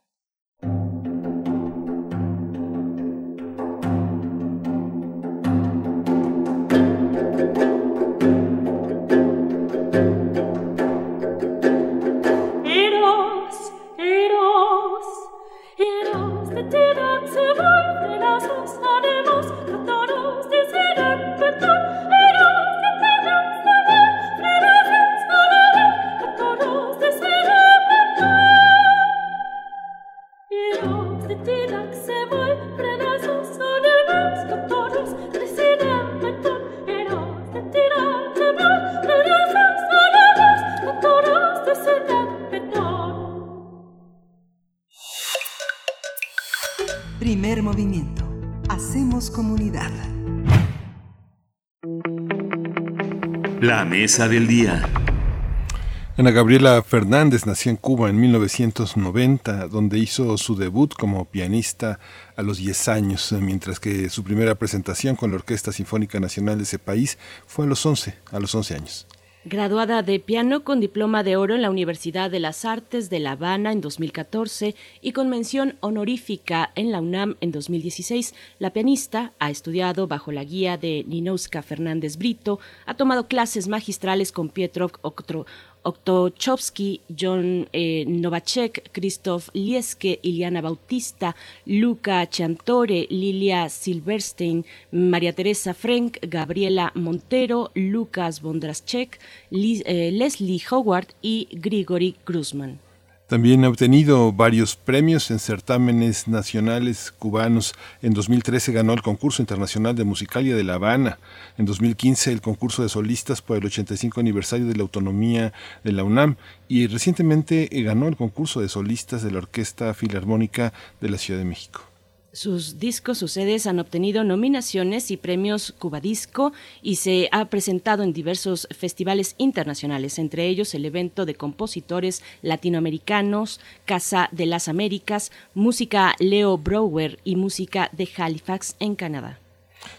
Mesa del día. Ana Gabriela Fernández nació en Cuba en 1990, donde hizo su debut como pianista a los 10 años, mientras que su primera presentación con la Orquesta Sinfónica Nacional de ese país fue a los 11, a los 11 años. Graduada de piano con diploma de oro en la Universidad de las Artes de La Habana en 2014 y con mención honorífica en la UNAM en 2016, la pianista ha estudiado bajo la guía de Ninouska Fernández Brito, ha tomado clases magistrales con Pietro Oktochowski, John eh, Novacek, Krzysztof Lieske, Iliana Bautista, Luca Chantore, Lilia Silverstein, María Teresa Frank, Gabriela Montero, Lucas Bondraschek, eh, Leslie Howard y Grigory Gruzman. También ha obtenido varios premios en certámenes nacionales cubanos. En 2013 ganó el concurso internacional de musicalia de La Habana. En 2015 el concurso de solistas por el 85 aniversario de la autonomía de la UNAM. Y recientemente ganó el concurso de solistas de la Orquesta Filarmónica de la Ciudad de México. Sus discos, sus sedes han obtenido nominaciones y premios Cubadisco y se ha presentado en diversos festivales internacionales, entre ellos el evento de compositores latinoamericanos, Casa de las Américas, Música Leo Brower y Música de Halifax en Canadá.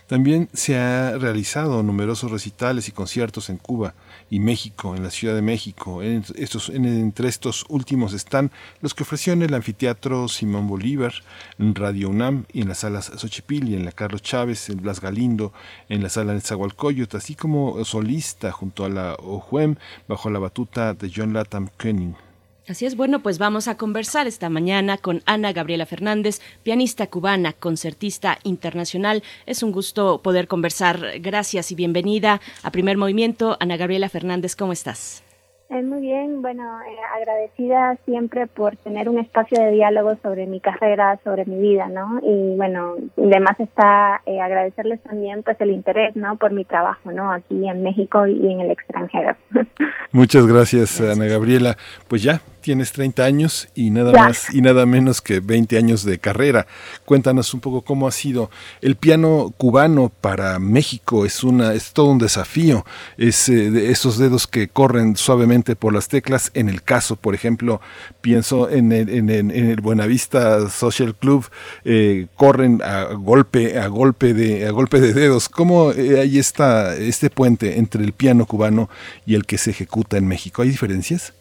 También se ha realizado numerosos recitales y conciertos en Cuba y México, en la Ciudad de México. En estos, entre estos últimos están los que ofreció en el anfiteatro Simón Bolívar, en Radio UNAM y en las salas Xochipilli, en la Carlos Chávez, en Blas Galindo, en la sala Zagualcoyot, así como solista junto a la OJUEM bajo la batuta de John Latham Koenig. Así es, bueno, pues vamos a conversar esta mañana con Ana Gabriela Fernández, pianista cubana, concertista internacional. Es un gusto poder conversar. Gracias y bienvenida a Primer Movimiento. Ana Gabriela Fernández, ¿cómo estás? Eh, muy bien, bueno, eh, agradecida siempre por tener un espacio de diálogo sobre mi carrera, sobre mi vida, ¿no? Y bueno, además está eh, agradecerles también pues el interés, ¿no? Por mi trabajo, ¿no? Aquí en México y en el extranjero. Muchas gracias, Ana Gabriela. Pues ya, tienes 30 años y nada más y nada menos que 20 años de carrera. Cuéntanos un poco cómo ha sido el piano cubano para México. Es una es todo un desafío. Es eh, esos dedos que corren suavemente por las teclas. En el caso, por ejemplo, pienso en el, en, el Buenavista Social Club, eh, corren a golpe a golpe de a golpe de dedos. ¿Cómo eh, hay esta este puente entre el piano cubano y el que se ejecuta en México? ¿Hay diferencias?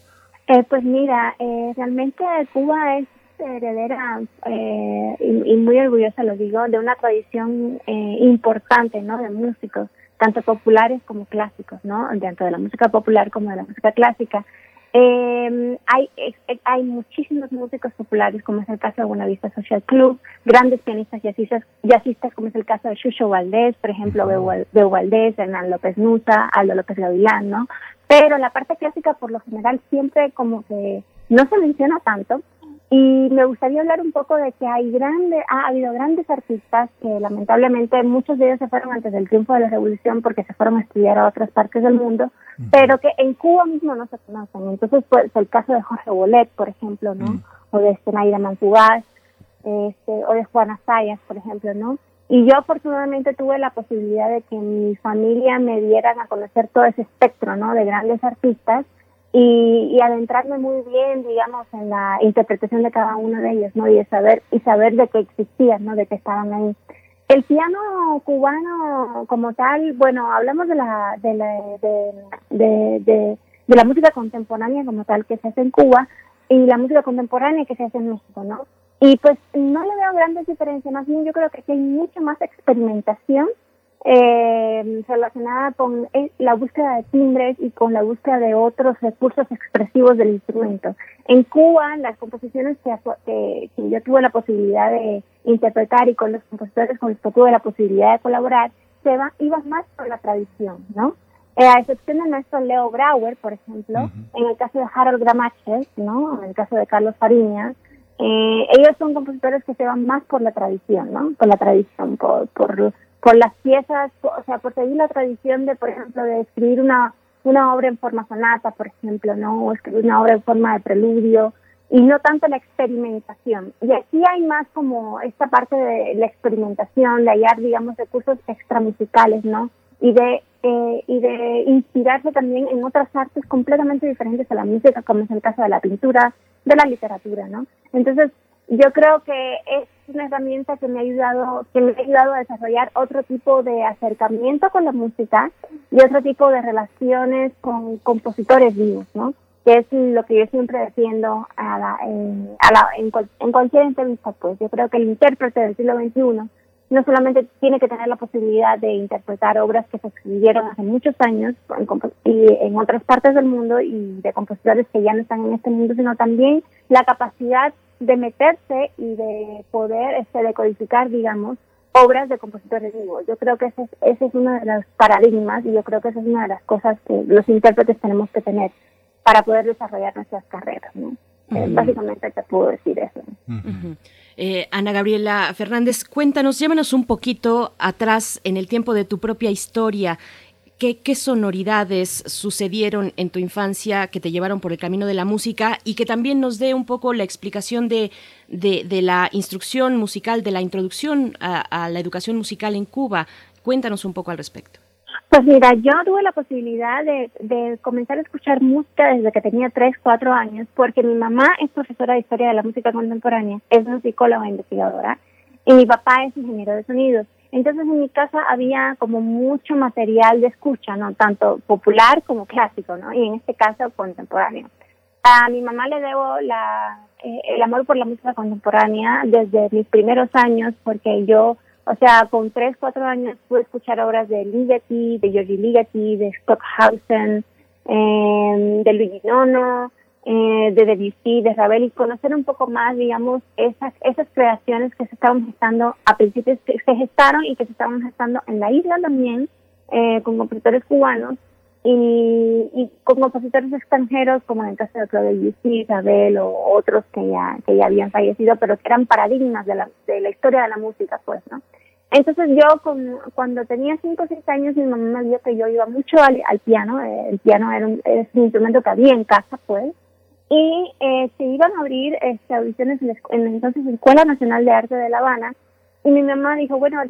Eh, pues mira, eh, realmente Cuba es heredera eh, y, muy orgullosa, lo digo, de una tradición eh, importante, ¿no? De músicos, tanto populares como clásicos, ¿no? Dentro de la música popular como de la música clásica. Eh, hay, hay muchísimos músicos populares, como es el caso de Buenavista Social Club, grandes pianistas jazzistas, jazzistas como es el caso de Chucho Valdés, por ejemplo, Beu Valdés, Hernán López Nusa, Aldo López Gavilán, ¿no? Pero la parte clásica, por lo general, siempre como que no se menciona tanto. Y me gustaría hablar un poco de que hay grande, ha habido grandes artistas que lamentablemente muchos de ellos se fueron antes del triunfo de la revolución porque se fueron a estudiar a otras partes del mundo, pero que en Cuba mismo no se conocen. Entonces, pues el caso de Jorge Bolet, por ejemplo, ¿no? O de Zenaida Mantugás, este, o de Juana Sayas, por ejemplo, ¿no? Y yo afortunadamente tuve la posibilidad de que mi familia me dieran a conocer todo ese espectro, ¿no? De grandes artistas y, adentrarme muy bien, digamos, en la interpretación de cada uno de ellos, ¿no? Y saber y saber de que existían, ¿no? De que estaban ahí. El piano cubano como tal, bueno, hablamos de la de la de, de, de, de la música contemporánea como tal que se hace en Cuba y la música contemporánea que se hace en México, ¿no? Y pues no le veo grandes diferencias, más bien yo creo que aquí hay mucha más experimentación eh, relacionada con eh, la búsqueda de timbres y con la búsqueda de otros recursos expresivos del instrumento. En Cuba, las composiciones que, que, yo tuve la posibilidad de interpretar y con los compositores con los que tuve la posibilidad de colaborar, se va, iban más por la tradición, ¿no? Eh, a excepción de nuestro Leo Brauer, por ejemplo, en el caso de Harold Gramaches, ¿no? En el caso de Carlos Fariñas, eh, ellos son compositores que se van más por la tradición, ¿no? Por la tradición, por, por, por las piezas, o sea, por seguir la tradición de, por ejemplo, de escribir una, una obra en forma sonata, por ejemplo, ¿no? O escribir una obra en forma de preludio, y no tanto la experimentación. Y aquí hay más como esta parte de la experimentación, de hallar, digamos, recursos extramusicales, ¿no? Y de, eh, y de inspirarse también en otras artes completamente diferentes a la música, como es el caso de la pintura, de la literatura, ¿no? Entonces, yo creo que es una herramienta que me ha ayudado, que me ha ayudado a desarrollar otro tipo de acercamiento con la música y otro tipo de relaciones con compositores vivos, ¿no? Que es lo que yo siempre defiendo a la, en, a la, en, en cualquier entrevista, pues. Yo creo que el intérprete del siglo XXI no solamente tiene que tener la posibilidad de interpretar obras que se escribieron hace muchos años y en otras partes del mundo y de compositores que ya no están en este mundo, sino también la capacidad de meterse y de poder este, decodificar, digamos, obras de compositores vivos. Yo creo que ese es, ese es uno de los paradigmas y yo creo que esa es una de las cosas que los intérpretes tenemos que tener para poder desarrollar nuestras carreras. ¿no? Eh, básicamente te puedo decir eso. Eh, Ana Gabriela Fernández, cuéntanos, llévanos un poquito atrás en el tiempo de tu propia historia. ¿Qué, ¿Qué sonoridades sucedieron en tu infancia que te llevaron por el camino de la música y que también nos dé un poco la explicación de, de, la instrucción musical, de la introducción a, la educación musical en Cuba? Cuéntanos un poco al respecto. Pues mira, yo tuve la posibilidad de, comenzar a escuchar música desde que tenía 3, 4 años, porque mi mamá es profesora de historia de la música contemporánea, es musicóloga e investigadora, y mi papá es ingeniero de sonidos. Entonces en mi casa había como mucho material de escucha, ¿no? Tanto popular como clásico, ¿no? Y en este caso contemporáneo. A mi mamá le debo la, eh, el amor por la música contemporánea desde mis primeros años, porque yo, o sea, con tres, cuatro años pude escuchar obras de Ligeti, de Georgie Ligeti, de Stockhausen, eh, de Luigi Nono, eh, de Debussy, de Ravel y conocer un poco más, digamos, esas, esas creaciones que se estaban gestando a principios, que se gestaron y que se estaban gestando en la isla también, eh, con compositores cubanos y, y, con compositores extranjeros, como en el caso de Claude Debussy, Ravel o otros que ya, que ya habían fallecido, pero que eran paradigmas de la, de la historia de la música, pues, ¿no? Entonces yo con, cuando tenía 5 o 6 años mi mamá me dijo que yo iba mucho al, piano, eh, el piano era un, es un instrumento que había en casa pues, y eh, se iban a abrir este, audiciones en, la, en entonces Escuela Nacional de Arte de La Habana y mi mamá dijo, bueno,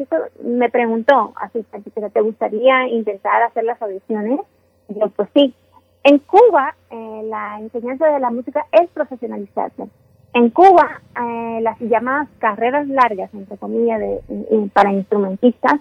me preguntó, así, ¿te gustaría intentar hacer las audiciones? Y yo, pues sí. En Cuba, eh, la enseñanza de la música es profesionalizarse. En Cuba, eh, las llamadas carreras largas, entre comillas, de, para instrumentistas,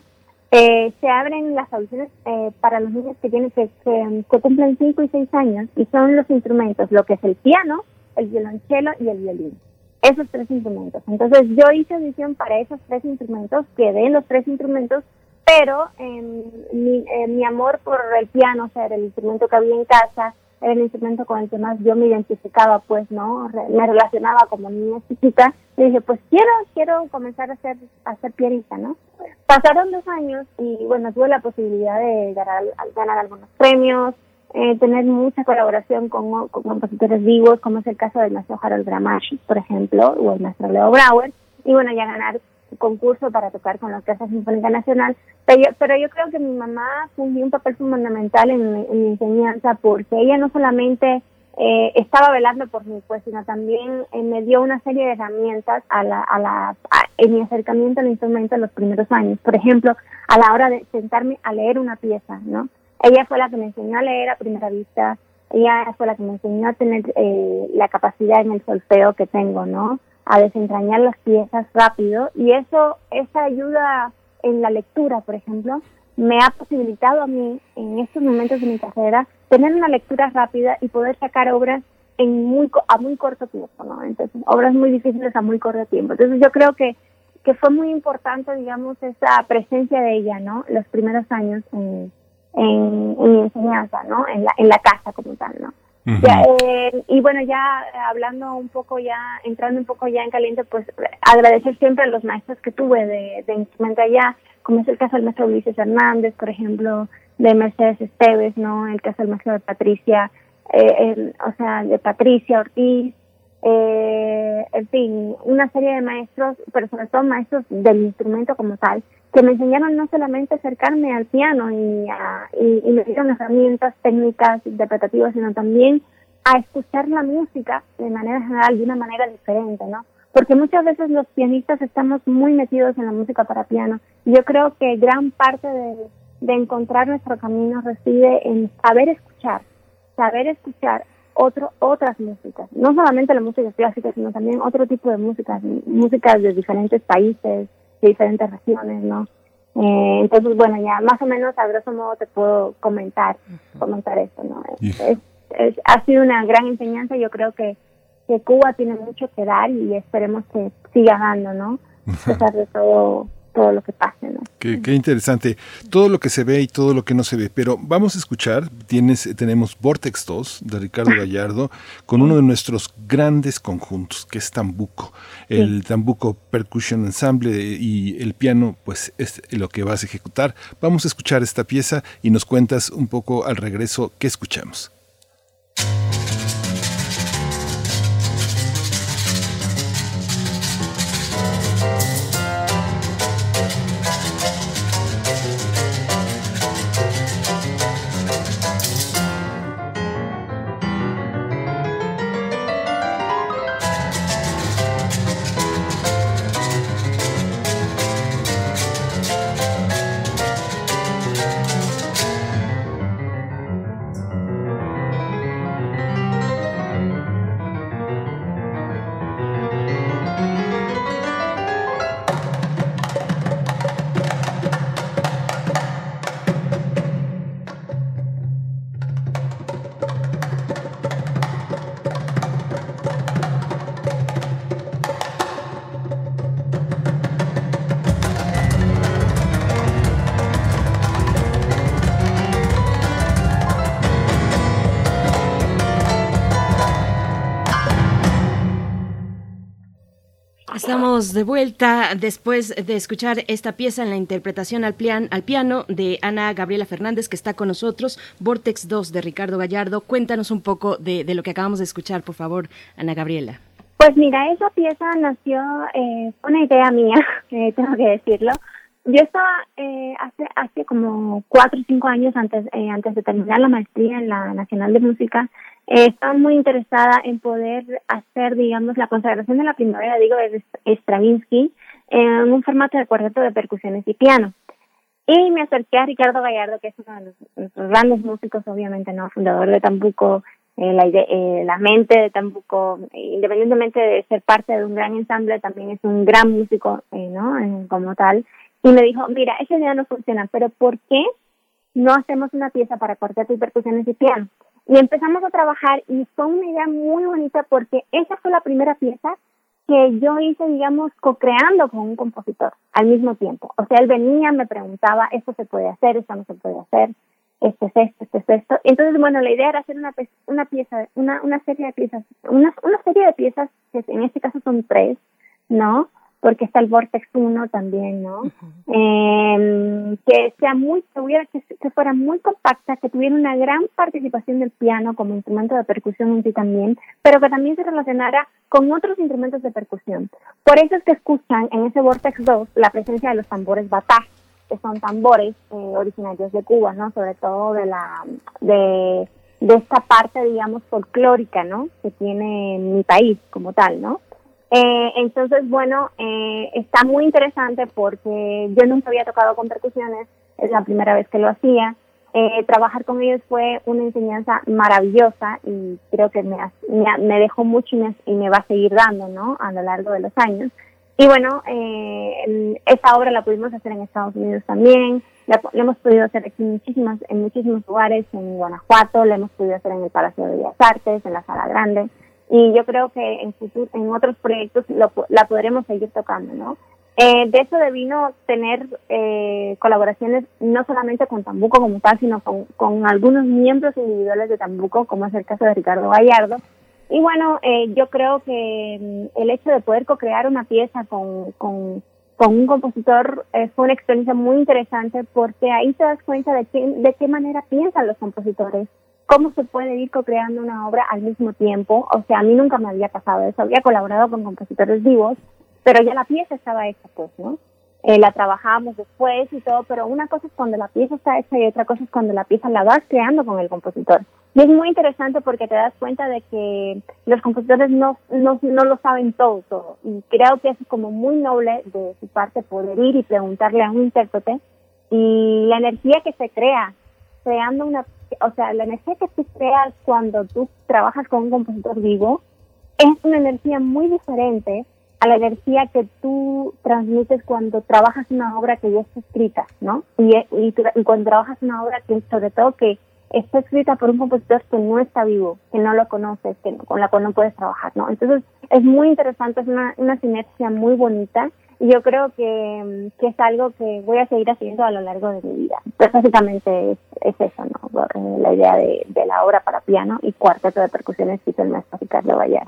eh, se abren las audiciones eh, para los niños que tienen que, que, cumplen 5 y 6 años y son los instrumentos, lo que es el piano, el violonchelo y el violín. Esos tres instrumentos. Entonces yo hice audición para esos tres instrumentos, quedé en los tres instrumentos, pero eh, mi, mi amor por el piano, o sea, el instrumento que había en casa, era el instrumento con el que más yo me identificaba, pues, ¿no? Me relacionaba como niña chiquita. Y dije, pues quiero, quiero comenzar a ser, a ser pianista, ¿no? Pasaron dos años y, bueno, tuve la posibilidad de ganar, ganar algunos premios, eh, tener mucha colaboración con, con, compositores vivos, como es el caso del maestro Harold Gramashi, por ejemplo, o el maestro Leo Brauer, y bueno, ya ganar concurso para tocar con la Orquesta Sinfónica Nacional, pero yo, pero yo creo que mi mamá fungió un papel fundamental en, mi enseñanza porque ella no solamente eh, estaba velando por mí, pues, sino también eh, me dio una serie de herramientas a la, a la, en mi acercamiento al instrumento en los primeros años. Por ejemplo, a la hora de sentarme a leer una pieza, ¿no? Ella fue la que me enseñó a leer a primera vista, ella fue la que me enseñó a tener eh, la capacidad en el solfeo que tengo, ¿no? A desentrañar las piezas rápido y eso, esa ayuda en la lectura, por ejemplo, me ha posibilitado a mí en estos momentos de mi carrera tener una lectura rápida y poder sacar obras en muy a muy corto tiempo, ¿no? Entonces, obras muy difíciles a muy corto tiempo. Entonces, yo creo que que fue muy importante, digamos, esa presencia de ella, ¿no? Los primeros años en, en, mi enseñanza, ¿no? En la, en la casa como tal, ¿no? Eh, y bueno, ya hablando un poco ya, entrando un poco ya en caliente, pues agradecer siempre a los maestros que tuve de, de instrumento allá, como es el caso del maestro Ulises Hernández, por ejemplo, de Mercedes Esteves, ¿no? El caso del maestro de Patricia, eh, o sea, de Patricia Ortiz, eh, en fin, una serie de maestros, pero sobre todo maestros del instrumento como tal, que me enseñaron no solamente a acercarme al piano y, a, y, me dieron herramientas técnicas interpretativas, sino también a escuchar la música de manera general, de una manera diferente, ¿no? Porque muchas veces los pianistas estamos muy metidos en la música para piano y yo creo que gran parte de, de encontrar nuestro camino reside en saber escuchar, saber escuchar otro, otras músicas, no solamente la música clásica, sino también otro tipo de músicas, músicas de diferentes países, de diferentes regiones, ¿no? Eh, entonces, bueno, ya más o menos a grosso modo te puedo comentar, comentar esto, ¿no? Es, ha sido una gran enseñanza, yo creo que, que Cuba tiene mucho que dar y esperemos que siga dando, ¿no? A pesar de todo todo lo que pase. ¿no? Qué, interesante. Todo lo que se ve y todo lo que no se ve. Pero vamos a escuchar, tienes, tenemos Vortex 2 de Ricardo Gallardo con uno de nuestros grandes conjuntos, que es Tambuco. El Tambuco Percussion Ensemble y el piano, pues es lo que vas a ejecutar. Vamos a escuchar esta pieza y nos cuentas un poco al regreso qué escuchamos. De vuelta después de escuchar esta pieza en la interpretación al, al piano de Ana Gabriela Fernández, que está con nosotros, Vortex 2 de Ricardo Gallardo. Cuéntanos un poco de, lo que acabamos de escuchar, por favor, Ana Gabriela. Pues mira, esa pieza nació, eh, una idea mía, eh, tengo que decirlo. Yo estaba eh, hace hace como cuatro o cinco años antes eh, antes de terminar la maestría en la Nacional de Música, eh, estaba muy interesada en poder hacer, digamos, la consagración de la primavera, digo, de Stravinsky en un formato de cuarteto de percusiones y piano. Y me acerqué a Ricardo Gallardo, que es uno de nuestros grandes músicos, obviamente, no fundador de Tambuco, eh, la, eh, la mente de Tambuco, independientemente de ser parte de un gran ensamble, también es un gran músico, eh, ¿no? como tal. Y me dijo, mira, esa idea no funciona, pero ¿por qué no hacemos una pieza para cuarteto y percusiones y piano? Y empezamos a trabajar y fue una idea muy bonita porque esa fue la primera pieza que yo hice, digamos, co-creando con un compositor al mismo tiempo. O sea, él venía, me preguntaba, esto se puede hacer, esto no se puede hacer, esto es esto, esto es esto. Entonces, bueno, la idea era hacer una, una pieza, una, una serie de piezas, una, una serie de piezas, que en este caso son tres, ¿no? Porque está el Vortex 1 también, ¿no? eh, que sea muy, que, hubiera, que, fuera muy compacta, que tuviera una gran participación del piano como instrumento de percusión en sí también, pero que también se relacionara con otros instrumentos de percusión. Por eso es que escuchan en ese Vortex 2 la presencia de los tambores batá, que son tambores eh, originarios de Cuba, ¿no? Sobre todo de la, de, de esta parte, digamos, folclórica, ¿no? Que tiene mi país como tal, ¿no? Eh, entonces, bueno, eh, está muy interesante porque yo nunca había tocado con percusiones, es la primera vez que lo hacía. Eh, trabajar con ellos fue una enseñanza maravillosa y creo que me, me, dejó mucho y me, y me, va a seguir dando, ¿no? A lo largo de los años. Y bueno, eh, esa obra la pudimos hacer en Estados Unidos también, la, hemos podido hacer aquí muchísimas, en muchísimos lugares, en Guanajuato, la hemos podido hacer en el Palacio de Bellas Artes, en la Sala Grande y yo creo que en futuro, en otros proyectos la podremos seguir tocando, ¿no? Eh, de eso devino tener eh, colaboraciones no solamente con Tambuco como tal, sino con, con algunos miembros individuales de Tambuco, como es el caso de Ricardo Gallardo. Y bueno, eh, yo creo que mm, el hecho de poder co-crear una pieza con, con, con un compositor eh, fue una experiencia muy interesante porque ahí te das cuenta de, qué, de qué manera piensan los compositores cómo se puede ir co-creando una obra al mismo tiempo. O sea, a mí nunca me había pasado eso. Había colaborado con compositores vivos, pero ya la pieza estaba hecha, pues, ¿no? Eh, la trabajábamos después y todo, pero una cosa es cuando la pieza está hecha y otra cosa es cuando la pieza la vas creando con el compositor. Y es muy interesante porque te das cuenta de que los compositores no, no, no lo saben todo, todo. Y creo que es como muy noble de su parte poder ir y preguntarle a un intérprete y la energía que se crea creando una o sea, la energía que tú creas cuando tú trabajas con un compositor vivo es una energía muy diferente a la energía que tú transmites cuando trabajas una obra que ya está escrita, ¿no? Y, y, cuando trabajas una obra que, sobre todo, que está escrita por un compositor que no está vivo, que no lo conoces, que con la cual no puedes trabajar, ¿no? Entonces, es muy interesante, es una, una sinergia muy bonita yo creo que, que, es algo que voy a seguir haciendo a lo largo de mi vida. Pues básicamente es, es eso, ¿no? Eh, la idea de, de, la obra para piano y cuarteto de percusiones que hizo el maestro Ricardo Vallar.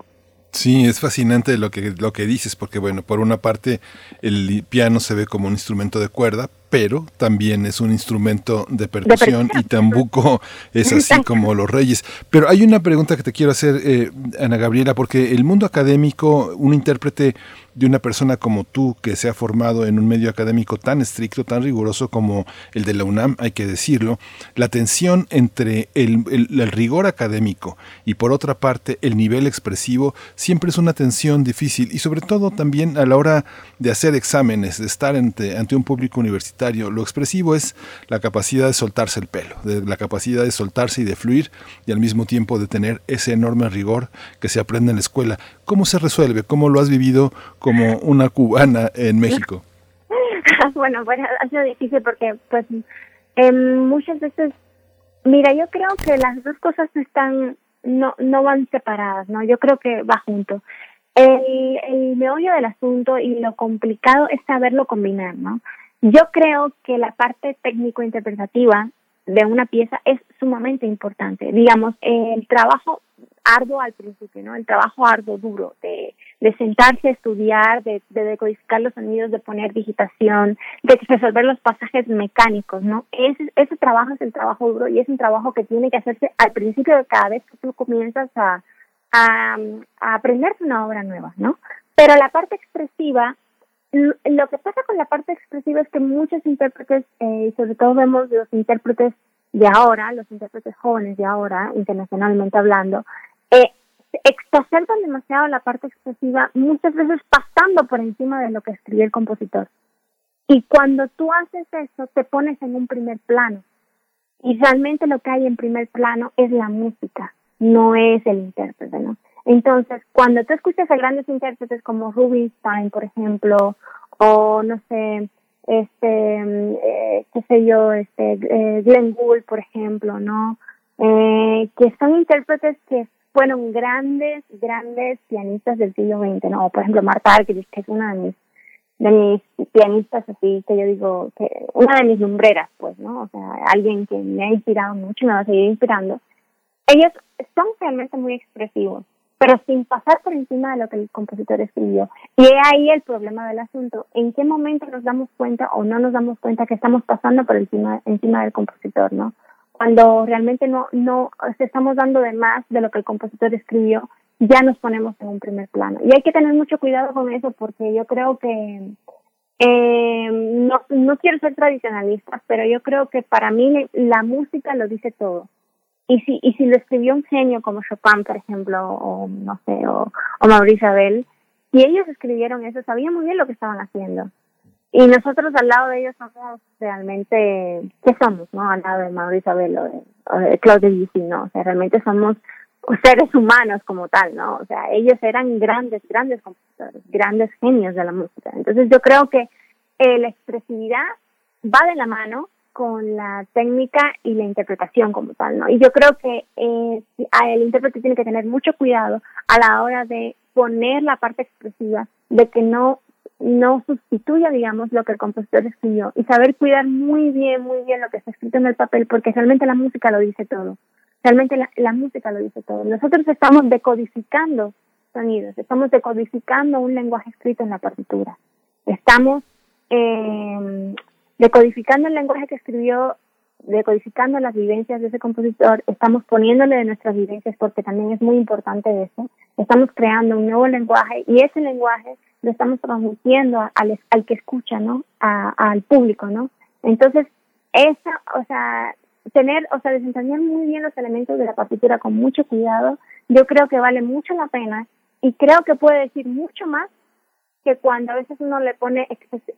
Sí, es fascinante lo que, lo que dices, porque bueno, por una parte el piano se ve como un instrumento de cuerda, pero también es un instrumento de percusión, y tambuco es así como los reyes. Pero hay una pregunta que te quiero hacer, eh, Ana Gabriela, porque el mundo académico, un intérprete de una persona como tú que se ha formado en un medio académico tan estricto, tan riguroso como el de la UNAM, hay que decirlo, la tensión entre el, rigor académico y por otra parte el nivel expresivo siempre es una tensión difícil y sobre todo también a la hora de hacer exámenes, de estar ante, ante un público universitario. Lo expresivo es la capacidad de soltarse el pelo, de la capacidad de soltarse y de fluir y al mismo tiempo de tener ese enorme rigor que se aprende en la escuela. ¿Cómo se resuelve? ¿Cómo lo has vivido como una cubana en México? bueno, bueno, ha sido difícil porque pues em, muchas veces, mira, yo creo que las dos cosas están, no, no van separadas, ¿no? Yo creo que va junto. El, el meollo del asunto y lo complicado es saberlo combinar, ¿no? Yo creo que la parte técnico-interpretativa de una pieza es sumamente importante. Digamos, el trabajo arduo al principio, ¿no? El trabajo arduo, duro, de, de sentarse a estudiar, de, de decodificar los sonidos, de poner digitación, de resolver los pasajes mecánicos, ¿no? Ese, ese trabajo es el trabajo duro y es un trabajo que tiene que hacerse al principio de cada vez que tú comienzas a, a, a aprenderse una obra nueva, ¿no? Pero la parte expresiva lo que pasa con la parte expresiva es que muchos intérpretes, eh, sobre todo vemos los intérpretes de ahora, los intérpretes jóvenes de ahora, internacionalmente hablando, eh, exacerban demasiado la parte expresiva, muchas veces pasando por encima de lo que escribió el compositor. Y cuando tú haces eso, te pones en un primer plano. Y realmente lo que hay en primer plano es la música, no es el intérprete, ¿no? Entonces, cuando tú escuchas a grandes intérpretes como Rubinstein, por ejemplo, o no sé, este, eh, qué sé yo, este, eh, Glenn Gould, por ejemplo, ¿no? Eh, que son intérpretes que fueron grandes, grandes pianistas del siglo XX, ¿no? Por ejemplo, Marta Argerich, que es una de mis, de mis pianistas así, que yo digo, que una de mis lumbreras, pues, ¿no? O sea, alguien que me ha inspirado mucho y me va a seguir inspirando. Ellos son realmente muy expresivos pero sin pasar por encima de lo que el compositor escribió. Y es ahí el problema del asunto. ¿En qué momento nos damos cuenta o no nos damos cuenta que estamos pasando por encima, encima del compositor, no? Cuando realmente no, no estamos dando de más de lo que el compositor escribió, ya nos ponemos en un primer plano. Y hay que tener mucho cuidado con eso porque yo creo que, eh, no, no quiero ser tradicionalista, pero yo creo que para mí la música lo dice todo y si, y si lo escribió un genio como Chopin, por ejemplo, o no sé, o, o Maurice Abel, si ellos escribieron eso, sabían muy bien lo que estaban haciendo. Y nosotros al lado de ellos somos realmente, ¿qué somos, no? Al lado de Maurice Abel o de, Claude Debussy, ¿no? O sea, realmente somos seres humanos como tal, ¿no? O sea, ellos eran grandes, grandes compositores, grandes genios de la música. Entonces yo creo que eh, la expresividad va de la mano con la técnica y la interpretación como tal, ¿no? Y yo creo que eh, el intérprete tiene que tener mucho cuidado a la hora de poner la parte expresiva, de que no no sustituya, digamos, lo que el compositor escribió y saber cuidar muy bien, muy bien lo que está escrito en el papel, porque realmente la música lo dice todo. Realmente la, la música lo dice todo. Nosotros estamos decodificando sonidos, estamos decodificando un lenguaje escrito en la partitura. Estamos eh, decodificando el lenguaje que escribió, decodificando las vivencias de ese compositor, estamos poniéndole de nuestras vivencias porque también es muy importante eso, estamos creando un nuevo lenguaje y ese lenguaje lo estamos transmitiendo al, al que escucha, ¿no? al público, ¿no? Entonces, esa, o sea, tener, o sea, desentrañar muy bien los elementos de la partitura con mucho cuidado, yo creo que vale mucho la pena y creo que puede decir mucho más que cuando a veces uno le pone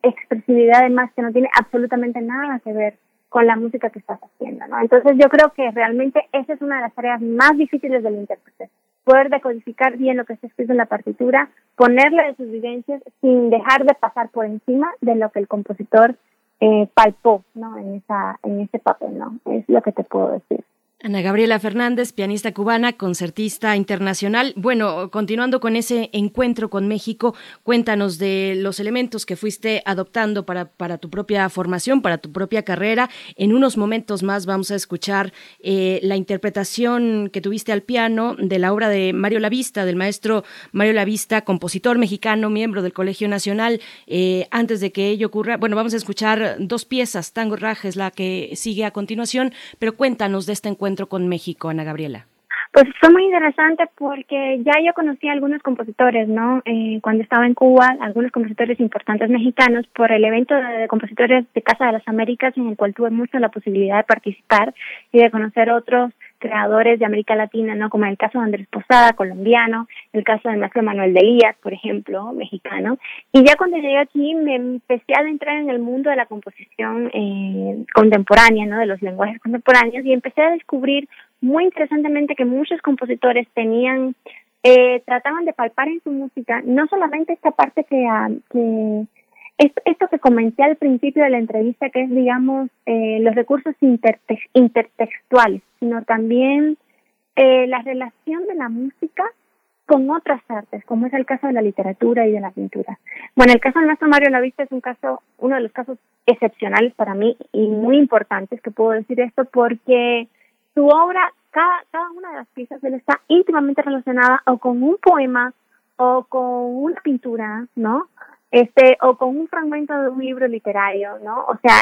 expresividad además que no tiene absolutamente nada que ver con la música que estás haciendo, ¿no? Entonces yo creo que realmente esa es una de las tareas más difíciles del intérprete, poder decodificar bien lo que está escrito en la partitura, ponerle de sus vivencias sin dejar de pasar por encima de lo que el compositor eh, palpó, ¿no? En esa en ese papel, ¿no? Es lo que te puedo decir. Ana Gabriela Fernández, pianista cubana, concertista internacional. Bueno, continuando con ese encuentro con México, cuéntanos de los elementos que fuiste adoptando para, para tu propia formación, para tu propia carrera. En unos momentos más vamos a escuchar eh, la interpretación que tuviste al piano de la obra de Mario Lavista, del maestro Mario Lavista, compositor mexicano, miembro del Colegio Nacional. Eh, antes de que ello ocurra, bueno, vamos a escuchar dos piezas, Tango Raje es la que sigue a continuación, pero cuéntanos de este encuentro con México, Ana Gabriela? Pues fue muy interesante porque ya yo conocí a algunos compositores, ¿no? Eh, cuando estaba en Cuba, algunos compositores importantes mexicanos por el evento de, compositores de Casa de las Américas en el cual tuve mucho la posibilidad de participar y de conocer otros creadores de América Latina, ¿no? Como el caso de Andrés Posada, colombiano, el caso del maestro Manuel de Elías, por ejemplo, mexicano. Y ya cuando llegué aquí me empecé a adentrar en el mundo de la composición eh, contemporánea, ¿no? De los lenguajes contemporáneos y empecé a descubrir muy interesantemente que muchos compositores tenían, eh, trataban de palpar en su música no solamente esta parte que, ah, que esto que comenté al principio de la entrevista, que es, digamos, eh, los recursos intertextuales, sino también eh, la relación de la música con otras artes, como es el caso de la literatura y de la pintura. Bueno, el caso del maestro Mario Lavista es un caso, uno de los casos excepcionales para mí y muy importantes que puedo decir esto porque su obra, cada, cada una de las piezas, él está íntimamente relacionada o con un poema o con una pintura, ¿no? Este, o con un fragmento de un libro literario, ¿no? O sea,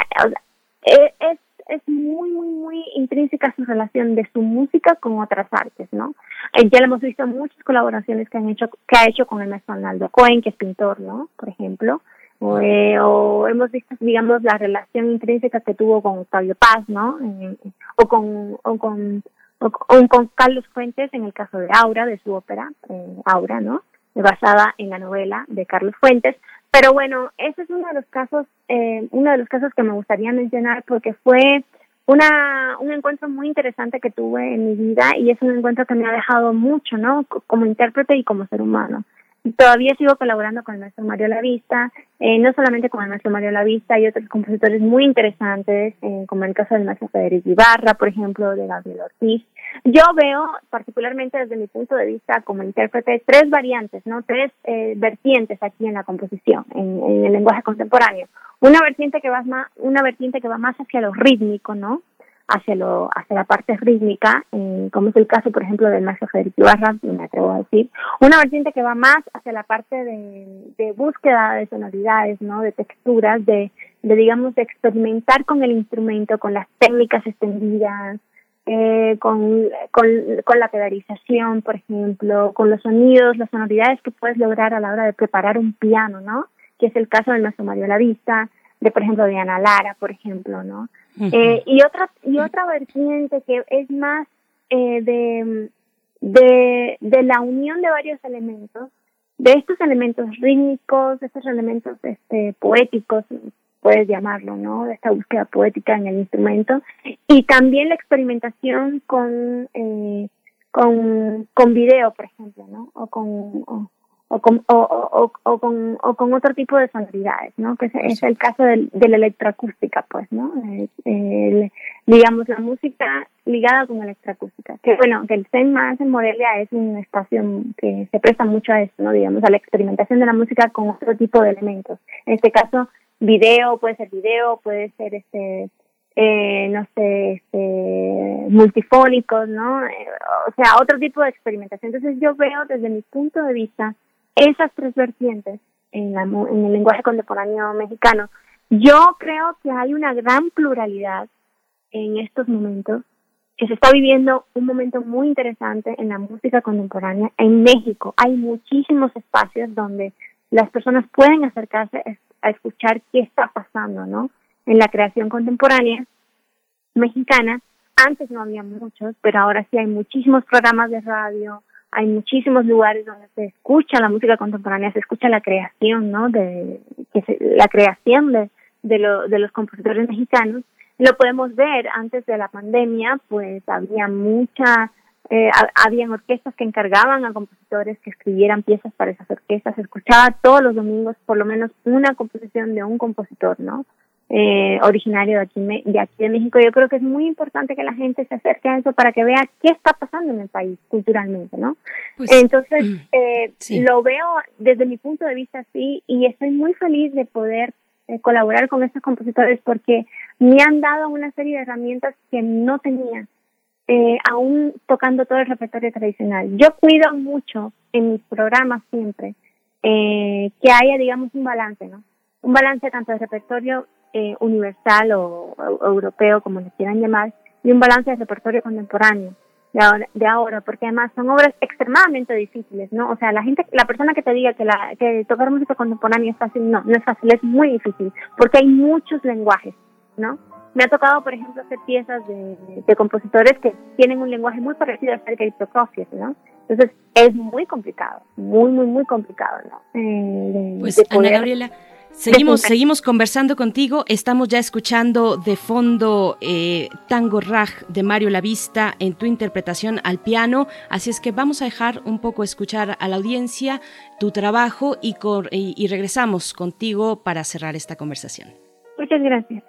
e, es, es muy, muy, muy intrínseca su relación de su música con otras artes, ¿no? Eh, ya lo hemos visto en muchas colaboraciones que han hecho, que ha hecho con el maestro Arnaldo Cohen, que es pintor, ¿no? Por ejemplo. O, eh, o hemos visto, digamos, la relación intrínseca que tuvo con Octavio Paz, ¿no? o con, o con, o con Carlos Fuentes en el caso de Aura, de su ópera, eh, Aura, ¿no? basada en la novela de Carlos Fuentes. Pero bueno, ese es uno de los casos, eh, uno de los casos que me gustaría mencionar porque fue una, un encuentro muy interesante que tuve en mi vida y es un encuentro que me ha dejado mucho, ¿no? Como intérprete y como ser humano. Todavía sigo colaborando con el maestro Mario Lavista, eh, no solamente con el maestro Mario Lavista, hay otros compositores muy interesantes, eh, como el caso del maestro Federico Ibarra, por ejemplo, de Gabriel Ortiz. Yo veo, particularmente desde mi punto de vista como intérprete, tres variantes, no tres eh, vertientes aquí en la composición, en, el lenguaje contemporáneo. Una vertiente que va más, una vertiente que va más hacia lo rítmico, ¿no? Hacia lo hacia la parte rítmica, eh, como es el caso, por ejemplo, del maestro Federico Ibarra, me atrevo a decir, una vertiente que va más hacia la parte de, búsqueda de sonoridades, ¿no? de texturas, de, de, digamos, de experimentar con el instrumento, con las técnicas extendidas, eh, con, la pedalización, por ejemplo, con los sonidos, las sonoridades que puedes lograr a la hora de preparar un piano, ¿no? Que es el caso del maestro Mario Lavista, de, por ejemplo, de Ana Lara, por ejemplo, ¿no? Eh, y otra y otra vertiente que es más eh, de, de, de la unión de varios elementos, de estos elementos rítmicos, de estos elementos este, poéticos, puedes llamarlo, ¿no? De esta búsqueda poética en el instrumento y también la experimentación con eh, con con video, por ejemplo, ¿no? O con o con, o, o, o, con, o con otro tipo de sonoridades, ¿no? Que es, el caso del, de la electroacústica, pues, ¿no? digamos, la música ligada con electroacústica. Que bueno, que el CEN más en Morelia es un espacio que se presta mucho a esto, ¿no? Digamos, a la experimentación de la música con otro tipo de elementos. En este caso, video, puede ser video, puede ser este eh, no sé, este, multifónicos, ¿no? Eh, o sea, otro tipo de experimentación. Entonces yo veo desde mi punto de vista esas tres vertientes en, la, en el lenguaje contemporáneo mexicano. Yo creo que hay una gran pluralidad en estos momentos, que se está viviendo un momento muy interesante en la música contemporánea en México. Hay muchísimos espacios donde las personas pueden acercarse a escuchar qué está pasando, ¿no? En la creación contemporánea mexicana. Antes no había muchos, pero ahora sí hay muchísimos programas de radio, hay muchísimos lugares donde se escucha la música contemporánea, se escucha la creación, ¿no? De que la creación de de, lo, de los compositores mexicanos. Lo podemos ver antes de la pandemia, pues había mucha eh, habían orquestas que encargaban a compositores que escribieran piezas para esas orquestas. Se escuchaba todos los domingos por lo menos una composición de un compositor, ¿no? Eh, originario de aquí, de aquí de México. Yo creo que es muy importante que la gente se acerque a eso para que vea qué está pasando en el país culturalmente, ¿no? Pues, Entonces, mm, eh, lo veo desde mi punto de vista así y estoy muy feliz de poder eh, colaborar con estos compositores porque me han dado una serie de herramientas que no tenía, eh, aún tocando todo el repertorio tradicional. Yo cuido mucho en mis programas siempre eh, que haya, digamos, un balance, ¿no? Un balance tanto de repertorio eh, universal o, europeo, como le quieran llamar, y un balance de repertorio contemporáneo de ahora, de ahora, porque además son obras extremadamente difíciles, ¿no? O sea, la gente, la persona que te diga que, la, que tocar música contemporánea es fácil, no, no es fácil, es muy difícil, porque hay muchos lenguajes, ¿no? Me ha tocado, por ejemplo, hacer piezas de, de compositores que tienen un lenguaje muy parecido al de Prokofiev, ¿no? Entonces, es muy complicado, muy, muy, muy complicado, ¿no? Eh, pues, Ana Gabriela, Seguimos, seguimos conversando contigo. Estamos ya escuchando de fondo eh, Tango Raj de Mario Lavista en tu interpretación al piano. Así es que vamos a dejar un poco escuchar a la audiencia tu trabajo y, y regresamos contigo para cerrar esta conversación. Muchas gracias.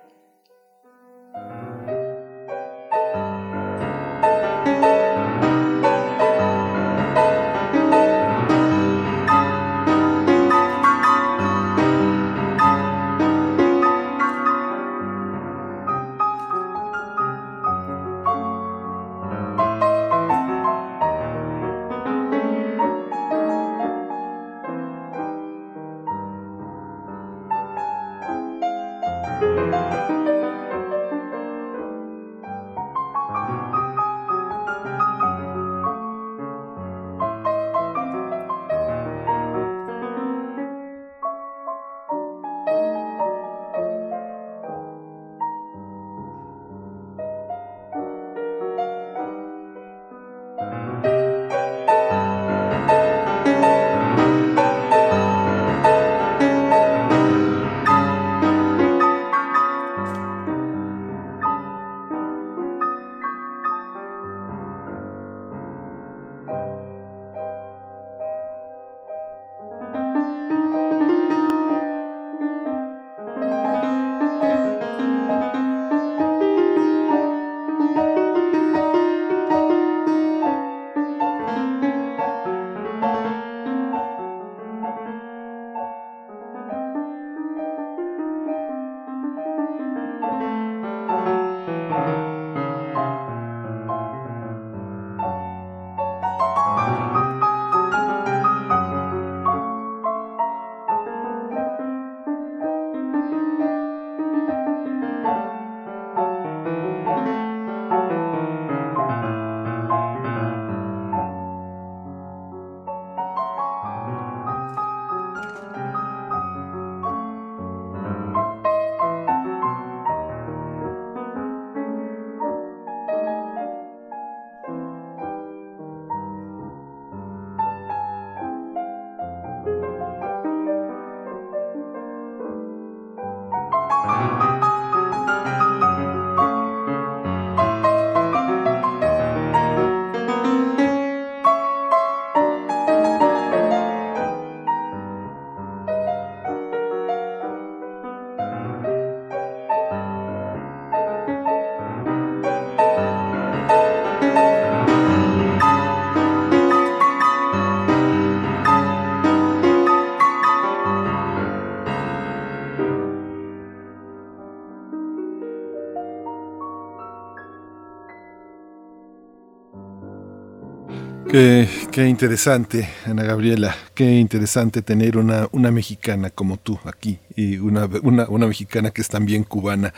Qué, interesante, Ana Gabriela, qué interesante tener una, una mexicana como tú aquí y una, una, una, mexicana que es también cubana.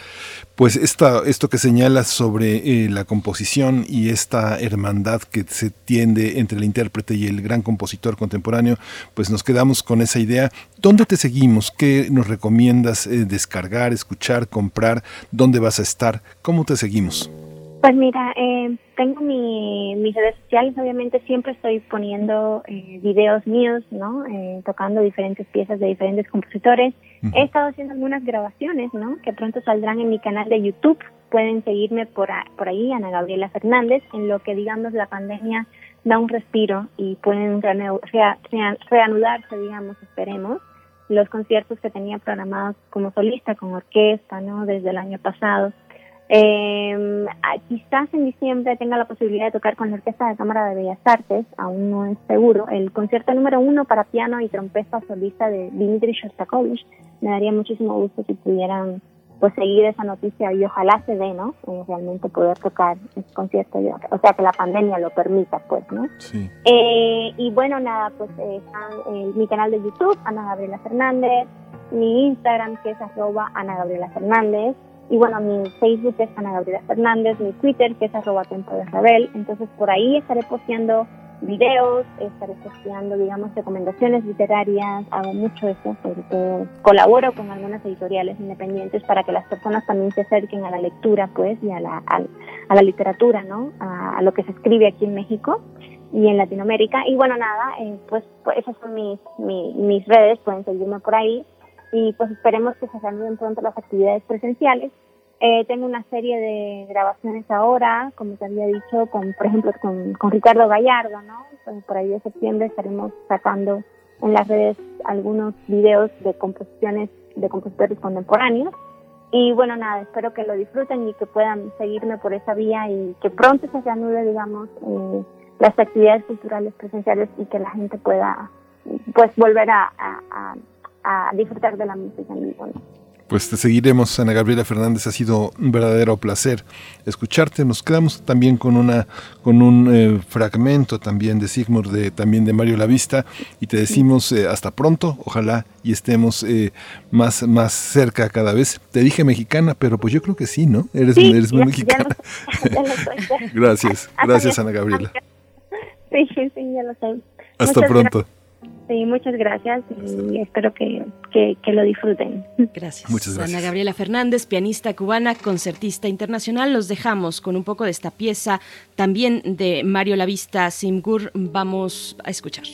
Pues esta, esto que señalas sobre eh, la composición y esta hermandad que se tiende entre el intérprete y el gran compositor contemporáneo, pues nos quedamos con esa idea. ¿Dónde te seguimos? ¿Qué nos recomiendas eh, descargar, escuchar, comprar? ¿Dónde vas a estar? ¿Cómo te seguimos? Pues mira, eh, tengo mi, mis redes sociales, obviamente siempre estoy poniendo eh, videos míos, ¿no? Eh, tocando diferentes piezas de diferentes compositores. He estado haciendo algunas grabaciones, ¿no? Que pronto saldrán en mi canal de YouTube. Pueden seguirme por, por ahí, Ana Gabriela Fernández, en lo que digamos la pandemia da un respiro y pueden reanudarse, digamos, esperemos, los conciertos que tenía programados como solista, con orquesta, ¿no? Desde el año pasado. Eh, quizás en diciembre tenga la posibilidad de tocar con la Orquesta de Cámara de Bellas Artes, aún no es seguro, el concierto número uno para piano y trompeta solista de Dimitri Shostakovich. Me daría muchísimo gusto si pudieran pues seguir esa noticia y ojalá se dé, ¿no? Eh, realmente poder tocar ese concierto, o sea, que la pandemia lo permita, pues, ¿no? Sí. Eh, y bueno, nada, pues eh, mi canal de YouTube, Ana Gabriela Fernández, mi Instagram, que es arroba Ana Gabriela Fernández, y bueno, mi Facebook es Ana Gabriela Fernández, mi Twitter que es arroba Tempo de Rebel. Entonces por ahí estaré posteando videos, estaré posteando, digamos, recomendaciones literarias, hago mucho eso, colaboro con algunas editoriales independientes para que las personas también se acerquen a la lectura, pues, y a la, a, la literatura, ¿no? A, lo que se escribe aquí en México y en Latinoamérica. Y bueno, nada, eh, pues, pues, esas son mis, mis redes, pueden seguirme por ahí y pues esperemos que se reanuden pronto las actividades presenciales. Eh, tengo una serie de grabaciones ahora, como te había dicho, con, por ejemplo, con, con Ricardo Gallardo, ¿no? Pues por ahí de septiembre estaremos sacando en las redes algunos videos de composiciones de compositores contemporáneos. Y bueno, nada, espero que lo disfruten y que puedan seguirme por esa vía y que pronto se reanude, digamos, eh, las actividades culturales presenciales y que la gente pueda, pues, volver a, a a disfrutar de la música en. Pues te seguiremos, Ana Gabriela Fernández. Ha sido un verdadero placer escucharte. Nos quedamos también con una con un eh, fragmento también de Sigmund, de, también de Mario Lavista, y te decimos eh, hasta pronto. Ojalá y estemos eh, más más cerca cada vez. Te dije mexicana, pero pues yo creo que sí, ¿no? Eres, eres muy mexicana. gracias, gracias, Ana Gabriela. Sí, sí, ya lo sé. Hasta pronto. Sí, muchas gracias y espero que, que, lo disfruten. Gracias. Muchas gracias. Ana Gabriela Fernández, pianista cubana, concertista internacional. Los dejamos con un poco de esta pieza también de Mario Lavista Simgur. Vamos a escuchar.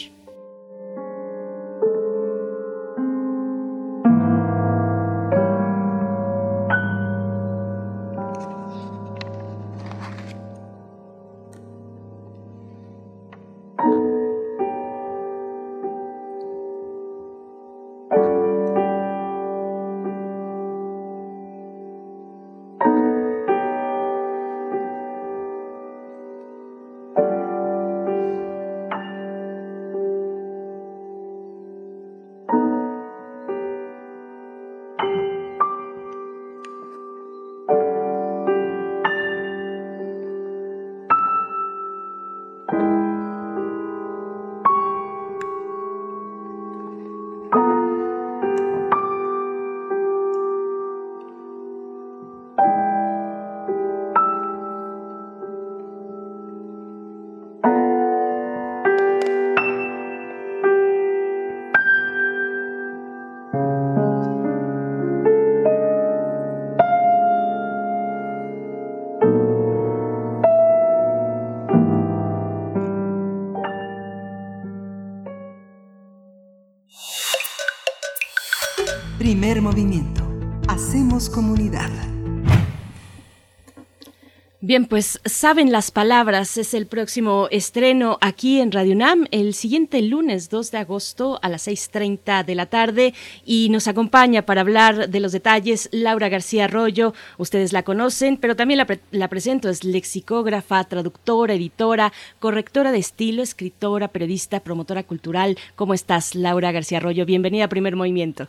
Bien, pues saben las palabras, es el próximo estreno aquí en Radio UNAM el siguiente lunes 2 de agosto a las 6.30 de la tarde y nos acompaña para hablar de los detalles Laura García Arroyo, ustedes la conocen, pero también la, la presento, es lexicógrafa, traductora, editora, correctora de estilo, escritora, periodista, promotora cultural. ¿Cómo estás, Laura García Arroyo? Bienvenida a Primer Movimiento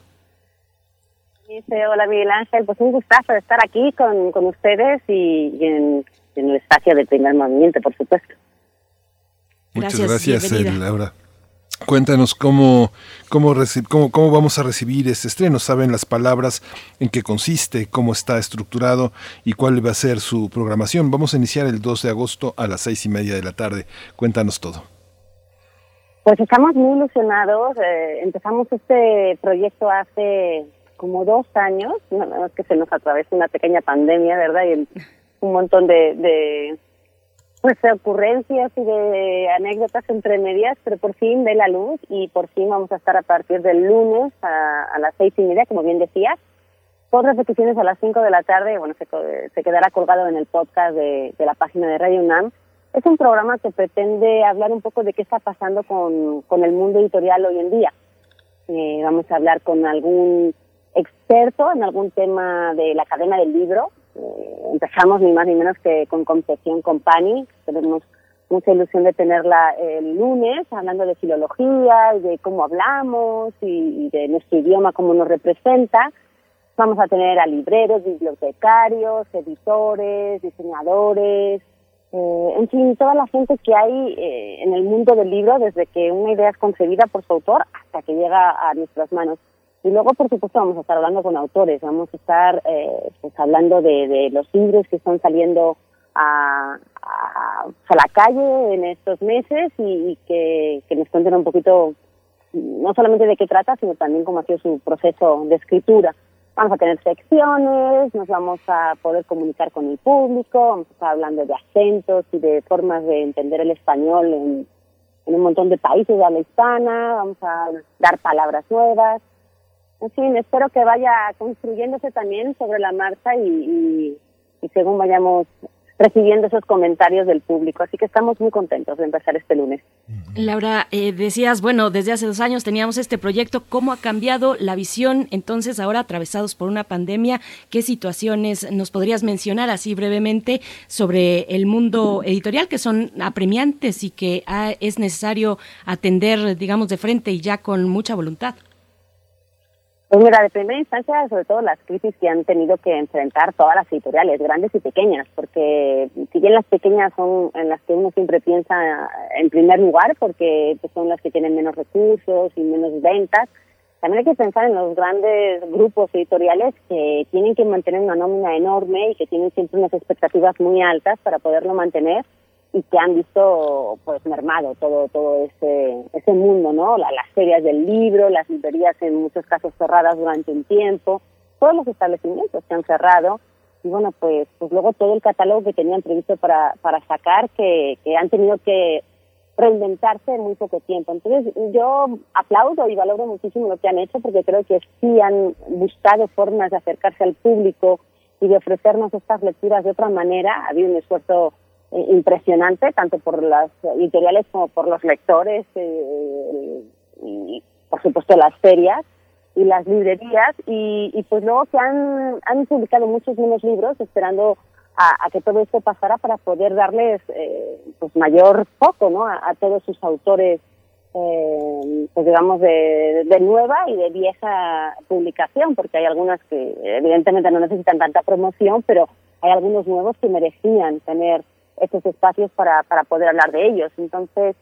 hola Miguel Ángel, pues un gustazo de estar aquí con, con ustedes y, en, el espacio de primer movimiento, por supuesto. Muchas gracias, eh, Laura. Cuéntanos cómo, cómo, cómo, cómo, vamos a recibir este estreno. ¿Saben las palabras en qué consiste, cómo está estructurado y cuál va a ser su programación? Vamos a iniciar el 2 de agosto a las seis y media de la tarde. Cuéntanos todo. Pues estamos muy ilusionados. Eh, empezamos este proyecto hace como dos años. No, es que se nos atravesó una pequeña pandemia, ¿verdad? Y un montón de pues de ocurrencias y de anécdotas entre medias, pero por fin ve la luz y por fin vamos a estar a partir del lunes a, las seis y media, como bien decías, con repeticiones a las cinco de la tarde, bueno, se, se quedará colgado en el podcast de, la página de Radio UNAM. Es un programa que pretende hablar un poco de qué está pasando con, con el mundo editorial hoy en día. Eh, vamos a hablar con algún experto en algún tema de la cadena del libro, eh, empezamos ni más ni menos que con Concepción Company. Tenemos mucha ilusión de tenerla el lunes, hablando de filología y de cómo hablamos y, de nuestro idioma, cómo nos representa. Vamos a tener a libreros, bibliotecarios, editores, diseñadores, eh, en fin, toda la gente que hay eh, en el mundo del libro, desde que una idea es concebida por su autor hasta que llega a nuestras manos. Y luego, por supuesto, vamos a estar hablando con autores, vamos a estar eh, pues hablando de, de, los libros que están saliendo a, a, a, la calle en estos meses y, que, que, nos cuenten un poquito, no solamente de qué trata, sino también cómo ha sido su proceso de escritura. Vamos a tener secciones, nos vamos a poder comunicar con el público, vamos a estar hablando de acentos y de formas de entender el español en, en un montón de países de habla hispana, vamos a dar palabras nuevas en fin, espero que vaya construyéndose también sobre la marcha y, según vayamos recibiendo esos comentarios del público. Así que estamos muy contentos de empezar este lunes. Laura, eh, decías, bueno, desde hace dos años teníamos este proyecto. ¿Cómo ha cambiado la visión entonces ahora atravesados por una pandemia? ¿Qué situaciones nos podrías mencionar así brevemente sobre el mundo editorial que son apremiantes y que ah, es necesario atender, digamos, de frente y ya con mucha voluntad? Pues mira, de primera instancia, sobre todo las crisis que han tenido que enfrentar todas las editoriales, grandes y pequeñas, porque si bien las pequeñas son en las que uno siempre piensa en primer lugar, porque pues, son las que tienen menos recursos y menos ventas, también hay que pensar en los grandes grupos editoriales que tienen que mantener una nómina enorme y que tienen siempre unas expectativas muy altas para poderlo mantener y que han visto pues mermado todo todo ese ese mundo no las ferias del libro las librerías en muchos casos cerradas durante un tiempo todos los establecimientos se han cerrado. Y bueno pues pues luego todo el catálogo que tenían previsto para para sacar que que han tenido que reinventarse en muy poco tiempo. Entonces yo aplaudo y valoro muchísimo lo que han hecho porque creo que sí han buscado formas de acercarse al público y de ofrecernos estas lecturas de otra manera. Ha habido un esfuerzo impresionante, tanto por las editoriales como por los lectores eh, y, por supuesto, las ferias y las librerías. Y, pues luego que han, han publicado muchos menos libros esperando a, que todo esto pasara para poder darles eh, pues mayor foco ¿no? a, todos sus autores pues digamos de, de, nueva y de vieja publicación porque hay algunas que evidentemente no necesitan tanta promoción pero hay algunos nuevos que merecían tener estos espacios para, para poder hablar de ellos. Entonces,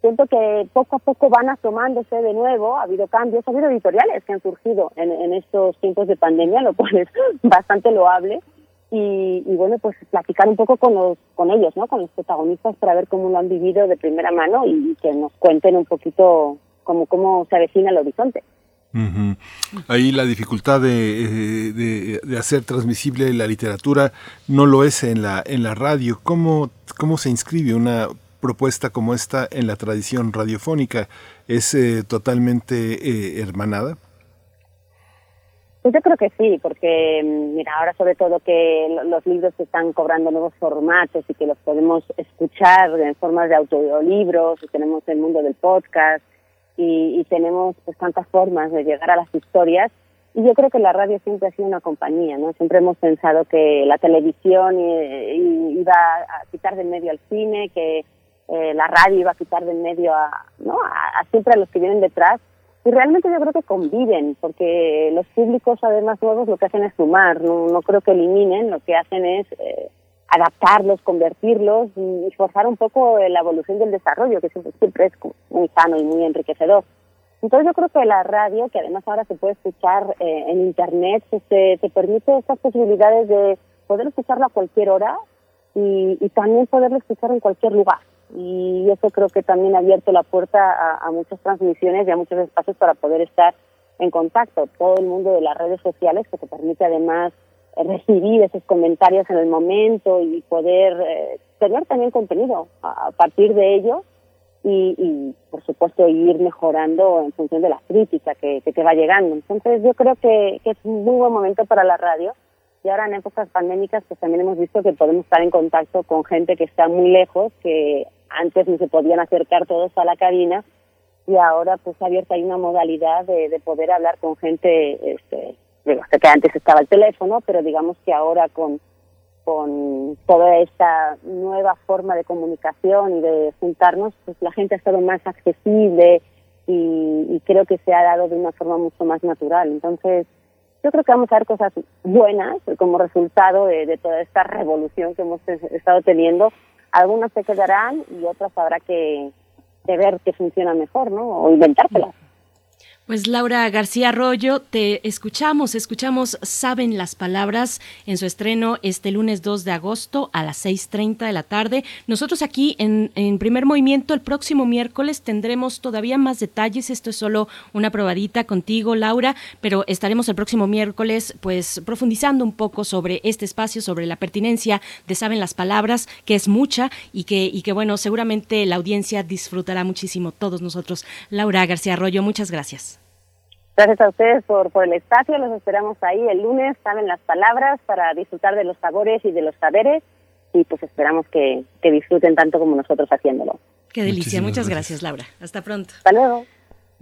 siento que poco a poco van asomándose de nuevo, ha habido cambios, ha habido editoriales que han surgido en, en estos tiempos de pandemia, lo cual es bastante loable. Y, y, bueno, pues platicar un poco con los con ellos, ¿no? Con los protagonistas para ver cómo lo han vivido de primera mano y que nos cuenten un poquito cómo, cómo se avecina el horizonte. Ahí la dificultad eh, de, hacer transmisible la literatura no lo es en la, en la radio. ¿Cómo, ¿Cómo se inscribe una propuesta como esta en la tradición radiofónica? ¿Es eh, totalmente eh, hermanada? Pues yo creo que sí, porque mm, mira, ahora sobre todo que los libros están cobrando nuevos formatos y que los podemos escuchar en formas de audiolibros, tenemos el mundo del podcast, y, y tenemos pues tantas formas de llegar a las historias y yo creo que la radio siempre ha sido una compañía, ¿no? Siempre hemos pensado que la televisión iba a quitar del medio al cine, que eh, la radio iba a quitar del medio a, ¿no? A, siempre a los que vienen detrás. Y realmente yo creo que conviven, porque los públicos además nuevos lo que hacen es sumar, no, no creo que eliminen, lo que hacen es eh, adaptarlos, convertirlos y, forzar un poco la evolución del desarrollo, que siempre, siempre es muy sano y muy enriquecedor. Entonces yo creo que la radio, que además ahora se puede escuchar eh, en internet, pues, te, te permite estas posibilidades de poder escucharlo a cualquier hora y, también poderlo escuchar en cualquier lugar. Y eso creo que también ha abierto la puerta a, a muchas transmisiones y a muchos espacios para poder estar en contacto. Todo el mundo de las redes sociales que te permite además eh, recibir esos comentarios en el momento y poder eh, tener también contenido a, partir de ello y, y, por supuesto ir mejorando en función de la crítica que, que te va llegando. Entonces yo creo que, que, es un muy buen momento para la radio y ahora en épocas pandémicas pues también hemos visto que podemos estar en contacto con gente que está muy lejos, que antes no se podían acercar todos a la cabina y ahora pues ha abierto ahí una modalidad de, de poder hablar con gente este, digo, sé que antes estaba el teléfono, pero digamos que ahora con, con toda esta nueva forma de comunicación y de juntarnos, pues la gente ha estado más accesible y, y creo que se ha dado de una forma mucho más natural. Entonces, yo creo que vamos a ver cosas buenas como resultado de, toda esta revolución que hemos estado teniendo. Algunas se quedarán y otras habrá que, que ver que funciona mejor, ¿no? O inventárselas. Pues Laura García Arroyo, te escuchamos, escuchamos Saben las Palabras en su estreno este lunes 2 de agosto a las 6.30 de la tarde. Nosotros aquí en, en, Primer Movimiento el próximo miércoles tendremos todavía más detalles. Esto es solo una probadita contigo, Laura, pero estaremos el próximo miércoles pues profundizando un poco sobre este espacio, sobre la pertinencia de Saben las Palabras, que es mucha y que, y que bueno, seguramente la audiencia disfrutará muchísimo todos nosotros. Laura García Arroyo, muchas gracias. Gracias a ustedes por, por el espacio. Los esperamos ahí el lunes, saben las palabras, para disfrutar de los sabores y de los saberes. Y pues esperamos que, que disfruten tanto como nosotros haciéndolo. Qué delicia. Muchas gracias, Laura. Hasta pronto. Hasta luego.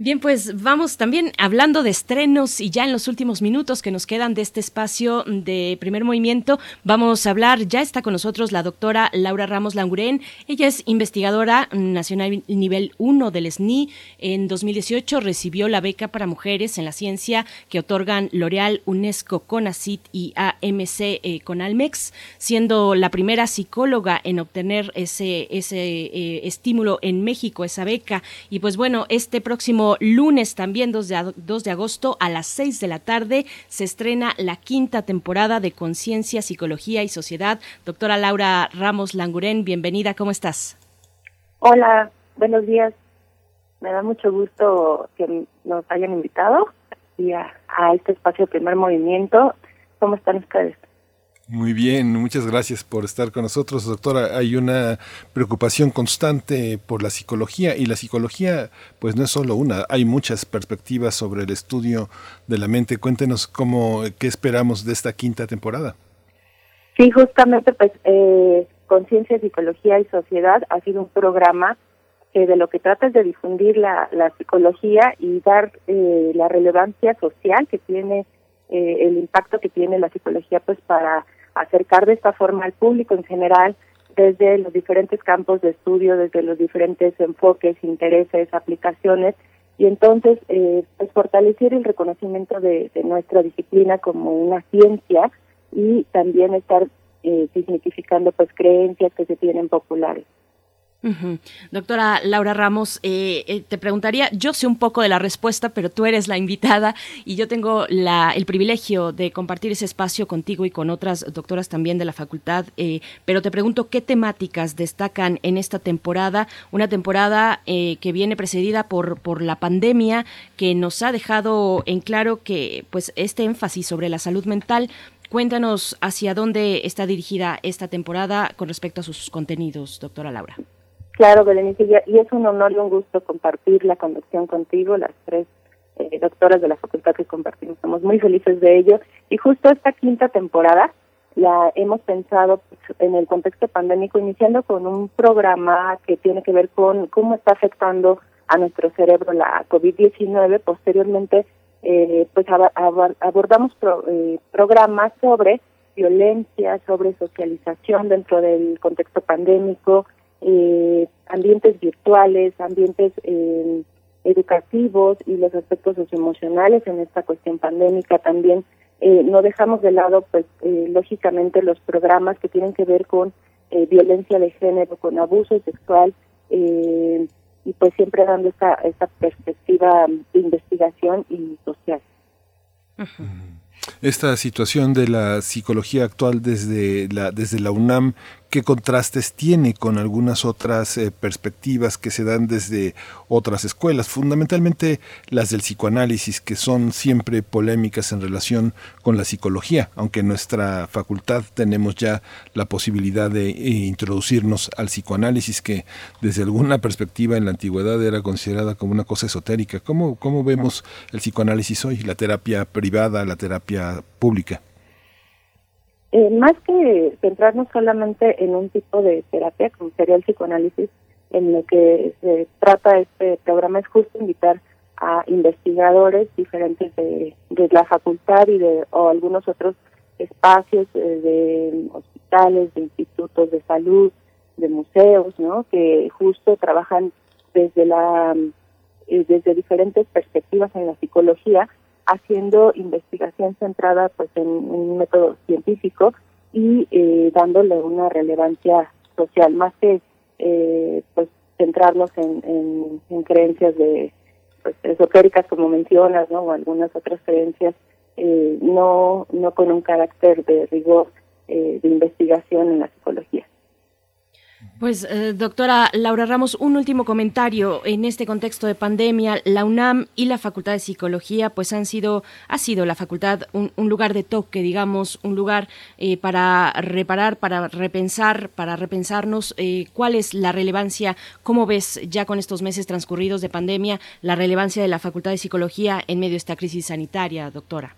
Bien, pues vamos también hablando de estrenos y ya en los últimos minutos que nos quedan de este espacio de primer movimiento, vamos a hablar, ya está con nosotros la doctora Laura Ramos Languren, ella es investigadora nacional nivel 1 del SNI, en 2018 recibió la beca para mujeres en la ciencia que otorgan L'Oreal, UNESCO, CONACIT y AMC eh, con Almex, siendo la primera psicóloga en obtener ese, ese eh, estímulo en México, esa beca. Y pues bueno, este próximo lunes también 2 de, 2 de agosto a las 6 de la tarde se estrena la quinta temporada de Conciencia, Psicología y Sociedad. Doctora Laura Ramos Languren, bienvenida, ¿cómo estás? Hola, buenos días. Me da mucho gusto que nos hayan invitado y a, a este espacio de primer movimiento. ¿Cómo están ustedes? Muy bien, muchas gracias por estar con nosotros, doctora. Hay una preocupación constante por la psicología y la psicología, pues no es solo una, hay muchas perspectivas sobre el estudio de la mente. Cuéntenos cómo, qué esperamos de esta quinta temporada. Sí, justamente, pues, eh, Conciencia, Psicología y Sociedad ha sido un programa que de lo que trata es de difundir la, la psicología y dar eh, la relevancia social que tiene eh, el impacto que tiene la psicología pues para acercar de esta forma al público en general desde los diferentes campos de estudio, desde los diferentes enfoques, intereses, aplicaciones, y entonces eh, pues fortalecer el reconocimiento de, de, nuestra disciplina como una ciencia y también estar eh, significando pues creencias que se tienen populares. Doctora Laura Ramos, eh, eh, te preguntaría, yo sé un poco de la respuesta, pero tú eres la invitada y yo tengo el privilegio de compartir ese espacio contigo y con otras doctoras también de la facultad, eh, pero te pregunto qué temáticas destacan en esta temporada, una temporada eh, que viene precedida por, por la pandemia, que nos ha dejado en claro que pues este énfasis sobre la salud mental. Cuéntanos hacia dónde está dirigida esta temporada con respecto a sus contenidos, doctora Laura. Claro, Berenice, y es un honor y un gusto compartir la conducción contigo, las tres eh, doctoras de la facultad que compartimos. Estamos muy felices de ello. Y justo esta quinta temporada la hemos pensado pues, en el contexto pandémico, iniciando con un programa que tiene que ver con cómo está afectando a nuestro cerebro la COVID-19. Posteriormente, eh, pues ab ab abordamos pro eh, programas sobre violencia, sobre socialización dentro del contexto pandémico, eh, ambientes virtuales, ambientes eh, educativos y los aspectos socioemocionales en esta cuestión pandémica también. Eh, no dejamos de lado pues eh, lógicamente los programas que tienen que ver con eh, violencia de género con abuso sexual y pues siempre dando esta esta perspectiva de investigación y social. Esta situación de la psicología actual desde la desde la UNAM qué contrastes tiene con algunas otras eh, perspectivas que se dan desde otras escuelas, fundamentalmente las del psicoanálisis, que son siempre polémicas en relación con la psicología, aunque en nuestra facultad tenemos ya la posibilidad de eh, introducirnos al psicoanálisis, que desde alguna perspectiva en la antigüedad era considerada como una cosa esotérica. ¿Cómo, cómo vemos el psicoanálisis hoy, la terapia privada, la terapia pública? Eh, más que centrarnos solamente en un tipo de terapia, como sería el psicoanálisis, en lo que se trata este programa es justo invitar a investigadores diferentes de, la facultad y de o algunos otros espacios eh, de hospitales, de institutos de salud, de museos, ¿no? Que justo trabajan desde la eh, desde diferentes perspectivas en la psicología haciendo investigación centrada pues en, un método científico y eh, dándole una relevancia social más que eh, pues centrarnos en, en, creencias de pues, esotéricas como mencionas no o algunas otras creencias eh, no no con un carácter de rigor de investigación en la psicología pues, eh, doctora Laura Ramos, un último comentario. En este contexto de pandemia, la UNAM y la Facultad de Psicología, pues han sido, ha sido la facultad un, lugar de toque, digamos, un lugar eh, para reparar, para repensar, para repensarnos eh, cuál es la relevancia, cómo ves ya con estos meses transcurridos de pandemia, la relevancia de la Facultad de Psicología en medio de esta crisis sanitaria, doctora.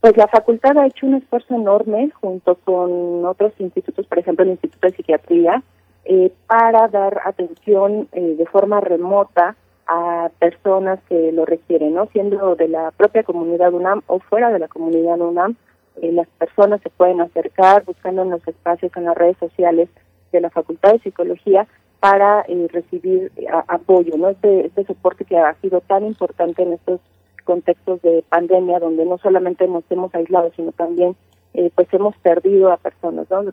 Pues la facultad ha hecho un esfuerzo enorme junto con otros institutos, por ejemplo el Instituto de Psiquiatría, eh, para dar atención eh, de forma remota a personas que lo requieren, ¿no? Siendo de la propia comunidad UNAM o fuera de la comunidad UNAM, eh, las personas se pueden acercar buscando en los espacios, en las redes sociales de la Facultad de Psicología para recibir apoyo, ¿no? Este, este soporte que ha sido tan importante en estos contextos de pandemia donde no solamente nos hemos aislado, sino también eh, pues hemos perdido a personas, ¿no?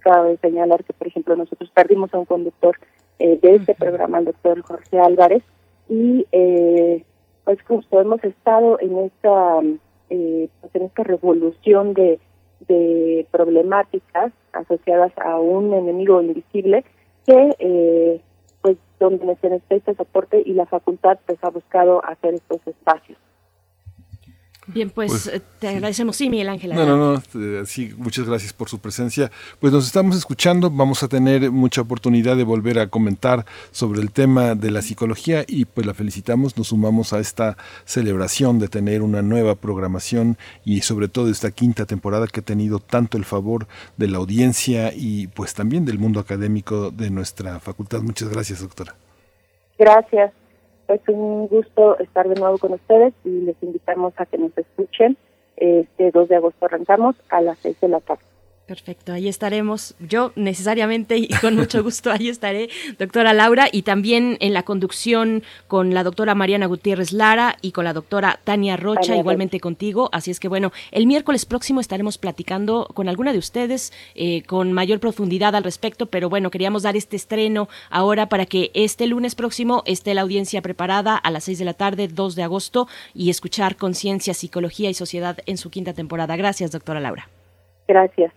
Cabe señalar que, por ejemplo, nosotros perdimos a un conductor eh, de este programa, el doctor Jorge Álvarez, y eh, pues justo hemos estado en esta, pues en esta revolución de, de problemáticas asociadas a un enemigo invisible que pues donde se necesita soporte y la facultad pues ha buscado hacer estos espacios. Bien, pues, pues, eh, te agradecemos. Sí, Miguel Ángel. No, no, no, eh, sí, muchas gracias por su presencia. Pues nos estamos escuchando, vamos a tener mucha oportunidad de volver a comentar sobre el tema de la psicología y pues la felicitamos, nos sumamos a esta celebración de tener una nueva programación y sobre todo esta quinta temporada que ha tenido tanto el favor de la audiencia y pues también del mundo académico de nuestra facultad. Muchas gracias, doctora. Gracias. Es un gusto estar de nuevo con ustedes y les invitamos a que nos escuchen. Este 2 de agosto arrancamos a las 6 de la tarde. Perfecto, ahí estaremos. Yo necesariamente y con mucho gusto ahí estaré, doctora Laura, y también en la conducción con la doctora Mariana Gutiérrez Lara y con la doctora Tania Rocha, igualmente contigo. Así es que bueno, el miércoles próximo estaremos platicando con alguna de ustedes eh, con mayor profundidad al respecto, pero bueno, queríamos dar este estreno ahora para que este lunes próximo esté la audiencia preparada a las 6 de la tarde, 2 de agosto, y escuchar Conciencia, Psicología y Sociedad en su quinta temporada. Gracias, doctora Laura. Gracias.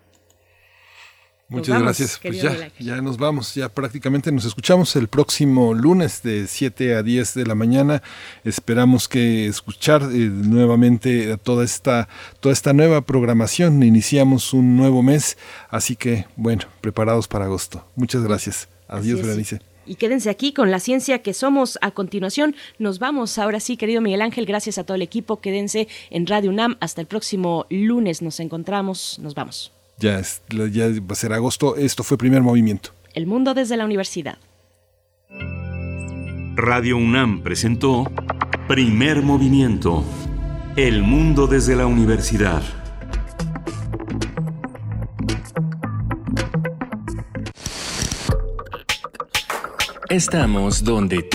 Muchas gracias. Pues ya, ya nos vamos, ya prácticamente nos escuchamos el próximo lunes de 7 a 10 de la mañana. Esperamos que escuchar eh, nuevamente toda esta, toda esta nueva programación. Iniciamos un nuevo mes, así que bueno, preparados para agosto. Muchas gracias. Adiós, Berenice. Y quédense aquí con la ciencia que somos. A continuación, nos vamos. Ahora sí, querido Miguel Ángel, gracias a todo el equipo. Quédense en Radio UNAM. Hasta el próximo lunes nos encontramos. Nos vamos. Ya, ya va a ser agosto. Esto fue primer movimiento. El mundo desde la universidad. Radio UNAM presentó Primer movimiento. El mundo desde la universidad. Estamos donde